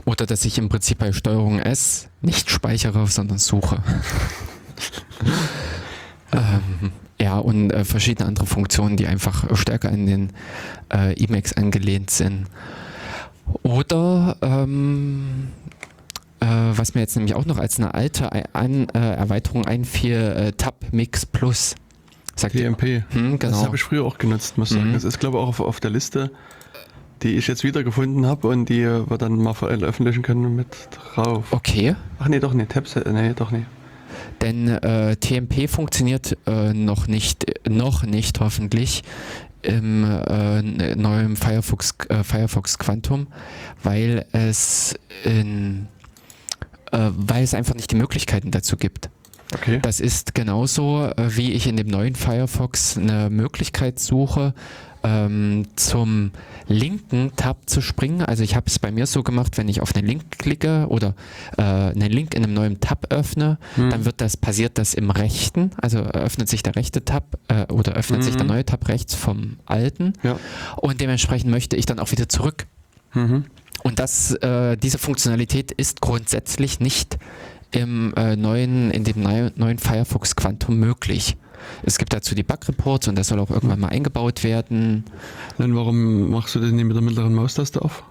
Oder dass ich im Prinzip bei Steuerung S nicht speichere, sondern suche. [laughs] ähm, ja, und äh, verschiedene andere Funktionen, die einfach stärker in den äh, Emacs angelehnt sind. Oder ähm, äh, was mir jetzt nämlich auch noch als eine alte an, äh, Erweiterung einfiel, äh, Tab Mix Plus. Sagt? TMP. Hm, Das genau. habe ich früher auch genutzt, muss ich sagen. Mhm. Das ist, glaube ich, auch auf, auf der Liste, die ich jetzt wiedergefunden habe und die wir dann mal veröffentlichen können mit drauf. Okay. Ach nee, doch nicht. Tabs, nee, doch nicht. Denn äh, TMP funktioniert äh, noch nicht, noch nicht hoffentlich im äh, neuen Firefox, äh, Firefox Quantum, weil es in, äh, weil es einfach nicht die Möglichkeiten dazu gibt. Okay. Das ist genauso, äh, wie ich in dem neuen Firefox eine Möglichkeit suche, ähm, zum linken Tab zu springen. Also ich habe es bei mir so gemacht, wenn ich auf einen Link klicke oder äh, einen Link in einem neuen Tab öffne, Hm. dann wird das, passiert das im rechten, also öffnet sich der rechte Tab äh, oder öffnet sich der Mhm. neue Tab rechts vom alten Ja. und dementsprechend möchte ich dann auch wieder zurück. Mhm. Und das, äh, diese Funktionalität ist grundsätzlich nicht im äh, neuen, in dem neu- neuen Firefox Quantum möglich. Es gibt dazu die Bug-Reports und das soll auch irgendwann mal eingebaut werden. Dann warum machst du das nicht mit der mittleren Maustaste auf?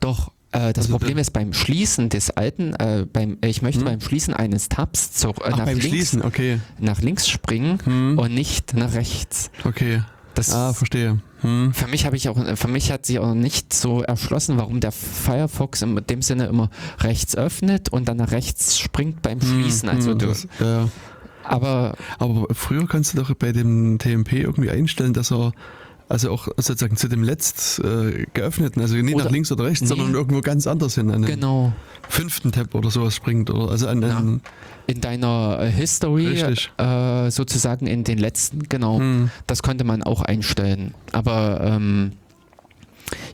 Doch, äh, das Also Problem ist beim Schließen des alten, äh, beim, ich möchte Hm? beim Schließen eines Tabs zu, äh, Ach, nach, links, okay. nach links springen Hm. und nicht nach rechts. Okay. Das Ah, verstehe. Hm. Für mich habe ich auch, für mich hat sich auch nicht so erschlossen, warum der Firefox in dem Sinne immer rechts öffnet und dann nach rechts springt beim Schließen. Hm, Also hm, du, das, ja. Aber Aber früher kannst du doch bei dem TMP irgendwie einstellen, dass er Also auch sozusagen zu dem letzt äh, geöffneten, also nicht nach links oder rechts, Nee. sondern irgendwo ganz anders hin, an den Genau. fünften Tab oder sowas springt. Oder also an Ja. In deiner äh, History äh, sozusagen in den letzten, genau. hm, Das konnte man auch einstellen. Aber ähm,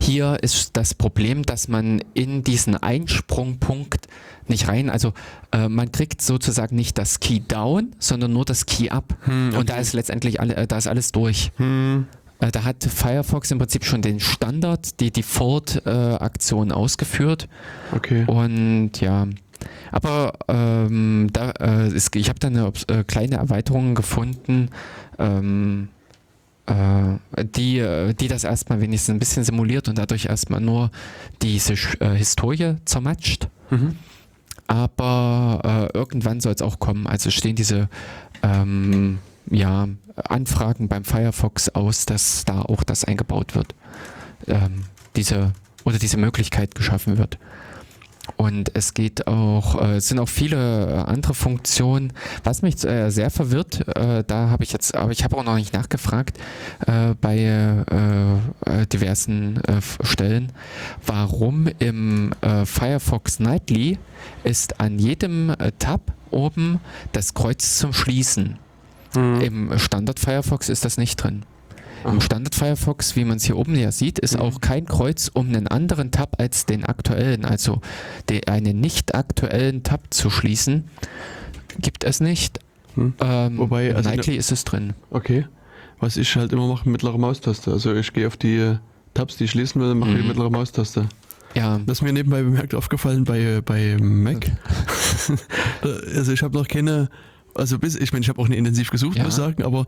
hier ist das Problem, dass man in diesen Einsprungpunkt nicht rein, also äh, man kriegt sozusagen nicht das Key down, sondern nur das Key up. hm, Und da ist letztendlich alle, äh, da ist alles durch. hm, Äh, da hat Firefox im Prinzip schon den Standard, die Default-Aktion ausgeführt. okay. Und ja, aber ähm, da, äh, ist, ich habe da eine äh, kleine Erweiterung gefunden, ähm, äh, die, äh, die das erstmal wenigstens ein bisschen simuliert und dadurch erstmal nur diese äh, Historie zermatscht. Mhm. Aber äh, irgendwann soll es auch kommen. Also stehen diese ähm, ja, Anfragen beim Firefox aus, dass da auch das eingebaut wird. Ähm, diese oder diese Möglichkeit geschaffen wird. Und es geht auch, äh, es sind auch viele äh, andere Funktionen. Was mich äh, sehr verwirrt, äh, da habe ich jetzt, aber ich habe auch noch nicht nachgefragt äh, bei äh, diversen Stellen, warum im Firefox Nightly ist an jedem Tab oben das Kreuz zum Schließen. Hm. Im Standard Firefox ist das nicht drin. Aha. Im Standard Firefox, wie man es hier oben ja sieht, ist Mhm. auch kein Kreuz, um einen anderen Tab als den aktuellen, also einen nicht aktuellen Tab zu schließen. Gibt es nicht. Hm. Ähm, Wobei, also Nightly ist es drin. Okay. Was ich halt immer mache, mittlere Maustaste. Also ich gehe auf die äh, Tabs, die ich schließen will, mache ich Mhm. die mittlere Maustaste. Ja, Das ist mir nebenbei bemerkt aufgefallen bei, bei Mac. [laughs] also ich habe noch keine, also bis, ich meine, ich habe auch nicht intensiv gesucht, Ja. muss ich sagen, aber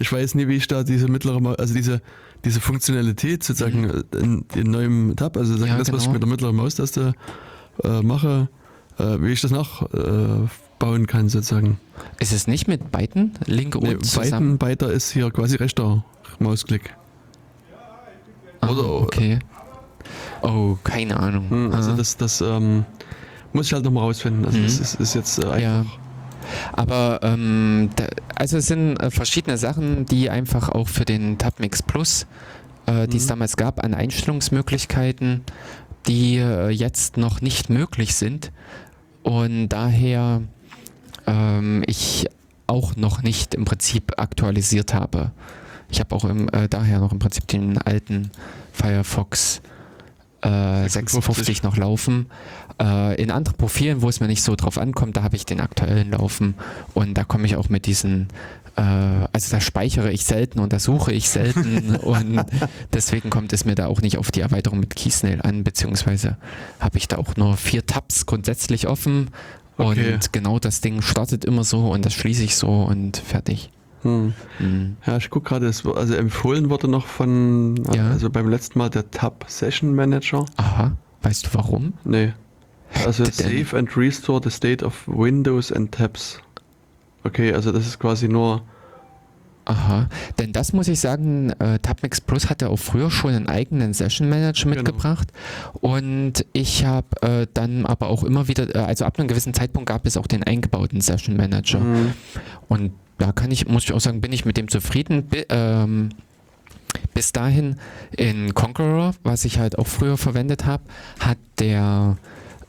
ich weiß nie, wie ich da diese mittlere, also diese, diese Funktionalität sozusagen äh, in, in neuem Tab, also sagen, Mhm. Ja, das, was ich genau. mit der mittleren Maustaste äh, mache, äh, wie ich das nachbauen äh, kann sozusagen. ist es nicht mit beiden, Link und Nee, zusammen? Beiden, beider ist hier quasi rechter Mausklick. Ah, oder- okay. Oh, keine Ahnung. Hm, also Ah. das, das ähm, muss ich halt nochmal rausfinden. Also Mhm. das ist, ist jetzt äh, einfach. Ja. Aber ähm, da, also es sind äh, verschiedene Sachen, die einfach auch für den Tabmix Plus, äh, die es Mhm. damals gab, an Einstellungsmöglichkeiten, die äh, jetzt noch nicht möglich sind. Und daher ähm, ich auch noch nicht im Prinzip aktualisiert habe. Ich habe auch im, äh, daher noch im Prinzip den alten Firefox äh, 56 noch laufen. Äh, in anderen Profilen, wo es mir nicht so drauf ankommt, da habe ich den aktuellen laufen und da komme ich auch mit diesen, äh, also da speichere ich selten und da suche ich selten [laughs] und deswegen kommt es mir da auch nicht auf die Erweiterung mit Keysnail an, beziehungsweise habe ich da auch nur vier Tabs grundsätzlich offen Okay. und genau das Ding startet immer so und das schließe ich so und fertig. Hm. Mhm. Ja, ich gucke gerade, also empfohlen wurde noch von, Ja. also beim letzten Mal der Tab Session Manager. Aha, weißt du warum? Nee. Also Save and Restore the State of Windows and Tabs. Okay, also das ist quasi nur. Aha, denn das muss ich sagen, äh, Tabmix Plus hatte auch früher schon einen eigenen Session Manager Genau. mitgebracht und ich habe äh, dann aber auch immer wieder, äh, also ab einem gewissen Zeitpunkt gab es auch den eingebauten Session Manager Hm. und da kann ich, muss ich auch sagen, bin ich mit dem zufrieden. Bi ähm, bis dahin in Conqueror, was ich halt auch früher verwendet habe, hat der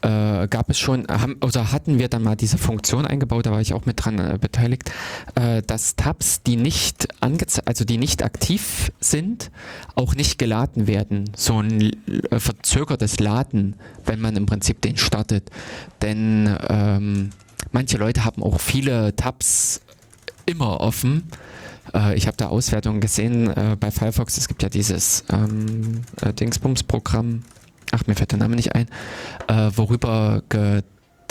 äh, gab es schon, haben, oder hatten wir dann mal diese Funktion eingebaut, da war ich auch mit dran äh, beteiligt, äh, dass Tabs, die nicht also die nicht aktiv sind, auch nicht geladen werden. So ein äh, verzögertes Laden, wenn man im Prinzip den startet. Denn ähm, manche Leute haben auch viele Tabs immer offen. Äh, ich habe da Auswertungen gesehen äh, bei Firefox. Es gibt ja dieses ähm, äh, Dingsbums-Programm. Ach, mir fällt der Name nicht ein. Äh, worüber ge,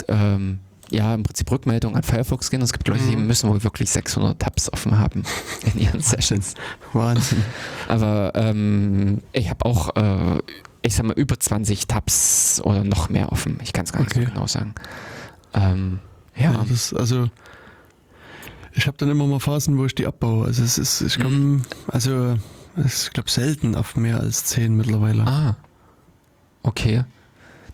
ähm, ja, im Prinzip Rückmeldungen an Firefox gehen. Und es gibt Leute, die Mhm. müssen wohl wirklich 600 Tabs offen haben [laughs] in ihren Sessions. Wahnsinn. Aber ähm, ich habe auch, äh, ich sag mal, über 20 Tabs oder noch mehr offen. Ich kann es gar nicht Okay. so genau sagen. Ähm, ja, Ja, das, also ich habe dann immer mal Phasen, wo ich die abbaue. Also es ist, ich komme, Mhm. also ich glaube selten auf mehr als zehn mittlerweile. Ah. Okay.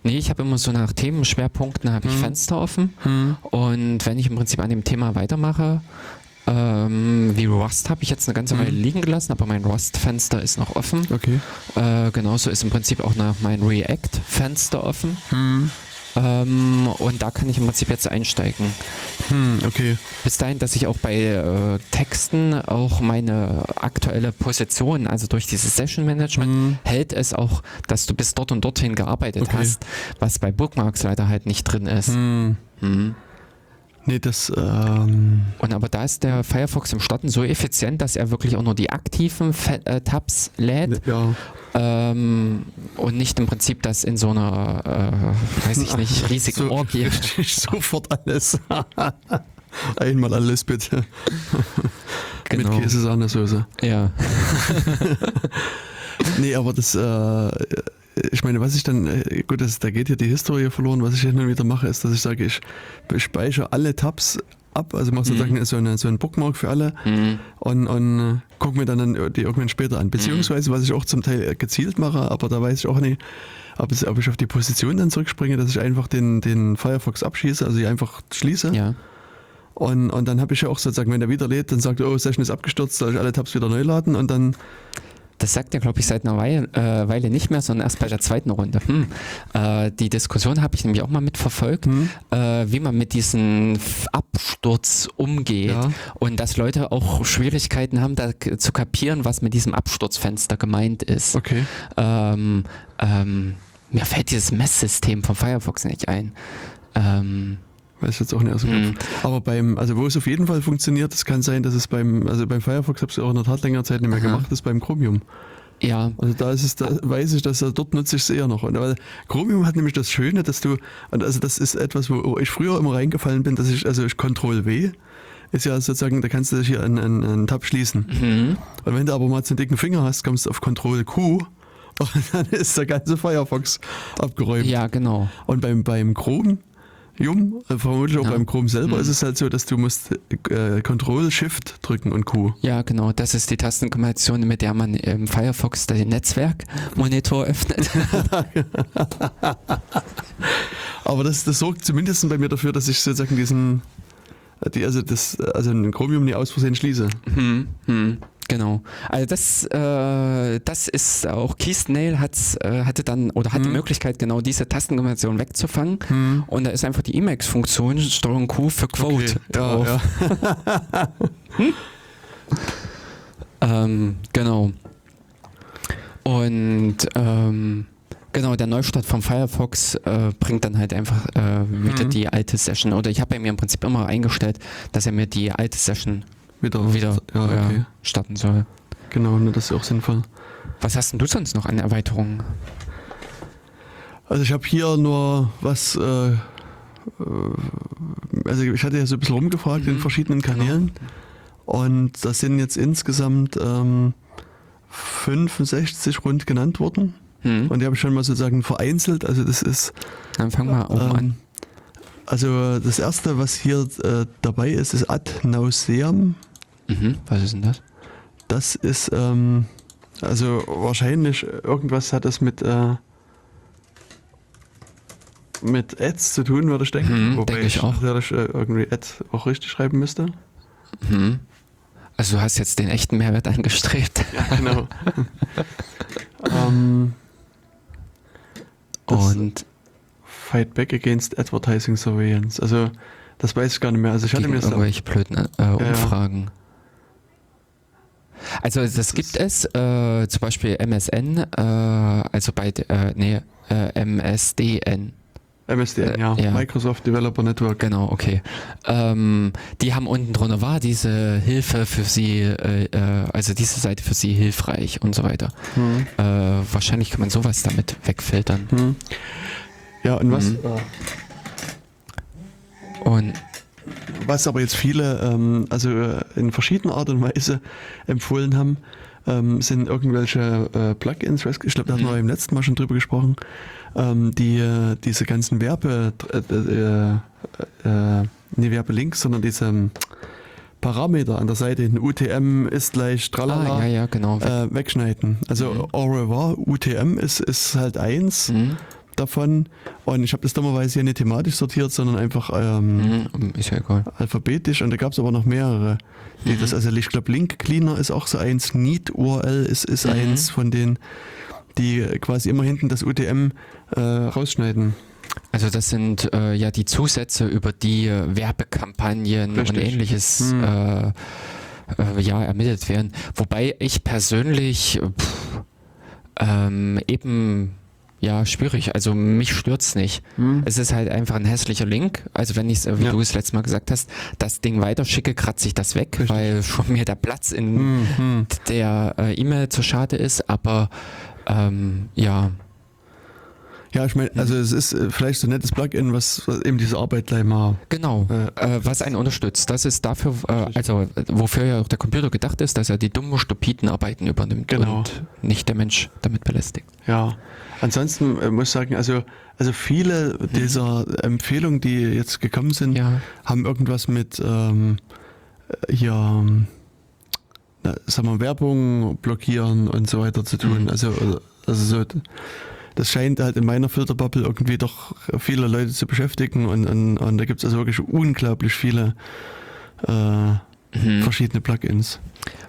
Nee, ich habe immer so nach Themenschwerpunkten habe ich Mhm. Fenster offen Hm. und wenn ich im Prinzip an dem Thema weitermache, Ähm, wie Rust habe ich jetzt eine ganze Mhm. Weile liegen gelassen, aber mein Rust-Fenster ist noch offen. Okay. Äh, genauso ist im Prinzip auch noch mein React-Fenster offen. Hm. Ähm, und da kann ich im Prinzip jetzt einsteigen. Hm, okay. Bis dahin, dass ich auch bei äh, Texten auch meine aktuelle Position, also durch dieses Session Management, Hm. hält es auch, dass du bis dort und dorthin gearbeitet Okay. hast, was bei Bookmarks leider halt nicht drin ist. Hm. Nee, das, ähm, Und aber da ist der Firefox im Starten so effizient, dass er wirklich auch nur die aktiven Fe äh, Tabs lädt ja. ähm, und nicht im Prinzip das in so einer, äh, weiß ich nicht, [laughs] riesigen so, Orgie. [laughs] Sofort alles. [laughs] Einmal alles bitte. Genau. Mit Käsesahnesoße. Ja. Nee, aber das, äh, ich meine, was ich dann, äh, gut, das, da geht ja die Historie verloren. Was ich und wieder mache, ist, dass ich sage, ich speichere alle Tabs ab, also mache sozusagen so, eine, so einen Bookmark für alle Mhm. und, und äh, gucke mir dann, dann die irgendwann später an. Beziehungsweise, was ich auch zum Teil gezielt mache, aber da weiß ich auch nicht, ob, es, ob ich auf die Position dann zurückspringe, dass ich einfach den, den Firefox abschieße, also ich einfach schließe. Ja. Und, und dann habe ich ja auch sozusagen, wenn er wieder lädt, dann sagt oh, Session ist abgestürzt, soll ich alle Tabs wieder neu laden und dann Das sagt er, glaube ich, seit einer Weile, äh, Weile nicht mehr, sondern erst bei der zweiten Runde. Hm. Äh, die Diskussion habe ich nämlich auch mal mitverfolgt, Hm. äh, wie man mit diesem Absturz umgeht. Ja. Und dass Leute auch Schwierigkeiten haben, da zu kapieren, was mit diesem Absturzfenster gemeint ist. Okay. Ähm, ähm, mir fällt dieses Messsystem von Firefox nicht ein. Ähm, Weiß jetzt auch nicht aus dem. Kopf. Aber beim, also wo es auf jeden Fall funktioniert, es kann sein, dass es beim, also beim Firefox habe ich es auch in der Tat länger Zeit nicht mehr Aha. gemacht, ist beim Chromium. ja, Also da ist es, da weiß ich, dass dort nutze ich es eher noch. Und weil Chromium hat nämlich das Schöne, dass du, und also das ist etwas, wo ich früher immer reingefallen bin, dass ich, also ich Ctrl W ist ja sozusagen, da kannst du hier einen, einen, einen Tab schließen. mhm. Und wenn du aber mal einen dicken Finger hast, kommst du auf Ctrl Q [laughs] und dann ist der ganze Firefox abgeräumt. ja, genau. Und beim, beim Chrome, Jum, vermutlich auch Ja. beim Chrome selber, Mhm. ist es halt so, dass du musst äh, Ctrl Shift drücken und Q. Ja, genau. Das ist die Tastenkombination, mit der man im Firefox den Netzwerkmonitor öffnet. [laughs] Aber das, das sorgt zumindest bei mir dafür, dass ich sozusagen diesen, die, also das, also ein Chromium nie aus Versehen schließe. Hm, hm, genau. Also das, äh, das ist auch Keysnail hat's, äh, hatte dann oder hat die Hm. Möglichkeit genau diese Tastenkombination wegzufangen Hm. und da ist einfach die Emacs-Funktion Steuerung Q für Quote Okay. drauf. Ja, ja. [laughs] Ähm, genau. Und ähm, genau, der Neustart von Firefox äh, bringt dann halt einfach äh, wieder Mhm. die alte Session. Oder ich habe bei mir im Prinzip immer eingestellt, dass er mir die alte Session Wieder, wieder Ja, okay. starten soll. Genau, ne, das ist auch sinnvoll. Was hast denn du sonst noch an Erweiterungen? Also ich habe hier nur was, äh, äh, also ich hatte ja so ein bisschen rumgefragt in Mhm, verschiedenen Kanälen und das sind jetzt insgesamt ähm, 65 rund genannt worden Hm? und die habe ich schon mal sozusagen vereinzelt, also das ist Dann fangen wir oben ähm, an. Also das erste, was hier äh, dabei ist, ist Ad Nauseam. Mhm. Was ist denn das? Das ist ähm, also wahrscheinlich irgendwas hat das mit äh, mit Ads zu tun, würde ich denken. Mhm, Wobei denke ich auch. natürlich, äh, irgendwie Ad auch richtig schreiben müsste. Mhm. Also du hast jetzt den echten Mehrwert angestrebt. [laughs] Ja, genau. ähm, Und Fight Back Against Advertising Surveillance. Also das weiß ich gar nicht mehr. Also ich hatte mir das irgendwelche blöden äh, Umfragen. Also das gibt es, äh, zum Beispiel MSN, äh, also bei, äh, nee, äh, MSDN, MSDN, Äh, ja. ja. Microsoft Developer Network. genau, okay. Ähm, die haben unten drunter, war diese Hilfe für sie, äh, äh, also diese Seite für sie hilfreich und so weiter. Hm. Äh, wahrscheinlich kann man sowas damit wegfiltern. Hm. Ja, und was, äh, Und was aber jetzt viele ähm, also äh, in verschiedener Art und Weise empfohlen haben, ähm, sind irgendwelche äh, Plugins, ich glaube, da hatten Mhm. wir im letzten Mal schon drüber gesprochen, ähm, die äh, diese ganzen Werbe, äh, äh, äh, nicht Werbelinks, sondern diese ähm, Parameter an der Seite, ein UTM ist gleich tralala, ah, ja, ja, genau. äh, wegschneiden. Also Mhm. au revoir, UTM ist, ist halt eins, Mhm. Davon und ich habe das dummerweise hier nicht thematisch sortiert, sondern einfach ähm, Mhm, ist ja egal. alphabetisch und da gab es aber noch mehrere, die Mhm. das, also ich glaube Link Cleaner ist auch so eins, Neat URL ist, ist Mhm. eins von denen, die quasi immer hinten das UTM äh, rausschneiden. Also das sind äh, ja die Zusätze, über die äh, Werbekampagnen und Richtig. ähnliches Hm. äh, äh, ja, ermittelt werden. Wobei ich persönlich pff, ähm, eben ja schwierig. Also mich stört's nicht. Es ist halt einfach ein hässlicher Link. Also wenn ich wie Ja. du es letztes Mal gesagt hast, das Ding weiterschicke, kratze ich das weg, Richtig. weil schon mir der Platz in Hm, hm. der äh, E-Mail zu schade ist. Aber ähm, ja, Ja, ich meine, also es ist äh, vielleicht so ein nettes Plugin, was, was eben diese Arbeit gleich mal. Genau, Äh, äh, was einen unterstützt. Das ist dafür, äh, also wofür ja auch der Computer gedacht ist, dass er die dummen, stupiden Arbeiten übernimmt Genau. und nicht der Mensch damit belästigt. Ja. Ansonsten äh, muss ich sagen, also, also viele dieser Empfehlungen, die jetzt gekommen sind, Ja, haben irgendwas mit ähm, äh, hier, ähm, na, sagen wir, Werbung blockieren und so weiter zu tun. Mhm. Also, also so, das scheint halt in meiner Filterbubble irgendwie doch viele Leute zu beschäftigen und, und, und da gibt es also wirklich unglaublich viele äh, mhm. verschiedene Plugins.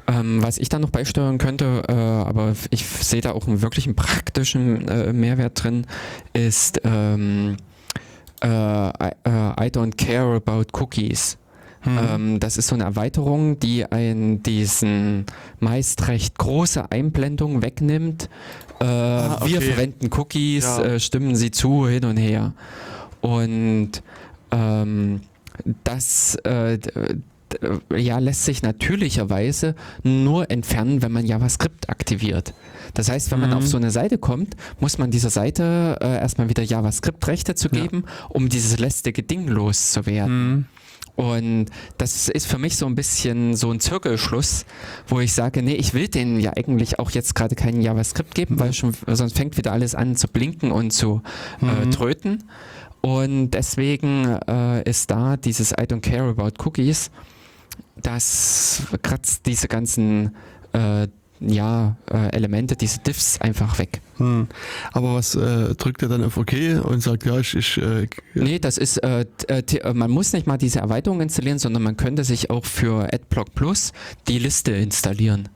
ähm, was ich da noch beisteuern könnte, äh, aber ich sehe da auch einen wirklichen praktischen äh, Mehrwert drin, ist ähm, äh, I, äh, I don't care about cookies. Hm. Ähm, das ist so eine Erweiterung, die einen diesen meist recht große Einblendung wegnimmt. Äh, Ah, Wir okay. verwenden Cookies, Ja. äh, stimmen sie zu, hin und her. Und ähm, das äh, ja, lässt sich natürlicherweise nur entfernen, wenn man JavaScript aktiviert. Das heißt, wenn man Mhm. auf so eine Seite kommt, muss man dieser Seite äh, erstmal wieder JavaScript-Rechte zu Ja. geben, um dieses lästige Ding loszuwerden. Hm. Und das ist für mich so ein bisschen so ein Zirkelschluss, wo ich sage, nee, ich will denen ja eigentlich auch jetzt gerade keinen JavaScript geben, weil schon, sonst fängt wieder alles an zu blinken und zu äh, Mhm. tröten. Und deswegen äh, ist da dieses I don't care about cookies, das kratzt diese ganzen äh, ja, äh, Elemente, diese Diffs einfach weg. Hm. Aber was äh, drückt er dann auf OK und sagt, ja, ich, ich äh, Nee, das ist, äh, äh, äh, man muss nicht mal diese Erweiterung installieren, sondern man könnte sich auch für AdBlock Plus die Liste installieren.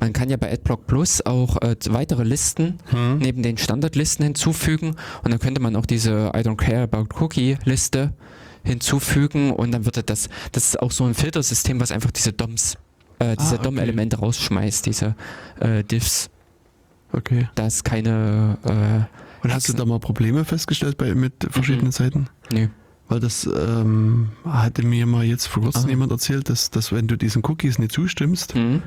Man kann ja bei AdBlock Plus auch äh, weitere Listen hm. neben den Standardlisten hinzufügen und dann könnte man auch diese I don't care about Cookie Liste hinzufügen und dann würde das, das ist auch so ein Filtersystem, was einfach diese DOMs, äh, diese Ah, okay. DOM-Elemente rausschmeißt, diese äh, Diffs, okay. da ist keine, äh, Und hast du da mal Probleme festgestellt bei, mit verschiedenen Mhm. Seiten? nee. Weil das ähm, hatte mir mal jetzt vor kurzem Aha. jemand erzählt, dass, dass wenn du diesen Cookies nicht zustimmst, Hm?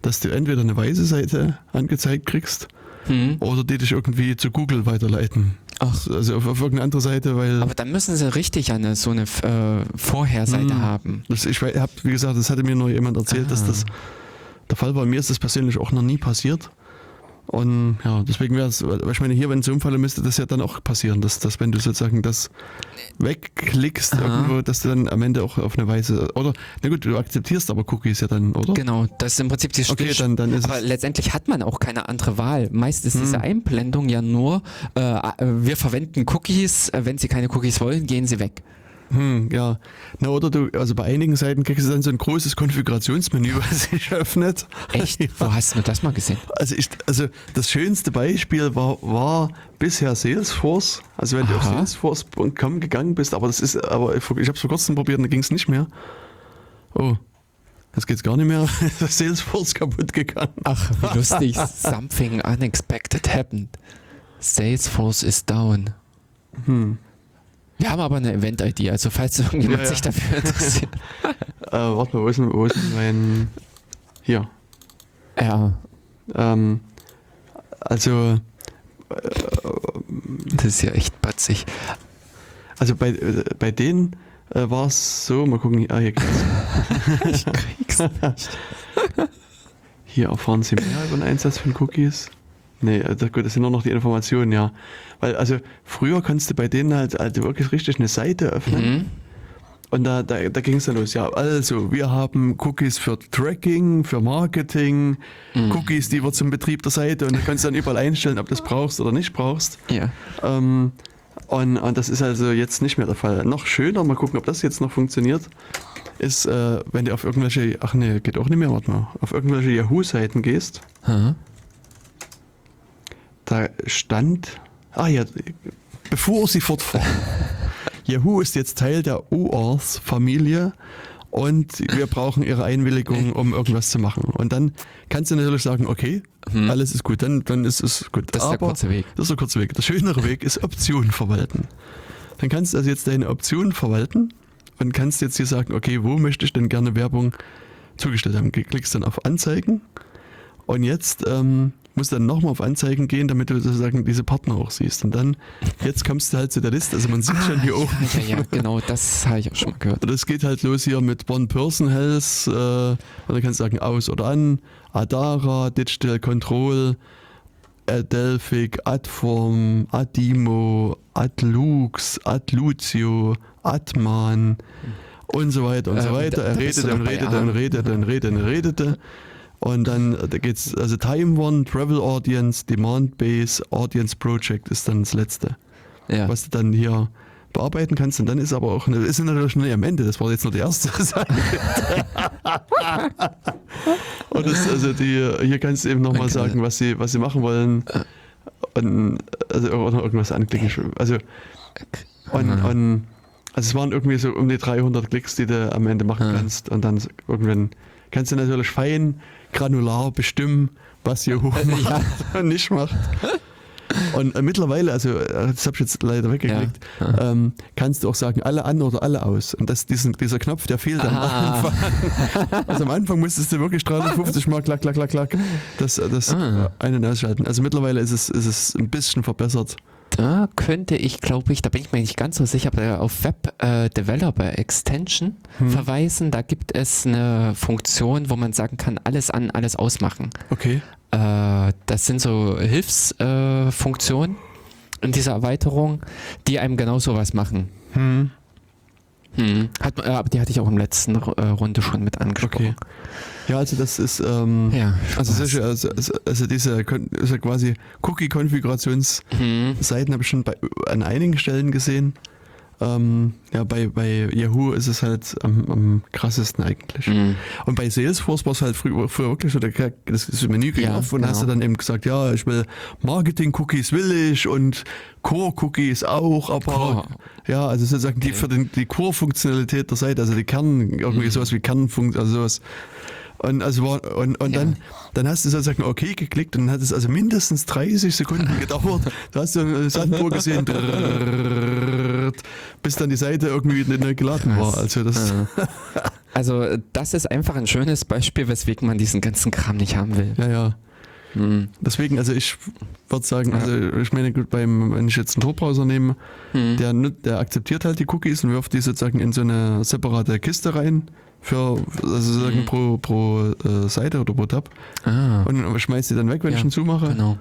dass du entweder eine weiße Seite angezeigt kriegst Hm? oder die dich irgendwie zu Google weiterleiten. Ach, Also auf, auf irgendeine andere Seite, weil Aber dann müssen sie richtig eine so eine äh, Vorherseite Hm. haben. das, ich habe, wie gesagt, das hatte mir nur jemand erzählt, dass Ah. das der Fall war. Mir ist das persönlich auch noch nie passiert. Und ja, deswegen wäre es, ich meine, hier, wenn es Fall müsste das ja dann auch passieren, dass, dass wenn du sozusagen das wegklickst Aha. irgendwo, dass du dann am Ende auch auf eine Weise, oder, na gut, du akzeptierst aber Cookies ja dann, oder? Genau, das ist im Prinzip die Okay, dann, dann ist Aber letztendlich hat man auch keine andere Wahl. Meist ist diese Hm. Einblendung ja nur, äh, äh, wir verwenden Cookies, äh, wenn sie keine Cookies wollen, gehen sie weg. Hm, ja. Na, oder du, also bei einigen Seiten kriegst du dann so ein großes Konfigurationsmenü, [laughs] was sich öffnet. Echt? Ja. Wo hast du das mal gesehen? Also, ich, also das schönste Beispiel war, war bisher Salesforce. Also wenn du auf Aha. Salesforce.com gegangen bist, aber das ist, aber ich, ich habe es vor kurzem probiert und da ging es nicht mehr. Oh, jetzt geht's gar nicht mehr. [laughs] Salesforce kaputt gegangen. Ach, wie lustig. [laughs] Something unexpected happened. Salesforce is down. Hm. Wir haben aber eine Event-ID, also falls irgendjemand Ja, ja. sich dafür [laughs] interessiert. Äh, warte mal, wo ist, denn, wo ist denn mein. Hier. ja, Ähm, also, das ist ja echt batzig. also bei, äh, bei denen äh, war es so, mal gucken, ah, hier geht's. [laughs] Ich krieg's nicht. Hier erfahren Sie mehr über den Einsatz von Cookies. Nee, also gut, das sind nur noch die Informationen, ja. Weil, also früher konntest du bei denen halt, halt wirklich richtig eine Seite öffnen Mhm. Und da, da, da ging es dann los. Ja, also, wir haben Cookies für Tracking, für Marketing, Mhm. Cookies, die wir zum Betrieb der Seite und du kannst dann überall einstellen, ob du das brauchst oder nicht brauchst. Ja. Ähm, und, und das ist also jetzt nicht mehr der Fall. Noch schöner, mal gucken, ob das jetzt noch funktioniert, ist, äh, wenn du auf irgendwelche, ach nee, geht auch nicht mehr, warte mal, auf irgendwelche Yahoo-Seiten gehst, Aha. Da stand, ah ja, bevor sie fortfahren, [laughs] Yahoo ist jetzt Teil der OAuth-Familie und wir brauchen ihre Einwilligung, um irgendwas zu machen. Und dann kannst du natürlich sagen, okay, alles ist gut, dann, dann ist es gut. Hm. Das ist der kurze Weg. Das ist der kurze Weg. Der schönere Weg ist Optionen verwalten. Dann kannst du also jetzt deine Optionen verwalten und kannst jetzt hier sagen, okay, wo möchte ich denn gerne Werbung zugestellt haben? Klickst dann auf Anzeigen und jetzt ähm, musst dann nochmal auf Anzeigen gehen, damit du sozusagen diese Partner auch siehst. Und dann, jetzt kommst du halt zu der Liste. Also man sieht schon hier oben. Ah, Ja, ja, genau, das habe ich auch schon mal gehört. Und es geht halt los hier mit One Person Health. Äh, und dann kannst du sagen aus oder an. Adara, Digital Control, Adelphic, Adform, Adimo, Adlux, Adlucio, Adman und so weiter und Äh, so da- weiter. Er redete und redete und redete und redete und redete. Und dann äh, da geht's, also Time One, Travel Audience, Demand Base, Audience Project ist dann das letzte Ja. was du dann hier bearbeiten kannst. Und dann ist aber auch, eine, ist natürlich schon am Ende. Das war jetzt nur die erste [laughs] Seite. [laughs] und das, also die, hier kannst du eben nochmal sagen, was sie, was sie machen wollen. Und, also, irgendwas anklicken. Also, und, und, also es waren irgendwie so um die 300 Klicks, die du am Ende machen kannst. Und dann irgendwann kannst du natürlich fein, granular bestimmen, was hier hoch [laughs] macht und nicht macht. Und äh, mittlerweile, also äh, das habe ich jetzt leider weggeklickt, Ja. ähm, kannst du auch sagen, alle an oder alle aus. Und das, diesen, dieser Knopf, der fehlt am Ah. Anfang. [laughs] Also am Anfang musstest du wirklich 350 Mal klack, klack, klack, klack, das, das Ah. ein- und ausschalten. Also mittlerweile ist es, ist es ein bisschen verbessert. Da könnte ich, glaube ich, da bin ich mir nicht ganz so sicher, aber auf Web äh, Developer Extension Hm. verweisen. Da gibt es eine Funktion, wo man sagen kann, alles an, alles ausmachen. Okay. Äh, das sind so Hilfsfunktionen äh, in dieser Erweiterung, die einem genau sowas machen. Hm. Hm. Hat, äh, aber die hatte ich auch im letzten äh, Runde schon mit angesprochen. Okay. Ja, also das ist, ähm, Ja, also, solche, also, also, also diese also quasi Cookie-Konfigurationsseiten Hm. habe ich schon bei, an einigen Stellen gesehen. Ähm, ja, bei, bei Yahoo ist es halt am, am krassesten eigentlich. Hm. Und bei Salesforce war es halt früher, früher wirklich so, das, das Menü ging Ja, auf und hast du genau. dann eben gesagt, ja, ich will Marketing-Cookies will ich und Core-Cookies auch, aber Core. ja, also sozusagen die Okay. für den, die Core-Funktionalität der Seite, also die Kern, irgendwie Mhm. sowas wie Kernfunktion, also sowas. Und, also war, und, und Ja. dann, dann hast du sozusagen okay geklickt und dann hat es also mindestens 30 Sekunden gedauert. Da hast du Sanduhr gesehen, bis dann die Seite irgendwie neu geladen war. Also das. Also das ist einfach ein schönes Beispiel, weswegen man diesen ganzen Kram nicht haben will. ja, ja. Hm. Deswegen, also ich würde sagen, Ja. also ich meine, gut, beim, wenn ich jetzt einen Tor-Browser nehme, Hm. der, der akzeptiert halt die Cookies und wirft die sozusagen in so eine separate Kiste rein für also sozusagen Mhm. pro, pro äh, Seite oder pro Tab Ah, und schmeißt die dann weg, wenn Ja, ich ihn zumache. genau.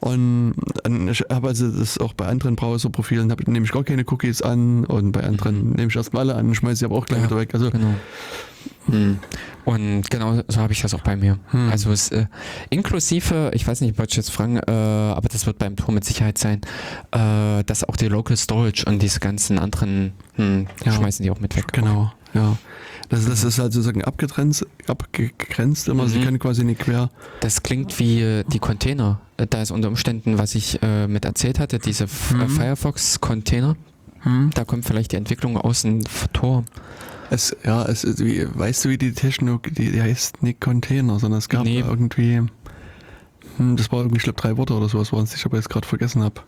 Und und ich habe also das auch bei anderen Browserprofilen, hab- nehme ich gar keine Cookies an und bei anderen nehme ich erstmal alle an, schmeiße sie aber auch gleich Mhm. Ja, wieder weg. Also Genau. Hm. Und genau so habe ich das auch bei mir. Hm. Also es äh, inklusive, ich weiß nicht, wollte ich jetzt fragen, äh, aber das wird beim Tor mit Sicherheit sein, äh, dass auch die Local Storage und diese ganzen anderen hm, Ja. schmeißen die auch mit weg. genau, ja. Das, das ist halt sozusagen abgetrennt, abgegrenzt immer. Sie Mhm. können quasi nicht quer. Das klingt wie äh, die Container. Äh, Da ist unter Umständen, was ich äh, mit erzählt hatte, diese äh, Mhm. Firefox-Container. Da kommt vielleicht die Entwicklung aus dem Tor. Es, ja, es ist wie, weißt du, wie die Technologie, die, die heißt nicht Container, sondern es gab Nee. irgendwie, hm, das war irgendwie, ich glaube, drei Worte oder sowas waren es, ich aber jetzt gerade vergessen habe.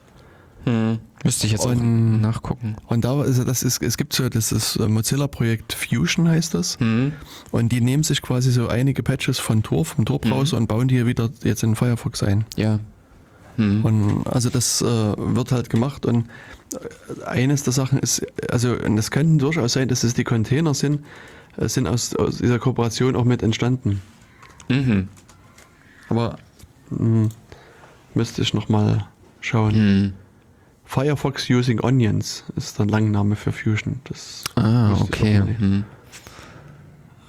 Hm. Müsste ich jetzt Und- nachgucken. Und da ist das ist, es gibt so das ist äh, Mozilla-Projekt Fusion heißt das. Hm. Und die nehmen sich quasi so einige Patches von Tor, vom Tor-Browser und bauen die hier wieder jetzt in Firefox ein. Ja. Hm. Und also das äh, wird halt gemacht und äh, eines der Sachen ist, also das könnte durchaus sein, dass es die Container sind, äh, sind aus, aus dieser Kooperation auch mit entstanden. Mhm. Aber mh, müsste ich nochmal schauen. Hm. Firefox Using Onions ist der Langname für Fusion. Das Ah, okay. auch nicht. Hm.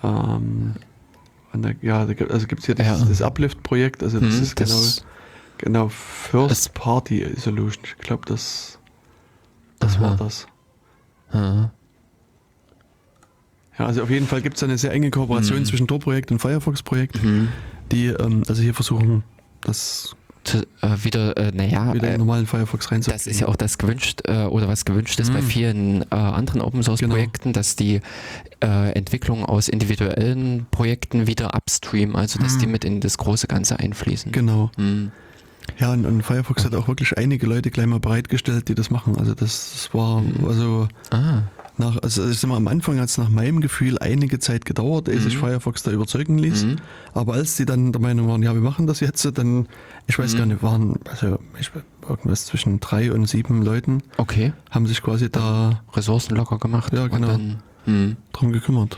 Ähm, da, ja, da gibt, also gibt es hier das, Ja. das Uplift-Projekt, also das Hm, ist genau, das- genau First Party Solution. Ich glaube, das, das Aha. war das. Ah. Ja, also auf jeden Fall gibt es eine sehr enge Kooperation Mhm. zwischen Tor-Projekt und Firefox-Projekt, Hm. die ähm, also hier versuchen, das Zu, äh, wieder, äh, naja, wieder in äh, normalen Firefox reinzubringen. das ist ja auch das gewünscht äh, oder was gewünscht ist bei Mhm. vielen äh, anderen Open Source Genau. Projekten, dass die äh, Entwicklung aus individuellen Projekten wieder upstream, also dass Mhm. die mit in das große Ganze einfließen. Genau. Hm. Ja, und, und Firefox hat auch wirklich einige Leute gleich mal bereitgestellt, die das machen. Also das, das war, Mhm. also Ah, nach, also ich sag mal, am Anfang hat es nach meinem Gefühl einige Zeit gedauert, ehe Mhm. sich Firefox da überzeugen ließ. hm. Aber als die dann der Meinung waren, ja, wir machen das jetzt, dann, ich weiß Mhm. gar nicht, waren, also ich, irgendwas zwischen drei und sieben Leuten okay. haben sich quasi da Ressourcen locker gemacht. Ja, und genau. Dann, hm. drum gekümmert.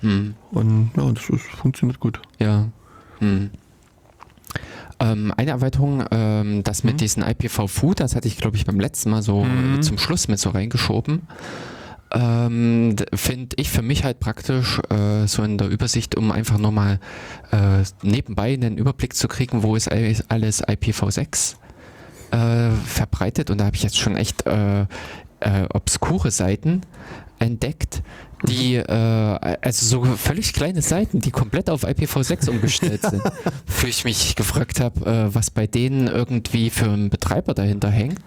Hm. Und ja, das ist, funktioniert gut. Ja. Hm. Ähm, eine Erweiterung, ähm, das mit Mhm. diesen IPv4, das hatte ich glaube ich beim letzten Mal so Mhm. zum Schluss mit so reingeschoben. Ähm, Finde ich für mich halt praktisch äh, so in der Übersicht, um einfach nochmal äh, nebenbei einen Überblick zu kriegen, wo ist alles alles IPv6 äh, verbreitet. Und da habe ich jetzt schon echt äh, äh, obskure Seiten entdeckt, die, äh, also so völlig kleine Seiten, die komplett auf IPv6 umgestellt sind. [laughs] Für ich mich gefragt habe, äh, was bei denen irgendwie für ein Betreiber dahinter hängt.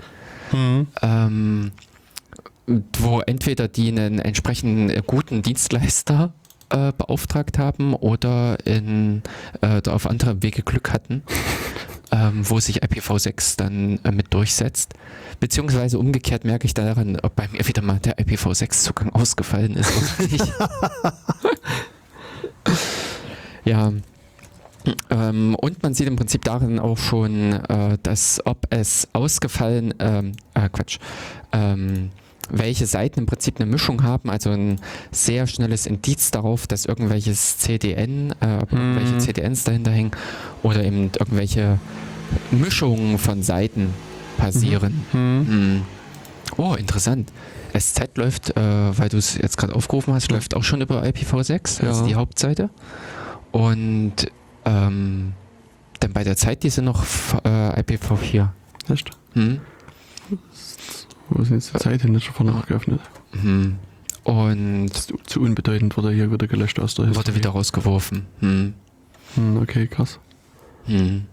Ähm, wo entweder die einen entsprechenden äh, guten Dienstleister äh, beauftragt haben oder in, äh, auf andere Wege Glück hatten, [laughs] ähm, wo sich IPv6 dann äh, mit durchsetzt. Beziehungsweise umgekehrt merke ich daran, ob bei mir wieder mal der IPv6-Zugang ausgefallen ist oder [laughs] nicht. ja. Ähm, und man sieht im Prinzip darin auch schon, äh, dass ob es ausgefallen, ähm, äh, Quatsch, ähm, welche Seiten im Prinzip eine Mischung haben, also ein sehr schnelles Indiz darauf, dass irgendwelches CDN, äh, ob Mhm. irgendwelche CDNs dahinter hängen oder eben irgendwelche Mischungen von Seiten passieren. Hm. Hm. Oh, interessant. SZ läuft, äh, weil du es jetzt gerade aufgerufen hast, läuft auch schon über IPv6, also Ja. die Hauptseite. Und ähm, dann bei der Zeit, die sind noch äh, IPv4. Echt? Hm? Wo ist denn jetzt die Zeit hin? Das ist schon vorne geöffnet. Hm. Und Zu, zu unbedeutend wurde hier wieder gelöscht aus der wurde Historie. wieder rausgeworfen. Hm. Hm, okay, krass. Hm.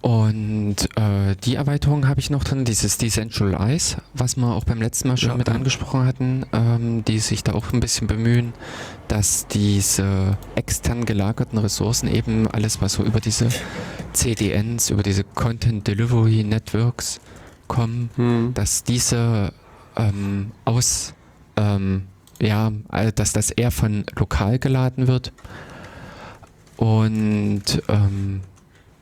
Und äh, die Erweiterung habe ich noch drin, dieses Decentralize, was wir auch beim letzten Mal schon Ja, mit ja. angesprochen hatten, ähm, die sich da auch ein bisschen bemühen, dass diese extern gelagerten Ressourcen eben alles, was so über diese CDNs, über diese Content Delivery Networks kommen, Hm. dass diese ähm, aus, ähm, ja, äh, dass das eher von lokal geladen wird und ähm,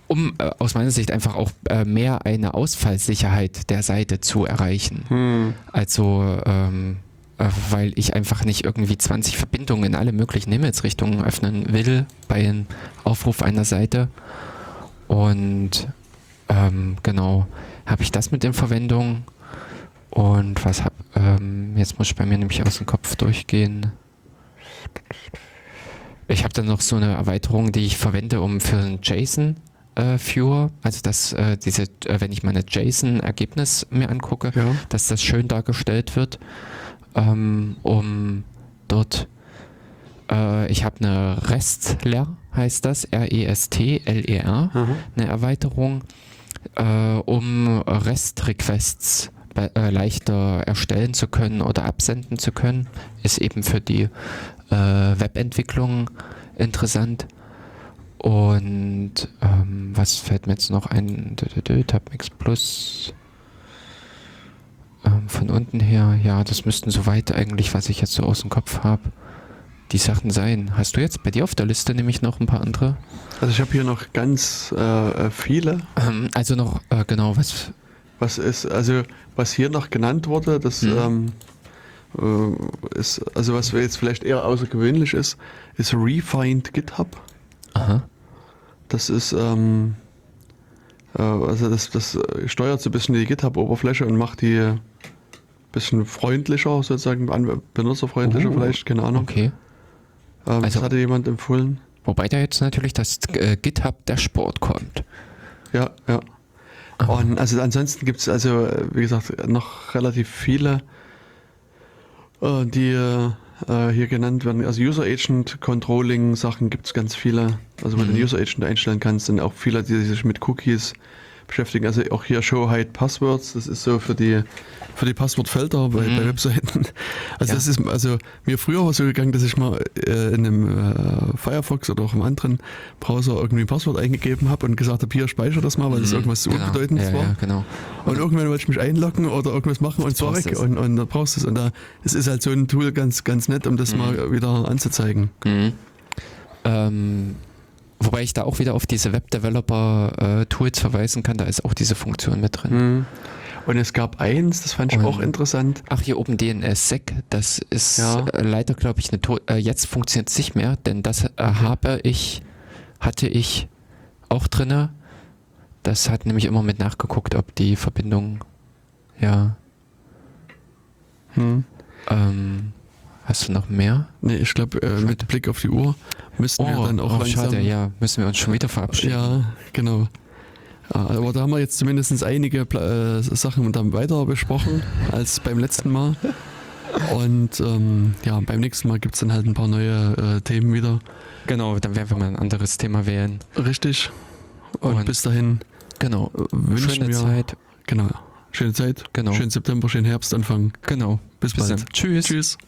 um äh, aus meiner Sicht einfach auch äh, mehr eine Ausfallsicherheit der Seite zu erreichen. Hm. Also, ähm, äh, weil ich einfach nicht irgendwie 20 Verbindungen in alle möglichen Himmelsrichtungen öffnen will bei einem Aufruf einer Seite. Und ähm, genau, habe ich das mit in Verwendung. Und was hab, ähm, jetzt muss ich bei mir nämlich aus dem Kopf durchgehen. Ich habe dann noch so eine Erweiterung, die ich verwende, um für einen JSON äh, Viewer, also dass äh, diese, äh, wenn ich meine JSON-Ergebnis mir angucke, Ja. dass das schön dargestellt wird, ähm, um dort, äh, ich habe eine REST-LER, heißt das, R-E-S-T-L-E-R, Aha. eine Erweiterung, äh, um REST-Requests äh, leichter erstellen zu können oder absenden zu können, ist eben für die äh, Webentwicklung interessant. Und ähm, was fällt mir jetzt noch ein? Tabmix Plus. Ähm, von unten her, ja, das müssten soweit eigentlich, was ich jetzt so aus dem Kopf habe, die Sachen sein. Hast du jetzt bei dir auf der Liste nämlich noch ein paar andere? Also ich habe hier noch ganz äh, äh, viele. Ähm, also noch, äh, genau, was. Was ist, also was hier noch genannt wurde, das Mhm. ähm, äh, ist, also was jetzt vielleicht eher außergewöhnlich ist, ist Refined GitHub. Aha. Das ist, ähm, Äh, also das, das steuert so ein bisschen die GitHub-Oberfläche und macht die ein bisschen freundlicher, sozusagen, benutzerfreundlicher Oh, vielleicht, keine Ahnung. Okay. Ähm, also- das hatte jemand empfohlen. Wobei da jetzt natürlich das äh, GitHub Dashboard kommt. Ja, ja. Aha. Und also ansonsten gibt es also, wie gesagt, noch relativ viele, äh, die äh, hier genannt werden. Also User Agent Controlling Sachen gibt es ganz viele. Also wo du Mhm. den User Agent einstellen kannst, sind auch viele, die sich mit Cookies beschäftigen. Also auch hier Show Hide Passwords, das ist so für die für die Passwortfelder bei, Mhm. bei Webseiten. [laughs] Also Ja. das ist also mir früher war so gegangen, dass ich mal äh, in einem äh, Firefox oder auch im anderen Browser irgendwie ein Passwort eingegeben habe und gesagt habe, hier speichere das mal, weil das Mhm, irgendwas so genau. unbedeutendes ja, war. Ja, genau. Und irgendwann wollte ich mich einloggen oder irgendwas machen und es war brauchst weg und, und da brauchst du es. Und da es ist halt so ein Tool ganz, ganz nett, um das Mhm. mal wieder anzuzeigen. Mhm. Ähm, wobei ich da auch wieder auf diese Web-Developer-Tools verweisen kann, da ist auch diese Funktion mit drin. Und es gab eins, das fand ich Und- auch interessant. Ach, hier oben DNS-Sec, das ist Ja. äh, leider, glaube ich, eine to äh, jetzt funktioniert es nicht mehr, denn das äh, habe ich, hatte ich auch drinne. Das hat nämlich immer mit nachgeguckt, ob die Verbindung, ja, Hm. ähm, hast du noch mehr? Nee, ich glaube, äh, mit Blick auf die Uhr müssten wir dann auch oh, langsam. schade, ja, müssen wir uns schon wieder verabschieden. Ja, genau. Ja, Aber da haben wir jetzt zumindest einige äh, Sachen dann weiter besprochen als beim letzten Mal. Und ähm, ja, beim nächsten Mal gibt es dann halt ein paar neue äh, Themen wieder. Genau, dann werden wir mal ein anderes Thema wählen. Richtig. Und, Und- bis dahin Genau. äh, wünschen Schöne wir Zeit. genau schöne Zeit, Genau. schönen September, schönen Herbstanfang. Genau. Bis, Bis bald. dann. Tschüss. Tschüss.